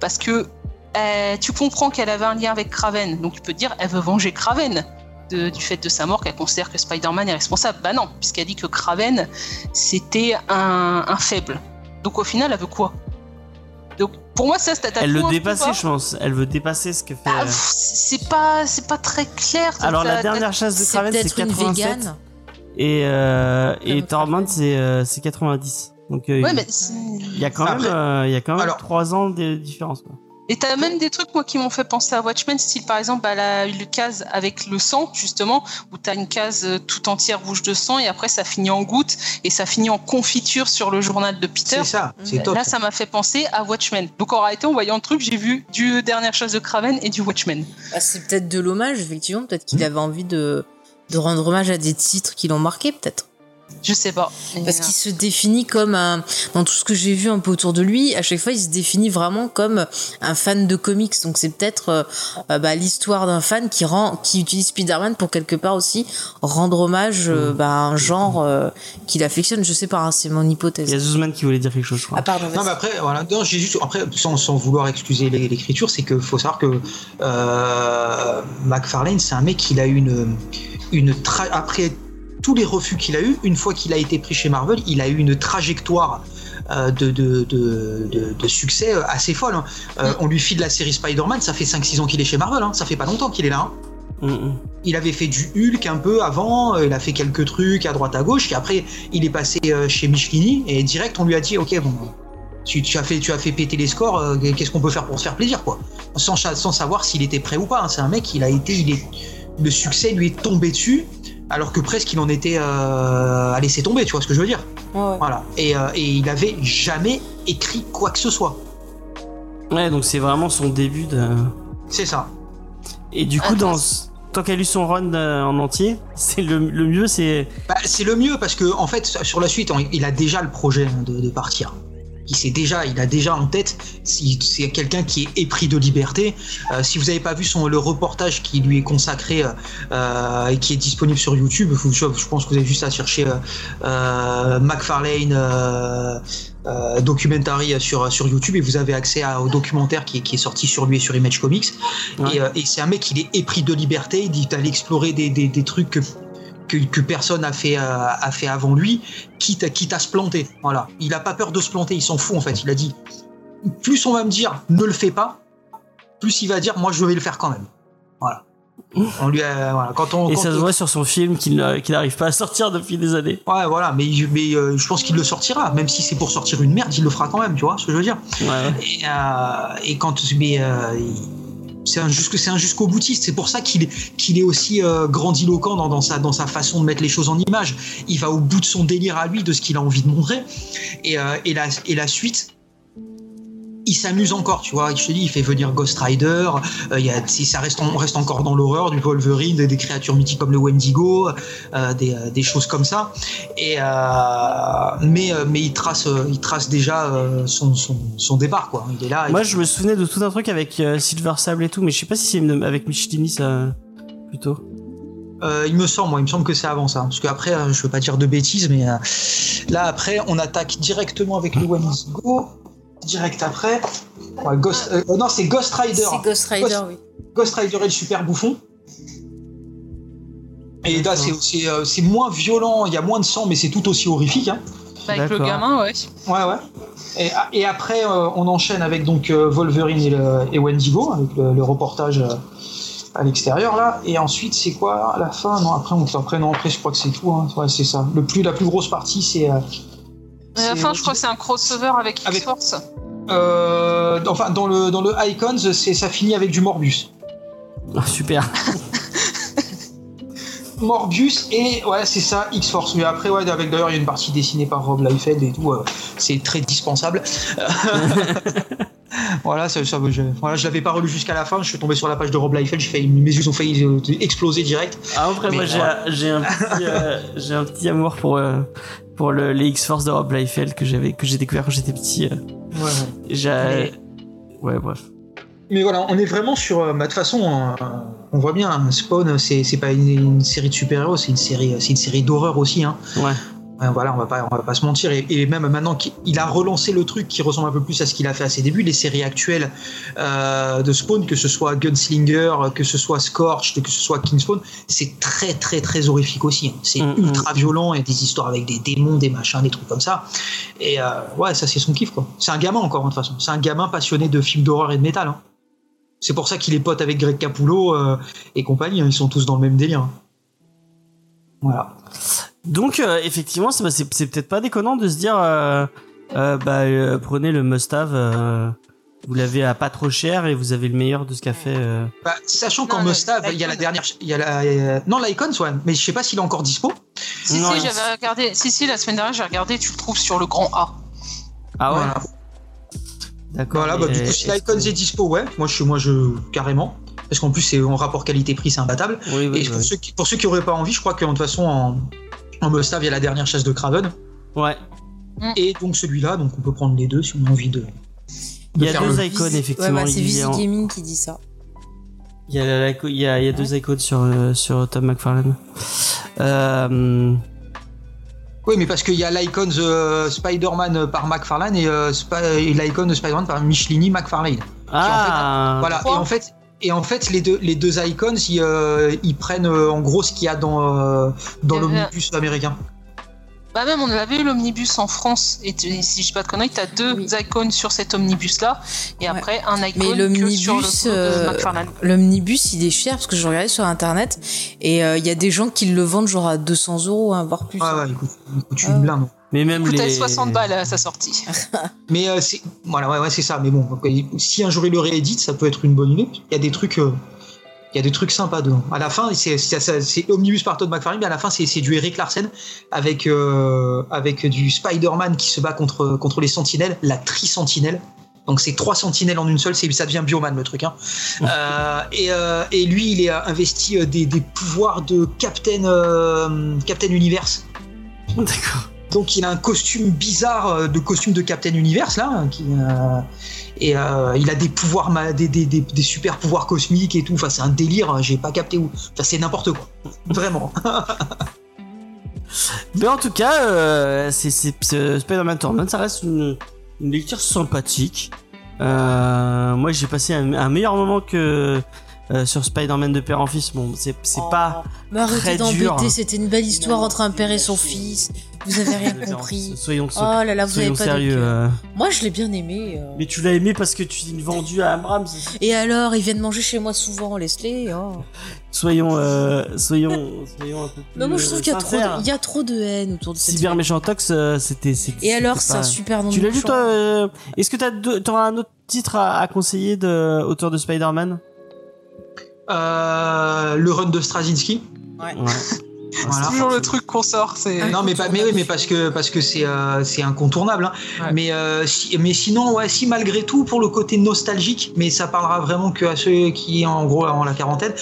Parce que euh, tu comprends qu'elle avait un lien avec Kraven, donc tu peux te dire, elle veut venger Kraven de- du fait de sa mort, qu'elle considère que Spider-Man est responsable. Bah non, puisqu'elle dit que Kraven, c'était un, un faible. Donc au final, elle veut quoi? Donc pour moi, ça, c'est Elle le pouvoir. je pense. Elle veut dépasser ce que fait. Ah, euh, pff, c'est pas, c'est pas très clair. Alors, la dernière chasse de Kraven, c'est peut-être une 87. végane. Et, euh, et Torment, c'est euh, c'est 90. Donc, euh, Ouais, mais c'est- il y a quand même, euh, il y a quand même Alors- 3 ans de différence. Quoi. Et t'as même des trucs moi qui m'ont fait penser à Watchmen, style par exemple bah, la une case avec le sang justement, où t'as une case euh, tout entière rouge de sang et après ça finit en gouttes et ça finit en confiture sur le journal de Peter. C'est ça, c'est top. Là, ça m'a fait penser à Watchmen. Donc en réalité, en voyant le truc, j'ai vu du dernière chasse de Kraven et du Watchmen. Ah, c'est peut-être de l'hommage, effectivement. Peut-être qu'il avait envie de, de rendre hommage à des titres qui l'ont marqué, peut-être. Je sais pas. Parce euh, qu'il se définit comme un. Dans tout ce que j'ai vu un peu autour de lui, à chaque fois, il se définit vraiment comme un fan de comics. Donc, c'est peut-être euh, euh, bah, l'histoire d'un fan qui rend, qui utilise Spider-Man pour quelque part aussi rendre hommage euh, bah, à un genre euh, qu'il affectionne. Je sais pas, hein, c'est mon Il y a hypothèse. Zuzman qui voulait dire quelque chose, je crois. Ah, pardon, Non, mais après, voilà, non, j'ai juste, après, sans, sans vouloir excuser l'é- l'écriture, c'est qu'il faut savoir que euh, McFarlane, c'est un mec qui a une, une tra- après tous les refus qu'il a eu, une fois qu'il a été pris chez Marvel, il a eu une trajectoire euh, de, de, de, succès euh, assez folle. hein. Euh, On lui file la série Spider-Man, ça fait 5-6 ans qu'il est chez Marvel, hein. ça fait pas longtemps qu'il est là. hein. Mm, mm. Il avait fait du Hulk un peu avant, il a fait quelques trucs à droite à gauche, et après il est passé chez Michelini et direct on lui a dit ok bon tu, tu as fait tu as fait péter les scores, euh, qu'est-ce qu'on peut faire pour se faire plaisir quoi, sans, sans savoir s'il était prêt ou pas. hein. C'est un mec il a été il est le succès lui est tombé dessus alors que presque il en était euh, à laisser tomber, tu vois ce que je veux dire. Ouais. Voilà et, euh, et il avait jamais écrit quoi que ce soit. Ouais, donc c'est vraiment son début de. C'est ça. Et du coup, dans tant qu'elle a eu son run euh, en entier, c'est le, le mieux, c'est Bah, c'est le mieux parce que en fait sur la suite on- il a déjà le projet hein, de, de partir. Sait déjà, il a déjà en tête. Si c'est quelqu'un qui est épris de liberté. Euh, si vous n'avez pas vu son le reportage qui lui est consacré euh, euh, et qui est disponible sur YouTube, vous- je, je pense que vous avez juste à chercher euh, McFarlane euh, documentary sur sur YouTube et vous avez accès à- au documentaire qui est, qui est sorti sur lui et sur Image Comics. Ouais. Et, euh, et c'est un mec, il est épris de liberté, il dit d'aller explorer des, des, des trucs que, que, que personne a fait, euh, a fait avant lui, quitte, à- quitte à se planter. Voilà. Il a pas peur de se planter, il s'en fout en fait. Il a dit plus on va me dire ne le fais pas, plus il va dire moi je vais le faire quand même. Voilà. On lui a, voilà. Quand on, et quand ça se voit sur son film qu'il n'a- n'arrive pas à sortir depuis des années. Ouais, voilà, mais, mais euh, je pense qu'il le sortira, même si c'est pour sortir une merde, il le fera quand même, tu vois ce que je veux dire? Ouais. Et, euh, et quand mais euh, c'est un jusque c'est un jusqu'au boutiste c'est pour ça qu'il est est aussi euh, grandiloquent dans, dans sa dans sa façon de mettre les choses en image. Il va au bout de son délire à lui de ce qu'il a envie de montrer. Et euh, et la et la suite il s'amuse encore, tu vois. Je te dis, il fait venir Ghost Rider. euh, il y a, si ça reste, on reste encore dans l'horreur, du Wolverine, des, des créatures mythiques comme le Wendigo, euh, des, euh, des choses comme ça. Et euh, mais mais il trace, il trace déjà son, son, son départ, quoi. Il est là. Moi, il- je me souvenais de tout un truc avec Silver Sable et tout, mais je sais pas si c'est avec Michelini ça plutôt. Euh, il me semble, moi, il me semble que c'est avant ça. Parce qu'après, je veux pas dire de bêtises, mais euh, là, après, on attaque directement avec le Wendigo. Direct après. Ouais, Ghost, euh, non, c'est Ghost Rider. C'est Ghost Rider, Ghost- oui. Ghost Rider et le super bouffon. Et là, c'est c'est, euh, c'est moins violent, il y a moins de sang, mais c'est tout aussi horrifique. Hein. Avec le gamin, ouais. Ouais, ouais. Et, et après, euh, on enchaîne avec donc euh, Wolverine et, le- et Wendigo, avec le, le reportage euh, à l'extérieur là. Et ensuite, c'est quoi? À la fin? Non, après, on après, non, après, je crois que c'est tout. Hein. Ouais, c'est ça. Le plus, la plus grosse partie, c'est. À la fin, je crois que c'est un crossover avec Avec- X-Force. euh, enfin, dans le dans le Icons, c'est ça finit avec du Morbus. Ah, super. Morbius et ouais c'est ça X-Force. Mais après ouais avec d'ailleurs il y a une partie dessinée par Rob Liefeld et tout euh, c'est très dispensable. Voilà ça, ça je, voilà je l'avais pas relu jusqu'à la fin. Je suis tombé sur la page de Rob Liefeld. J'ai fait mes yeux ont failli euh, exploser direct. Ah après Mais moi j'ai voilà. un- j'ai un petit euh, j'ai un petit amour pour pour le, les X-Force de Rob Liefeld que j'avais que j'ai découvert quand j'étais petit ouais, j'ai ouais bref Mais voilà, on est vraiment sur. euh, bah, De toute façon, euh, on voit bien, hein, Spawn, c'est c'est pas une, une série de super-héros, c'est une série, c'est une série d'horreur aussi. Hein. ouais voilà, on va pas, on va pas se mentir. Et, et même maintenant qu'il a relancé le truc qui ressemble un peu plus à ce qu'il a fait à ses débuts, les séries actuelles euh, de Spawn, que ce soit Gunslinger, que ce soit Scorched, que ce soit Kingspawn, c'est très très très horrifique aussi. hein. C'est Mm, ultra violent, il y a des histoires avec des démons, des machins, des trucs comme ça. Et euh, ouais, ça c'est son kiff quoi. C'est un gamin encore, de toute façon. C'est un gamin passionné de films d'horreur et de métal. hein. C'est pour ça qu'il est pote avec Greg Capullo euh, et compagnie. hein. Ils sont tous dans le même délire. Voilà. Donc euh, effectivement, c'est c'est- c'est peut-être pas déconnant de se dire, euh, euh, bah euh, prenez le must-have, euh, vous l'avez à pas trop cher et vous avez le meilleur de ce qu'a fait. euh. Bah, sachant qu'en Mustave, il y a la l'Icon. dernière, il y a la, euh, non l'Icons, ouais, mais je sais pas s'il est encore dispo. Si, Non, si, j'avais regardé. Si, si, la semaine dernière, j'ai regardé, tu le trouves sur le grand A. Ah ouais, Voilà, d'accord. voilà bah, du coup, si et- l'Icons est dispo, ouais, moi je suis, moi je carrément, parce qu'en plus c'est en rapport qualité-prix, c'est imbattable. Oui, oui, et pour oui. ceux qui, pour ceux qui auraient pas envie, je crois que de toute façon en, en Mustave, il y a la dernière chasse de Craven Ouais. et donc celui-là, donc on peut prendre les deux si on a envie de. de Il y a deux le- icônes effectivement. Ouais, bah, c'est en- Gaming qui dit ça. il y a, la- la- il y a, il y a deux icônes sur euh, sur Tom McFarlane. Euh, Oui, mais parce qu'il y a l'Icons euh, Spider-Man par McFarlane et, euh, et l'Icon Spider-Man par Michelini McFarlane. ah. Voilà, et en fait, et en fait, les deux, les deux icons, ils, euh, ils prennent euh, en gros ce qu'il y a dans, euh, dans l'omnibus américain. Bah même on avait eu l'omnibus en France et tu- si je dis pas de conneries, t'as deux Oui. icônes sur cet omnibus là et Ouais. après un icône Mais que l'omnibus, sur le euh. L'omnibus, il est cher parce que je regardais sur internet et euh, il y a des gens qui le vendent genre à 200 euros, hein, voire plus. Ah ouais, écoute, écoute, Ah. une blinde. Mais même Il coûtait les. 60 balles à sa sortie. Mais euh, c'est, voilà, ouais, ouais, c'est ça. Mais bon, si un jour il le réédite, ça peut être une bonne idée. Il y a des trucs, euh, il y a des trucs sympas dedans. À la fin, c'est, c'est, c'est- c'est omnibus par Todd McFarlane, mais à la fin, c'est, du Eric Larsen avec euh, avec du Spider-Man qui se bat contre contre les Sentinelles, la tri-sentinelle. Donc c'est trois sentinelles en une seule, c'est, ça devient Bioman le truc. Hein. Euh, et, euh, et lui, il est investi des, des pouvoirs de Captain euh, Captain Universe. D'accord. Donc il a un costume bizarre de costume de Captain Universe là, qui, euh, et euh, il a des pouvoirs, des, des, super pouvoirs cosmiques et tout. Enfin c'est un délire, hein, j'ai pas capté où. Enfin c'est n'importe quoi, vraiment. Mais en tout cas, euh, c'est c'est- Spider-Man Tournament, ça reste une, lecture sympathique. Euh, moi, j'ai passé un meilleur moment que euh, sur Spider-Man de père en fils. Bon, c'est c'est pas. Mais arrêtez d'embêter, c'était une belle histoire entre un père et son fils. Vous avez rien compris. Soyons, Oh là là, vous avez pas sérieux. euh. Moi, je l'ai bien aimé. euh. Mais tu l'as aimé parce que tu l'as vendu à Abrams. Et alors, ils viennent manger chez moi souvent, Leslie. Oh. Soyons, euh, soyons, soyons un peu plus. Mais moi, je trouve euh, qu'il y a trop, sincères. de, il y a trop de haine autour de cette Cyber. Méchantox, euh, c'était. c'était- Et alors, c'est un pas- super nom Tu l'as lu méchant. toi euh, Est-ce que deux- t'auras un autre titre à, à conseiller de auteur de Spider-Man? Euh, le run de Straczynski. Ouais. Voilà. Toujours le truc qu'on sort, c'est. Non mais pas, mais oui, mais parce que parce que c'est euh, c'est incontournable. hein. Ouais. Mais euh, si- mais sinon ouais, si malgré tout pour le côté nostalgique, mais ça parlera vraiment que à ceux qui en gros en la quarantaine.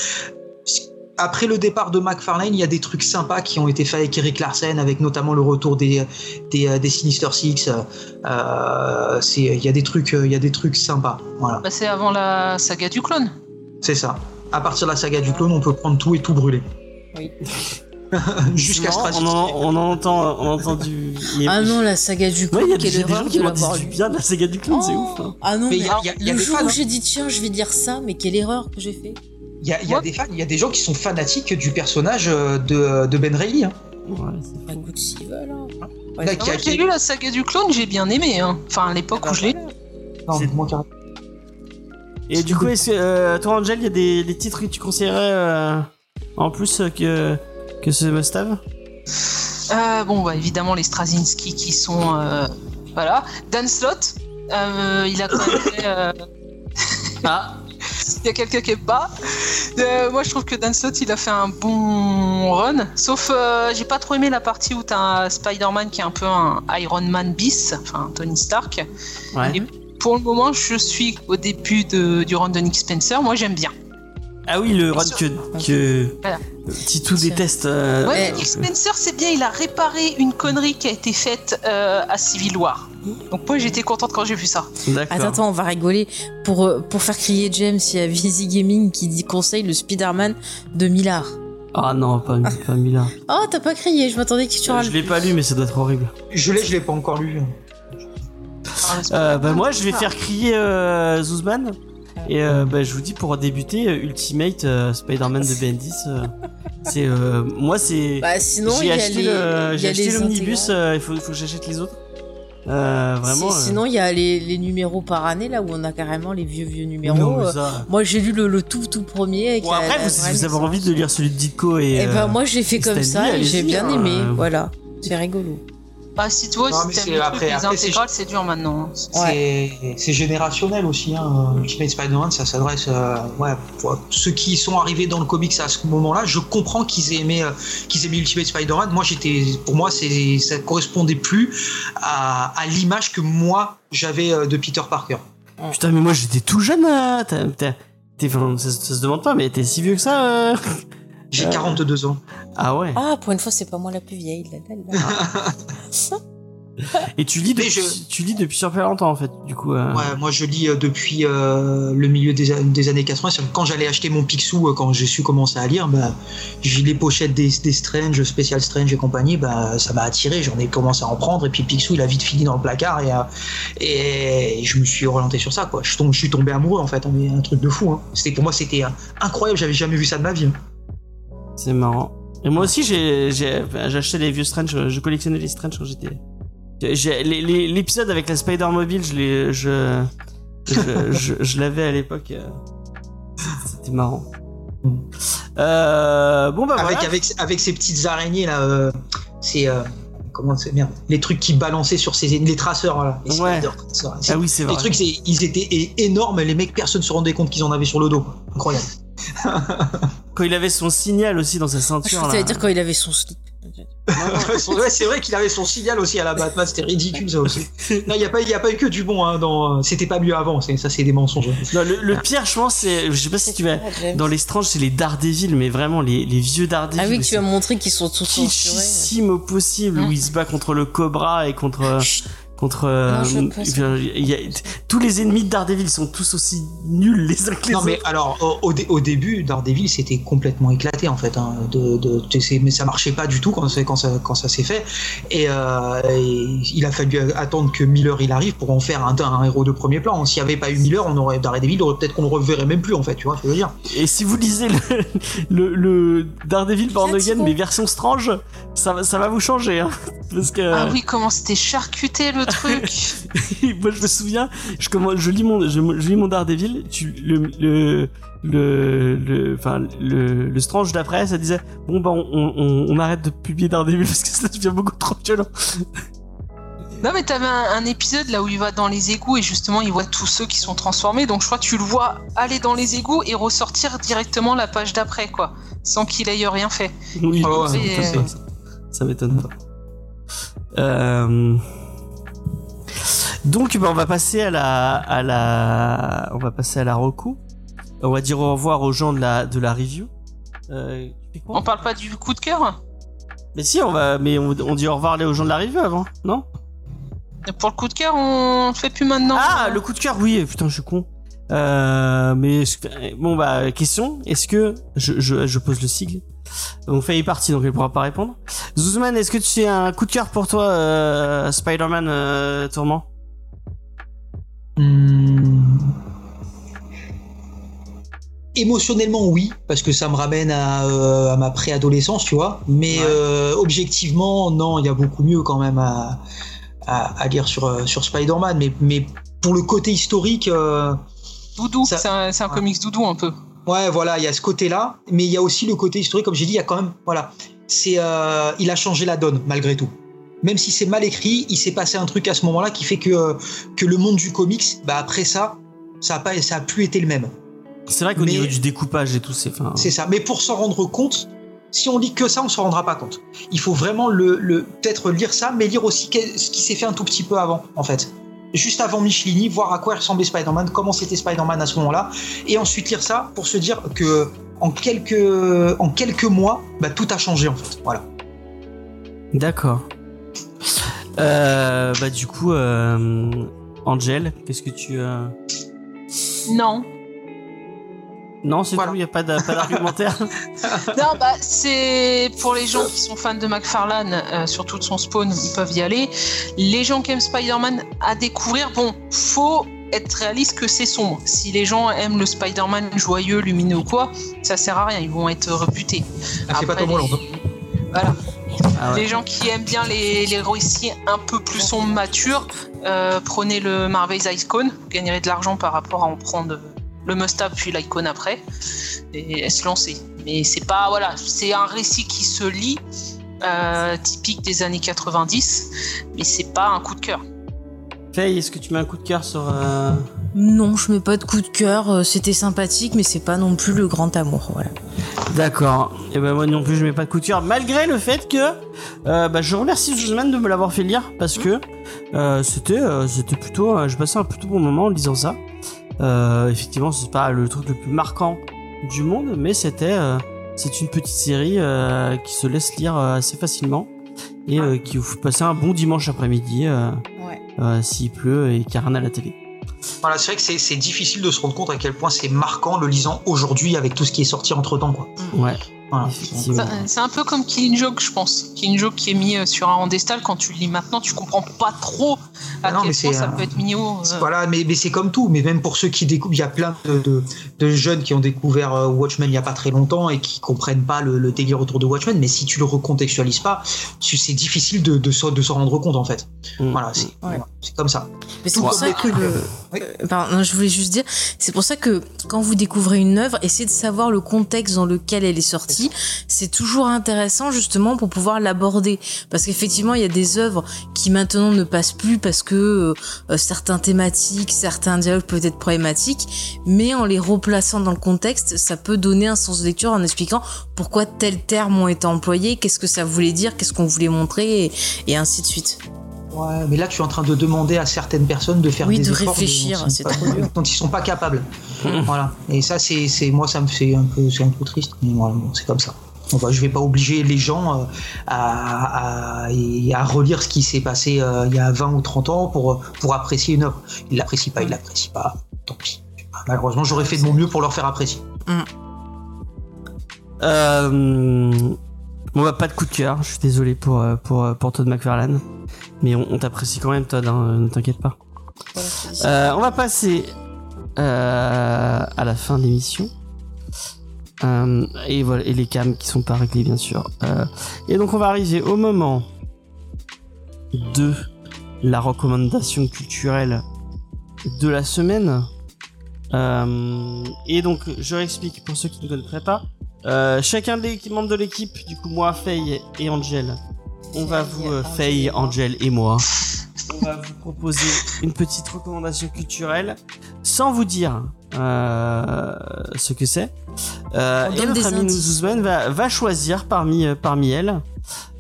Après le départ de McFarlane, il y a des trucs sympas qui ont été faits avec Eric Larsen, avec notamment le retour des des, des Sinister Six. Euh, c'est il y a des trucs il y a des trucs sympas. Voilà, Bah, c'est avant la saga du clone. c'est ça. À partir de la saga du clone, on peut prendre tout et tout brûler. Oui. Jusqu'à C'est on, en, on en entend, on entend du. il y a- Ah non, la saga du Ouais, clone, il y a, quelle des- il y a des erreur gens qui de m'ont dit l'avoir du lu. bien de la saga du clone, c'est Oh. ouf. hein. Ah non, Mais mais, il y a- y a- y a le des jour fans, où hein. j'ai dit tiens, je vais dire ça, mais quelle erreur que j'ai fait. Il y a, des fans, il y a des gens qui sont fanatiques du personnage euh, de, de Ben Reilly. hein. Ouais, c'est- écoute, s'ils veulent. hein. Là, Ouais, qui a- Moi, j'ai lu la saga du clone, j'ai bien aimé. Hein. Enfin, à l'époque où je l'ai lu. Non, C'est- moi, carrément. Et du coup, est-ce que euh, toi, Angel, il y a des, des titres que tu conseillerais euh, en plus euh, que, que ce must-have Euh, bon, bah, évidemment, les Straczynski qui sont. euh, voilà. Dan Slott, euh, il a quand même fait. euh, Ah il y a quelqu'un qui est pas. Euh, moi, je trouve que Dan Slott, il a fait un bon run. Sauf, euh, j'ai pas trop aimé la partie où t'as un Spider-Man qui est un peu un Iron Man bis, enfin Tony Stark. Ouais. Et pour le moment, je suis au début de, du run de Nick Spencer. Moi, j'aime bien. Ah oui, le run que, que Voilà. Titou déteste. euh, Ouais, euh, Nick Spencer, c'est bien. Il a réparé une connerie qui a été faite euh, à Civil War. Donc moi, j'étais contente quand j'ai vu ça. D'accord. Attends, attends, on va rigoler. Pour, pour faire crier James, il y a Vizzy Gaming qui dit conseille le Spider-Man de Millard. Ah non, pas, pas Mila. Oh, t'as pas crié, je m'attendais que tu Euh, râles. je l'ai pas lu, mais ça doit être horrible. Je l'ai, je l'ai pas encore lu. Euh, bah moi, je vais faire crier euh, Zuzman. Et euh, bah, je vous dis pour débuter, euh, Ultimate euh, Spider-Man de Bendis. c'est moi c'est Bah, sinon, j'ai acheté l'omnibus. Il faut, faut que j'achète les autres. Euh, vraiment. Si- euh, Sinon, il y a les, les numéros par année, là où on a carrément les vieux, vieux numéros. non, mais ça- Moi, j'ai lu le, le tout, tout premier. Bon, après, vous, vraie si vous avez envie de lire celui de Ditko et. Eh ben, euh, moi, j'ai fait comme Stanley, ça et j'ai bien hein, aimé. euh, Voilà. C'est rigolo. Bah, si toi, Non, mais si c'est- t'aimes les, après- trucs, les intégrales, c'est dur maintenant. C'est c'est générationnel aussi. Hein. Ultimate Spider-Man, ça s'adresse euh, ouais, pour ceux qui sont arrivés dans le comics à ce moment-là. Je comprends qu'ils aient aimé, euh, qu'ils aient aimé Ultimate Spider-Man. Moi, j'étais, pour moi, c'est, ça correspondait plus à, à l'image que moi j'avais euh, de Peter Parker. Putain, mais moi j'étais tout jeune. ça, ça se demande pas, mais t'es si vieux que ça. euh J'ai Euh. 42 ans. Ah ouais. Ah, pour une fois, c'est pas moi la plus vieille. là, là, là. Et tu lis, depuis, je- tu lis depuis super longtemps en fait. Du coup. euh, Ouais, moi je lis euh, depuis euh, le milieu des, années 80. C'est-à-dire que Quand j'allais acheter mon Picsou, euh, quand j'ai su commencer à lire, bah, j'ai les pochettes des, des Strange, Special Strange et compagnie, bah, ça m'a attiré. J'en ai commencé à en prendre. Et puis Picsou, il a vite fini dans le placard et, euh, et je me suis orienté sur ça. Quoi. Je, tombe, je suis tombé amoureux en fait. mais Un truc de fou. Hein. C'était, pour moi, c'était euh, incroyable. J'avais jamais vu ça de ma vie. hein. C'est marrant. Et moi aussi, j'ai j'ai acheté les vieux Strange. Je, je collectionnais les Strange quand j'étais. j'ai- les- les- L'épisode avec la Spider Mobile, je l'ai, je, je, je, je l'avais à l'époque. euh, C'était marrant. Euh, bon bah avec, voilà. avec, avec ces petites araignées là. euh, c'est. euh, comment c'est merde Les trucs qui balançaient sur ces. Les traceurs là. Les Ouais. tracers. Ah oui, c'est Les vrai. trucs, c'est- ils étaient énormes, les mecs, personne se rendait compte qu'ils en avaient sur le dos. Incroyable. Quand il avait son signal aussi dans sa Ah, Je ceinture. crois que là. dire quand il avait son slip. ouais, c'est vrai qu'il avait son signal aussi à la Batman, c'était ridicule ça aussi. Non, il n'y a, pas- y a pas eu que du bon, hein, dans... c'était pas mieux avant, c'est- ça c'est des mensonges. Non, le, le pire, je pense, c'est, je sais pas si tu vas, dans les Strange, c'est les Daredevil, mais vraiment les, les vieux Daredevil. Ah oui, que tu as montré qu'ils sont tous censurés. kitschissime au possible Hein où il se bat contre le Cobra et contre Chut. Contre euh, Non, y a- tous les ennemis de Daredevil sont tous aussi nuls les uns que les Non mais autres. alors au, au dé- au début Daredevil c'était complètement éclaté en fait hein, de, de, de- c'est- mais ça marchait pas du tout quand, ça, quand ça s'est fait et, euh, et il a fallu attendre que Miller il arrive pour en faire un, un héros de premier plan s'il y avait pas eu Miller on aurait Daredevil peut-être qu'on le reverrait même plus en fait tu vois ce que je veux dire Et si vous lisez le, le, le Daredevil Born Again mais version Strange, ça va ça va vous changer hein, parce que Ah oui, comment c'était charcuté le truc. moi je me souviens, je commence, je lis mon je, je lis mon Daredevil, tu le le le le enfin le, le Strange d'après ça disait bon bah on, on, on arrête de publier Daredevil parce que ça devient beaucoup trop violent. Non mais t'avais un, un épisode là où il va dans les égouts et justement il voit tous ceux qui sont transformés donc je crois que tu le vois aller dans les égouts et ressortir directement la page d'après quoi sans qu'il aille rien fait. Oui, Ah ouais, ça c'est- m'étonne pas, ça. Ça m'étonne pas. Euh, Donc, bah, on va passer à la, à la, on va passer à la reco. On va dire au revoir aux gens de la, de la review. Euh, On parle pas du coup de cœur mais si, on va, mais on, on dit au revoir aux gens de la review avant, non? Pour le coup de cœur on le fait plus maintenant. Ah, le coup de cœur, oui. Putain, je suis con. Euh, mais est-ce- bon bah question. Est-ce que je, je, je pose le sigle. Donc Faye est parti, donc elle pourra pas répondre. Zuzman, est-ce que tu as un coup de cœur pour toi, euh, Spider-Man euh, Tourment? Hmm. Émotionnellement, oui, parce que ça me ramène à, euh, à ma préadolescence, tu vois. Mais Ouais. euh, objectivement, non, il y a beaucoup mieux quand même à, à, à lire sur, euh, sur Spider-Man. Mais, mais pour le côté historique, euh, Doudou, Ça- c'est un, un comics doudou un peu. ouais, voilà, il y a ce côté-là. Mais il y a aussi le côté historique, comme j'ai dit, il y a quand même, voilà, c'est, il a changé la donne malgré tout. Même si c'est mal écrit, il s'est passé un truc à ce moment-là qui fait que, euh, que le monde du comics, bah après ça, ça a pas, ça a plus été le même. C'est vrai qu'au niveau du découpage et tout, c'est. C'est ça. Mais pour s'en rendre compte, si on lit que ça, on se rendra pas compte. Il faut vraiment le, le peut-être lire ça, mais lire aussi ce qui s'est fait un tout petit peu avant, en fait. Juste avant Michelini, voir à quoi ressemblait Spider-Man, comment c'était Spider-Man à ce moment-là, et ensuite lire ça pour se dire que en quelques, en quelques mois, bah, tout a changé en fait. Voilà. D'accord. Euh, bah du coup, euh, Angel, qu'est-ce que tu... Euh... Non. Non, c'est tout, il n'y a pas d'argumentaire. non, bah, c'est pour les gens qui sont fans de McFarlane, euh, surtout de son spawn, ils peuvent y aller. Les gens qui aiment Spider-Man à découvrir, bon, faut être réaliste que c'est sombre. Si les gens aiment le Spider-Man joyeux, lumineux ou quoi, ça sert à rien, ils vont être rebutés. Ah, c'est pas les... Voilà. Ah les gens qui aiment bien les, récits un peu plus sombres, matures, euh, prenez le Marvel's Icon, vous gagnerez de l'argent par rapport à en prendre le must-have puis l'icône après et, se lancer. Mais c'est pas voilà, c'est un récit qui se lit euh, typique des années 90, mais c'est pas un coup de cœur. Faye, est-ce que tu mets un coup de cœur sur euh, Non, je mets pas de coup de cœur. Euh, c'était sympathique, mais c'est pas non plus le grand amour. Voilà. D'accord. Et ben moi non plus, je mets pas de coup de cœur, malgré le fait que bah, je remercie Joseman de me l'avoir fait lire parce que c'était c'était plutôt, je passais un plutôt bon moment en lisant ça. Euh, effectivement, c'est pas le truc le plus marquant du monde, mais c'était euh, c'est une petite série euh, qui se laisse lire assez facilement et qui vous fait passer un bon dimanche après-midi s'il pleut et qu'il n'y a rien à la télé. Voilà, c'est vrai que c'est difficile de se rendre compte à quel point c'est marquant le lisant aujourd'hui avec tout ce qui est sorti entre temps. Quoi. Ouais. C'est un peu comme Killing Joke, je pense. Killing Joke qui est mis euh, sur un rendestal, quand tu le lis maintenant, tu comprends pas trop à ah quel point ça peut être mignon. Euh. Voilà, mais, mais c'est comme tout. Mais même pour ceux qui découvrent, il y a plein de, de, jeunes qui ont découvert euh, Watchmen il y a pas très longtemps et qui comprennent pas le, délire autour de Watchmen. Mais si tu le recontextualises pas, c'est difficile de, de, de s'en rendre compte en fait. Mm. Voilà, c'est comme ça. c'est pour ça que je voulais juste dire, c'est pour ça que quand vous découvrez une œuvre, essayez de savoir le contexte dans lequel elle est sortie c'est toujours intéressant justement pour pouvoir l'aborder. Parce qu'effectivement, il y a des œuvres qui maintenant ne passent plus parce que euh, euh, certains thématiques, certains dialogues peuvent être problématiques, mais en les replaçant dans le contexte, ça peut donner un sens de lecture en expliquant pourquoi tels termes ont été employés, qu'est-ce que ça voulait dire, qu'est-ce qu'on voulait montrer, et, ainsi de suite. Ouais, mais là, tu es en train de demander à certaines personnes de faire oui, des de réfléchir, c'est. Dont ils sont pas capables. voilà. Et ça, c'est, moi, ça me fait un peu, c'est un peu triste. Mais voilà, c'est comme ça. Je ne je vais pas obliger les gens euh, à, à, relire ce qui s'est passé euh, il y a 20 ou 30 ans pour, pour apprécier une œuvre. Ils l'apprécient pas, ils l'apprécient pas. Tant pis. Malheureusement, j'aurais fait de mon mieux pour leur faire apprécier. Mm. Euh, Bon bah pas de coup de cœur, je suis désolé pour, euh, pour, pour Todd McFarlane. Mais on, t'apprécie quand même Todd, hein, ne t'inquiète pas. Euh, on va passer à la fin de l'émission. Et voilà, et les cams qui sont pas réglés bien sûr. et donc on va arriver au moment de la recommandation culturelle de la semaine. et donc je réexplique pour ceux qui ne connaîtraient pas. Euh, chacun des membres de l'équipe, du coup moi, Faye et Angel, on va vous, euh, Faye, Angel et moi, on va vous proposer une petite recommandation culturelle sans vous dire euh, ce que c'est. Euh, et notre ami Nouzouzen va, va choisir parmi, euh, parmi elles.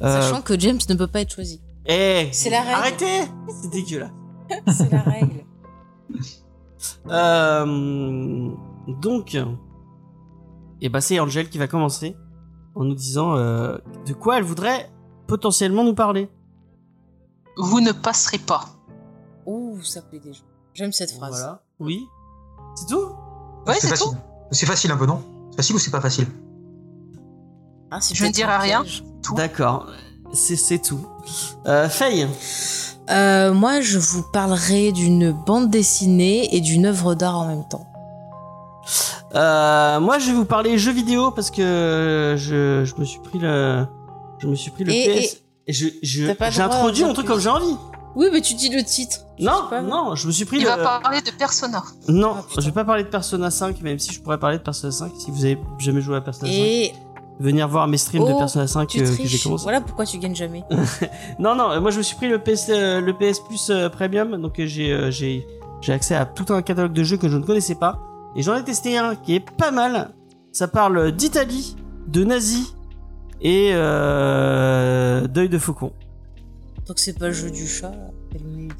Sachant que James ne peut pas être choisi. Eh, c'est la règle. Arrêtez C'est dégueulasse. c'est la règle. donc, et bah c'est Angel qui va commencer en nous disant euh, de quoi elle voudrait potentiellement nous parler. Vous ne passerez pas. Ouh, ça plaît déjà. J'aime cette phrase. Voilà. Oui. C'est tout? Ouais, c'est tout. C'est facile un peu, non? C'est facile ou c'est pas facile? Ah, Je ne dirai rien. D'accord. C'est tout. Euh, Faye euh, Moi, je vous parlerai d'une bande dessinée et d'une œuvre d'art en même temps. Euh, moi, je vais vous parler jeux vidéo parce que je, je me suis pris le, je me suis pris le PS. Et, je, je, j'ai introduit mon truc comme j'ai envie. Oui, mais tu dis le titre. Non, non, je me suis pris. Il le... va parler de Persona. Non, ah, je vais pas parler de Persona 5, même si je pourrais parler de Persona 5 si vous avez jamais joué à Persona 5. Venir voir mes streams de oh, Persona 5 euh, que j'ai commencé. Voilà pourquoi tu gagnes jamais. non, non, moi je me suis pris le PS, euh, le PS Plus Premium, donc j'ai, j'ai, j'ai accès à tout un catalogue de jeux que je ne connaissais pas. Et j'en ai testé un qui est pas mal. Ça parle d'Italie, de nazis et euh, Deuil de Faucon. Donc c'est pas le jeu du chat.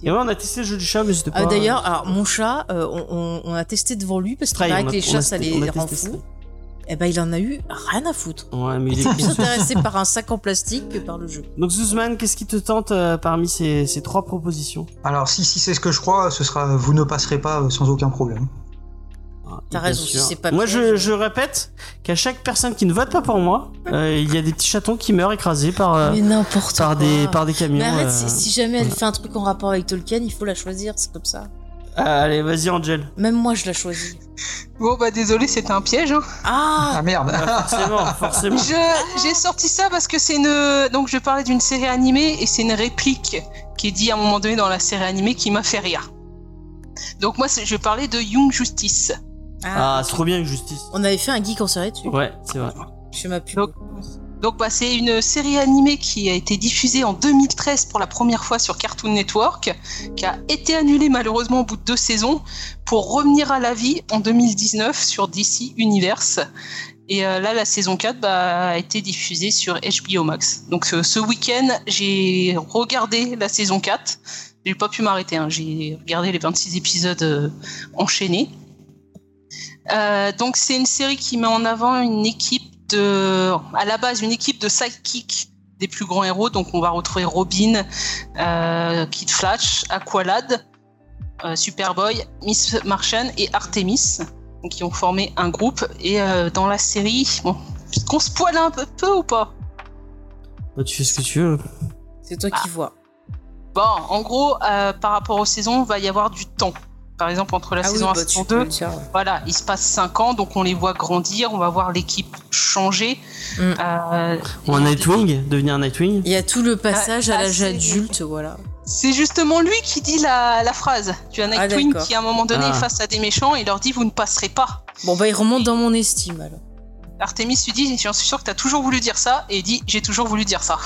Et ouais, on a testé le jeu du chat, mais c'était Ah, pas. D'ailleurs, alors mon chat, euh, on, on- on a testé devant lui parce qu'il paraît que les chats ça les rend fous. Et ben il en a eu rien à foutre. Ouais, mais il est plus intéressé par un sac en plastique que par le jeu. Donc Zuzman, qu'est-ce qui te tente euh, parmi ces, ces trois propositions? Alors, si, si c'est ce que je crois, ce sera vous ne passerez pas euh, sans aucun problème. Ah, T'as raison, sûr. si c'est pas Moi, je, je répète qu'à chaque personne qui ne vote pas pour moi, euh, il y a des petits chatons qui meurent écrasés par, euh, par, des, par des camions. Mais arrête, euh. si, jamais elle voilà. fait un truc en rapport avec Tolkien, il faut la choisir, c'est comme ça. Ah, allez, vas-y, Angel. Même moi, je la choisis. Bon bah désolé, c'était un piège. hein. Ah Ah merde Ah, forcément, forcément. Je- J'ai sorti ça parce que c'est une. Donc je parlais d'une série animée et c'est une réplique qui est dit à un moment donné dans la série animée qui m'a fait rire. Donc moi je parlais de Young Justice. Ah, c'est trop bien que justice. On avait fait un geek en série dessus. Ouais, c'est vrai. Je fais ma pub. Donc- Donc bah, c'est une série animée qui a été diffusée en 2013 pour la première fois sur Cartoon Network, qui a été annulée malheureusement au bout de deux saisons pour revenir à la vie en 2019 sur DC Universe. Et euh, là, la saison 4 bah, a été diffusée sur HBO Max. Donc ce, ce week-end, j'ai regardé la saison 4. J'ai pas pu m'arrêter, hein. j'ai regardé les 26 épisodes euh, enchaînés. Euh, donc c'est une série qui met en avant une équipe de, à la base une équipe de sidekicks des plus grands héros. Donc on va retrouver Robin, euh, Kid Flash, Aqualad, euh, Superboy, Miss Martian et Artemis, donc, qui ont formé un groupe. Et euh, dans la série, bon, qu'on se poile un peu, peu ou pas? Bah, tu fais ce que tu veux. C'est toi qui vois. Bon, en gros, euh, par rapport aux saisons, il va y avoir du temps. Par exemple, entre la ah oui, saison 1 et bah, la tu saison peux 2, le dire, ouais. Voilà, il se passe 5 ans, donc on les voit grandir, on va voir l'équipe changer. Mm. Euh, Ou un Nightwing, devenir un Nightwing. Il y a tout le passage Ah, à ah, l'âge adulte, voilà. c'est justement lui qui dit la, la phrase. Tu as Nightwing qui, à un moment donné, Ah. est face à des méchants et leur dit Vous ne passerez pas. Bon, bah, il remonte dans mon estime, alors. Artemis lui dit J'en suis sûr que tu as toujours voulu dire ça. Et il dit J'ai toujours voulu dire ça.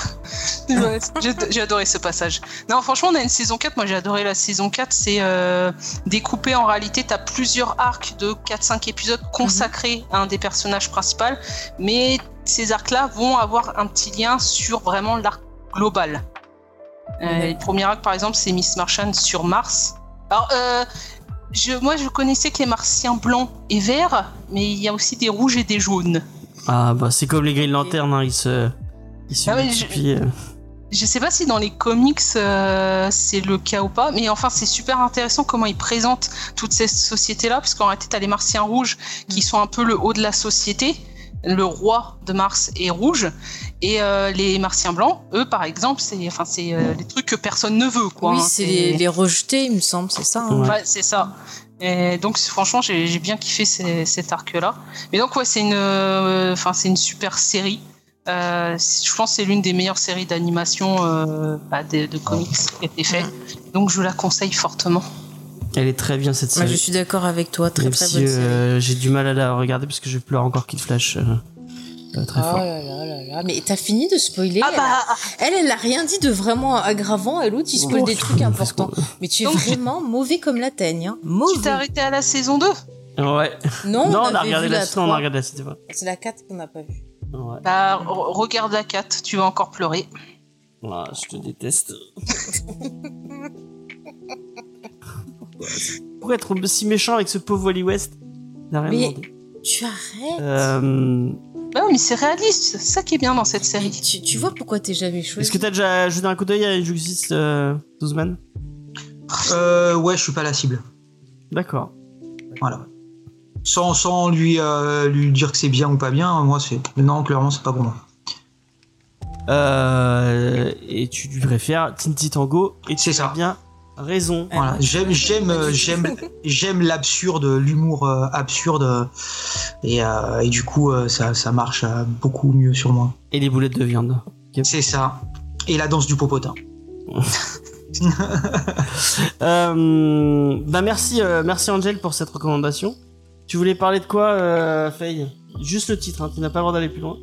J'ai adoré ce passage. Non, franchement, on a une saison 4. Moi, j'ai adoré la saison 4. C'est euh, découpé en réalité. Tu as plusieurs arcs de 4-5 épisodes consacrés à un des personnages principaux. Mais ces arcs-là vont avoir un petit lien sur vraiment l'arc global. Euh, le premier arc, par exemple, c'est Miss Martian sur Mars. Alors, euh, je, moi, je connaissais que les martiens blancs et verts, mais il y a aussi des rouges et des jaunes. Ah, bah, c'est comme les Green Lantern, hein, ils se. Ils se Ah ouais, multiplient, euh. Je sais pas si dans les comics euh, c'est le cas ou pas, mais enfin c'est super intéressant comment ils présentent toutes ces sociétés-là, parce qu'en réalité t'as les martiens rouges qui sont un peu le haut de la société, le roi de Mars est rouge, et euh, les martiens blancs, eux par exemple, c'est enfin c'est euh, les trucs que personne ne veut quoi. oui, hein, c'est les, les rejetés, il me semble, c'est ça. hein. Ouais. Ouais, c'est ça. Et donc franchement, j'ai j'ai bien kiffé ces- cet arc-là. Mais donc ouais, c'est une, euh, enfin c'est une super série. Euh, je pense que c'est l'une des meilleures séries d'animation euh, bah, de, de comics qui a été faite. Donc je la conseille fortement. Elle est très bien cette Moi, série. je suis d'accord avec toi, très Même très si bonne série. euh, j'ai du mal à la regarder parce que je pleure encore Kid Flash euh, euh, très Oh fort. là là là là, mais t'as fini de spoiler Ah elle, bah a- elle, elle a rien dit de vraiment aggravant, et l'autre, il spoil Oh, des trucs importants. qu'on- Mais tu es Donc, vraiment mauvais comme la teigne, hein. tu Mauvais. t'es arrêté à la saison 2 Ouais. Non, non, on, a regardé la, la non, on a 3. regardé la pas. C'est la 4 qu'on n'a pas vue. Ouais. Bah re- regarde la 4, tu vas encore pleurer. Ah, je te déteste. Pourquoi être si méchant avec ce pauvre Wally West? Il n'a rien Mais- demandé. Tu arrêtes Euh, Bah oui, mais c'est réaliste, c'est ça qui est bien dans cette série. tu, tu vois pourquoi t'es jamais choisi Est-ce que t'as déjà jeté un coup d'œil à Justice euh, Douzman Euh, ouais, je suis pas la cible. D'accord. Voilà. Sans, sans lui, euh, lui dire que c'est bien ou pas bien, moi, c'est. Non, clairement, c'est pas pour moi. Euh, et tu lui préfères Tinty Tango et tu C'est ça. bien raison. Voilà. J'aime, j'aime, euh, j'aime, j'aime l'absurde, l'humour euh, absurde, euh, et, euh, et du coup, ça, ça marche beaucoup mieux sur moi. Et les boulettes de viande. C'est ça. Et la danse du popotin. Euh, bah merci, euh, merci Angel pour cette recommandation. Tu voulais parler de quoi, euh, Faye? Juste le titre, hein, tu n'as pas le droit d'aller plus loin.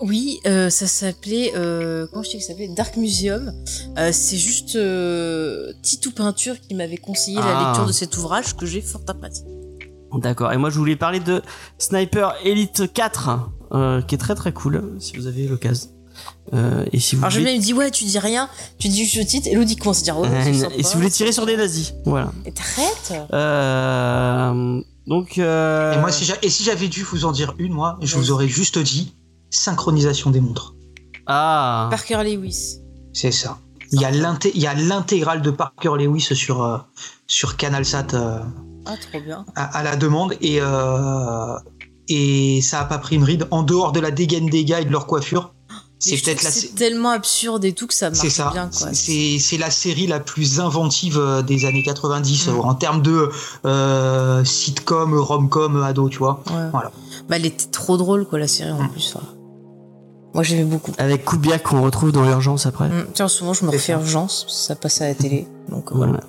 Oui, euh, ça s'appelait. Euh, comment je dis que ça s'appelait? Dark Museum. Euh, c'est juste euh, Titou Peinture qui m'avait conseillé la Ah. lecture de cet ouvrage que j'ai fort apprécié. D'accord, et moi je voulais parler de Sniper Elite 4. euh, qui est très très cool si vous avez l'occasion. Euh, et si vous Alors, je voulez- me dis, ouais, tu dis rien, tu dis juste le titre, et l'autre commence à dire, oh, sympa. et si vous voulez tirer sur des nazis, voilà. Et Traite Euh, donc. euh, Et moi, si j'a- et si j'avais dû vous en dire une, moi, je vous aurais juste dit synchronisation des montres. Ah. Parker Lewis. C'est ça. Il y a l'inté- il y a l'intégrale de Parker Lewis sur, euh, sur CanalSat euh, Ah, trop bien. à, à la demande et, euh, et ça a pas pris une ride en dehors de la dégaine des gars et de leur coiffure. C'est peut-être la, C'est tellement absurde et tout que ça c'est marche ça. bien. C'est c'est la série la plus inventive des années 90 Mm. euh, en termes de euh, sitcom, rom-com, ado, tu vois. Ouais. Voilà. Bah, elle était trop drôle, quoi, la série en Mm. plus. voilà. Moi, j'aimais beaucoup. Avec Kubiak qu'on retrouve dans l'urgence après. Mm. Tiens, souvent, je me refais urgence, ça passe à la télé. Donc, euh, voilà. Voilà.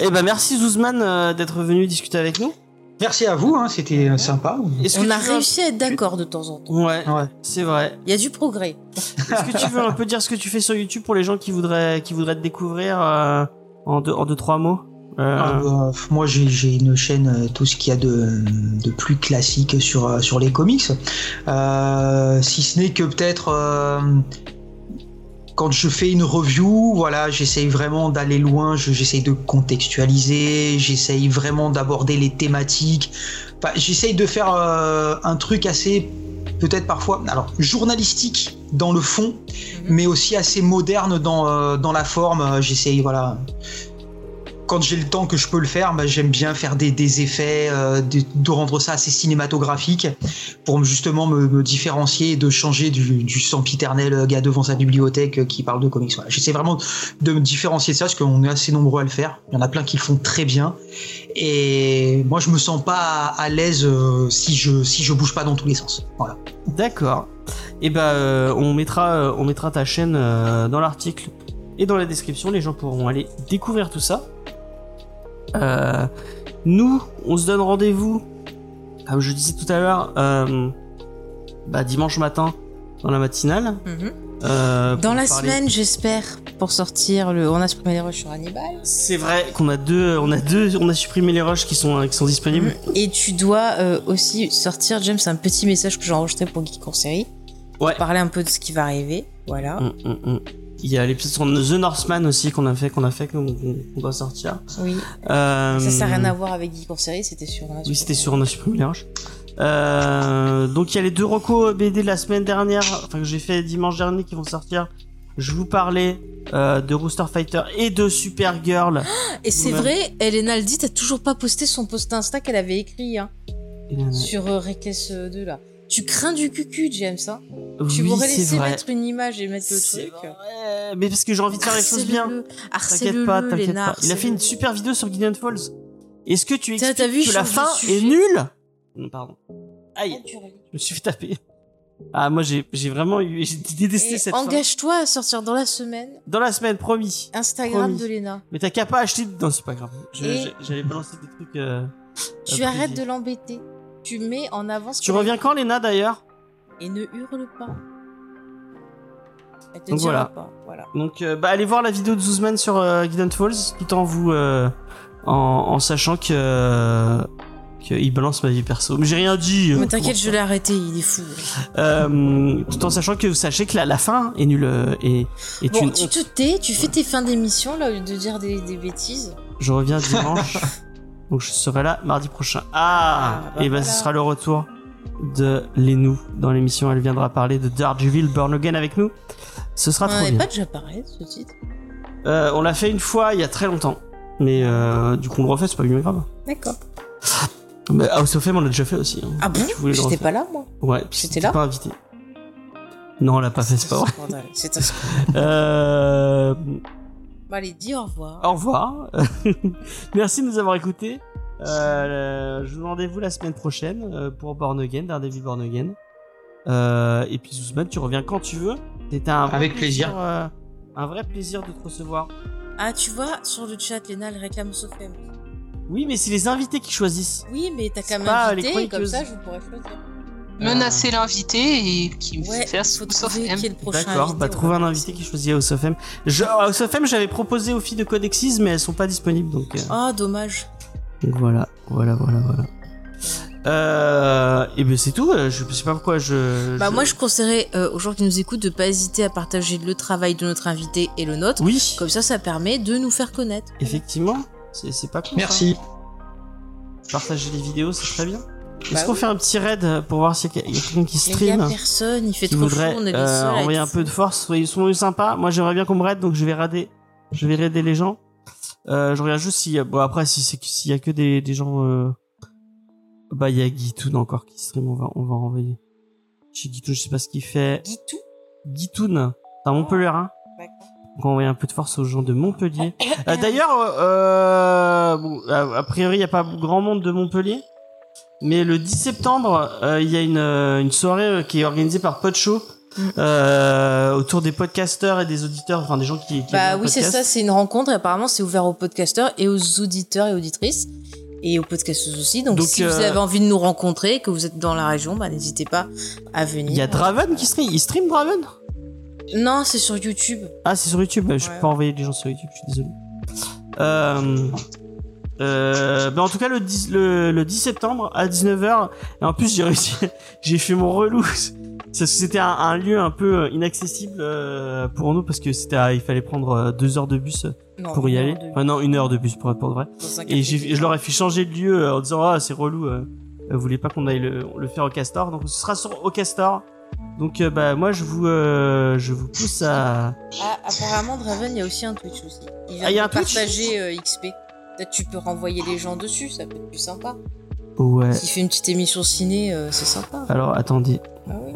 Eh ben merci Zouzman euh, d'être venu discuter avec nous. Merci à vous, hein, c'était euh, sympa. On a réussi à être d'accord de temps en temps. Ouais, Ouais. c'est vrai. Il y a du progrès. Est-ce que tu veux un peu dire ce que tu fais sur YouTube pour les gens qui voudraient qui voudraient te découvrir euh, en deux en deux trois mots? Ah, bah, moi, j'ai j'ai une chaîne, euh, tout ce qu'il y a de, de plus classique sur, euh, sur les comics. Euh, si ce n'est que peut-être euh, quand je fais une review, voilà, j'essaye vraiment d'aller loin, je- j'essaye de contextualiser, j'essaye vraiment d'aborder les thématiques. Enfin, j'essaye de faire euh, un truc assez, peut-être parfois, alors journalistique dans le fond, mais aussi assez moderne dans, euh, dans la forme. Euh, J'essaye, voilà quand j'ai le temps que je peux le faire, bah, j'aime bien faire des, effets, euh, de, rendre ça assez cinématographique pour justement me, différencier et de changer du, sempiternel gars devant sa bibliothèque qui parle de comics. J'essaie vraiment de me différencier de ça parce qu'on est assez nombreux à le faire. Il y en a plein qui le font très bien. Et moi, je me sens pas à, l'aise euh, si je si je bouge pas dans tous les sens. Voilà. D'accord. Et ben euh, on mettra on mettra ta chaîne dans l'article et dans la description. Les gens pourront aller découvrir tout ça. Euh, nous, on se donne rendez-vous, comme je disais tout à l'heure, euh, bah, dimanche matin dans la matinale. Mhm. euh, Dans la parler- semaine, j'espère, pour sortir le. On a supprimé les rushs sur Hannibal. C'est vrai qu'on a deux, on a deux, on a supprimé les rushs qui sont qui sont disponibles. Mhm. Et tu dois euh, aussi sortir, James, un petit message que j'ai enregistré pour Geek en série. Ouais. Parler un peu de ce qui va arriver. Voilà. Mm, mm, mm. Il y a l'épisode sur The Northman aussi qu'on a fait, qu'on a fait, qu'on doit sortir. Oui. Euh, Ça, ça n'a rien à voir avec Geek en série, c'était sur. Oui, c'était sur les rushs. Euh, donc il y a les deux recos BD de la semaine dernière, enfin que j'ai fait dimanche dernier qui vont sortir. Je vous parlais euh, de Rooster Fighter et de Supergirl. Et c'est vrai, Elena le dit, t'as toujours pas posté son post Insta qu'elle avait écrit hein, sur euh, Reckless euh, 2 là. Tu crains du cucu, James. Hein tu oui, laisser vrai. mettre une image et mettre le truc. vrai. Mais parce que j'ai envie de faire les choses bien. T'inquiète pas, t'inquiète pas. Il a fait une super vidéo sur Gideon Falls. Est-ce que tu expliques vu, que la fin est nulle Non, Pardon. Aïe, purée. je me suis fait taper. Ah, moi j'ai vraiment eu, j'ai détesté Et cette. Engage-toi à sortir dans la semaine Dans la semaine, promis. Instagram Promis. de Léna. Mais t'as qu'à pas acheter. Non, c'est pas grave. J'allais balancer des trucs. euh, Tu arrêtes de l'embêter. Tu mets en avant ce Tu reviens quand, Léna, d'ailleurs? Et ne hurle pas. Elle te Donc dira voilà. pas. Voilà. Donc, euh, bah, allez voir la vidéo de Zuzman sur euh, Gideon Falls, tout en vous. euh, en, en sachant que. euh, qu'il balance ma vie perso. Mais j'ai rien dit. Mais t'inquiète, je l'ai arrêté, il est fou. Tout en sachant que vous sachez que la, la fin est nulle et Bon, tu te tais, tu fais tes fins d'émission là au lieu de dire des, des bêtises. Je reviens dimanche, donc je serai là mardi prochain. Ah, Ah, bah Et ben voilà. ce sera le retour de Lenou dans l'émission. Elle viendra parler de Daredevil Born Again avec nous. Ce sera On trop bien. pas déjà parlé ce titre. Euh, on l'a fait une fois il y a très longtemps, mais euh, du coup on le refait, c'est pas bien grave. D'accord. Mais House of M on l'a déjà fait aussi. hein. Ah bon? J'étais pas là moi. Ouais, J'étais là pas invité. Non, on l'a pas fait, c'est pas vrai. C'est un scandale. Euh, Bon, allez, dis au revoir. Au revoir. Merci de nous avoir écoutés. Euh, je vous rendez-vous la semaine prochaine euh, pour Born Again, Daredevil Born Again. Euh, et puis Zuzman, tu reviens quand tu veux. C'était un vrai Avec plaisir. euh, un vrai plaisir de te recevoir. Ah, tu vois, sur le chat, Léna, elle réclame Sofem. Oui, mais c'est les invités qui choisissent. Oui, mais t'as pas les m'inviter, comme ça, je pourrais choisir. Menacer l'invité et qui me Ouais, sauf trouver M. D'accord, bah trouver un invité qui choisit House of M. Je, House of M, j'avais proposé aux filles de Codexis, mais elles sont pas disponibles, donc, euh, Ah, dommage. donc voilà, voilà, voilà, voilà. Euh, et ben c'est tout. euh, Je sais pas pourquoi je. Bah je- moi je conseillerais euh, aux gens qui nous écoutent de pas hésiter à partager le travail de notre invité et le nôtre. Oui, Comme ça, ça permet de nous faire connaître. effectivement. C'est pas con. ça. Merci. Partager les vidéos, c'est très bien. Est-ce Bah qu'on fait un petit raid pour voir s'il y a quelqu'un qui Il y a stream personne, il fait trop voudrait chaud, on est euh, envoyer un peu de force. Soyez sont sympas. Moi, j'aimerais bien qu'on me raid, donc je vais raider. Je vais raider les gens. Euh, je regarde juste si bon après si c'est s'il y a que des, des gens euh... bah il y a Guitoun encore qui stream. On va on va envoyer chez Guitoun je sais pas ce qu'il fait. Guitou? Guitoun. C'est un Montpellier hein. Donc on va envoyer un peu de force aux gens de Montpellier. Euh, d'ailleurs euh, bon, a, a priori il y a pas grand monde de Montpellier mais le 10 septembre euh, il y a une, euh, une soirée euh, qui est organisée par Podshow Mm. euh, autour des podcasteurs et des auditeurs enfin des gens qui, qui Bah oui, c'est ça, c'est une rencontre et apparemment c'est ouvert aux podcasteurs et aux auditeurs et auditrices et aux podcasteuses aussi. Donc, Donc, si vous avez envie de nous rencontrer, que vous êtes dans la région, bah n'hésitez pas à venir. Il y a Draven qui stream. Il stream Draven? Non, c'est sur YouTube. Ah, c'est sur YouTube. Je peux Ouais. pas envoyer les gens sur YouTube. Je suis désolé. Euh, euh, ben en tout cas, le 10, le, le 10 septembre à 19h. Et en plus, j'ai réussi. j'ai fait mon relou. C'était un, un lieu un peu euh, inaccessible euh, pour nous parce que c'était, il fallait prendre euh, deux heures de bus Non, pour y aller. Enfin non, une heure de bus pour être vrai. Et je leur ai fait changer de lieu en disant ah c'est relou, vous voulez pas qu'on aille le, le faire au Castor, donc ce sera sur au Castor. Donc euh, bah moi je vous euh, je vous pousse à Ah, apparemment, Draven, il y a aussi un Twitch aussi. Il vient Ah, il y a de un Twitch? partager euh, XP. Peut-être tu peux renvoyer les gens dessus, ça peut être plus sympa. ouais. S'il fait une petite émission ciné, euh, c'est sympa. Alors attendez, Ah oui.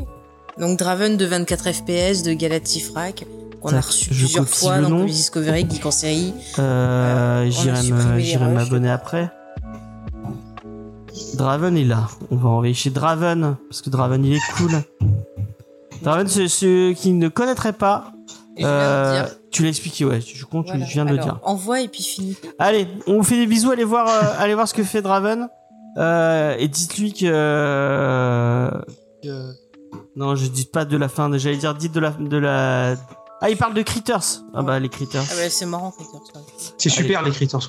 Donc Draven de 24 FPS de Galatifrac qu'on a reçu je plusieurs fois dans. Comics Discovery, Geek en série. euh, Euh, j'irai m'abonner après. Draven est là, on va envoyer chez Draven parce que Draven il est cool. Draven c'est ceux qui ne connaîtraient pas. Et je viens de euh, dire. tu l'as expliqué ouais, je compte, Voilà. tu viens de le Alors, dire. Envoie et puis finis. Allez, on vous fait des bisous, allez voir, euh, allez voir ce que fait Draven. Euh, et dites-lui que, euh, que- Non, je dis pas de la fin, de- j'allais dire dites de la... De la... Ah, il parle de Critters. Ah bah, les Critters. Ah ouais, c'est marrant, Critters. ouais. C'est super l'écriture.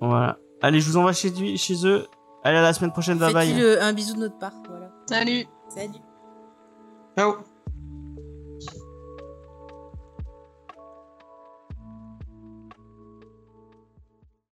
Voilà. Allez, je vous envoie chez, lui, chez eux. Allez, à la semaine prochaine, bye Faites-lui bye. le- un bisou de notre part. Voilà. Salut Salut. Ciao.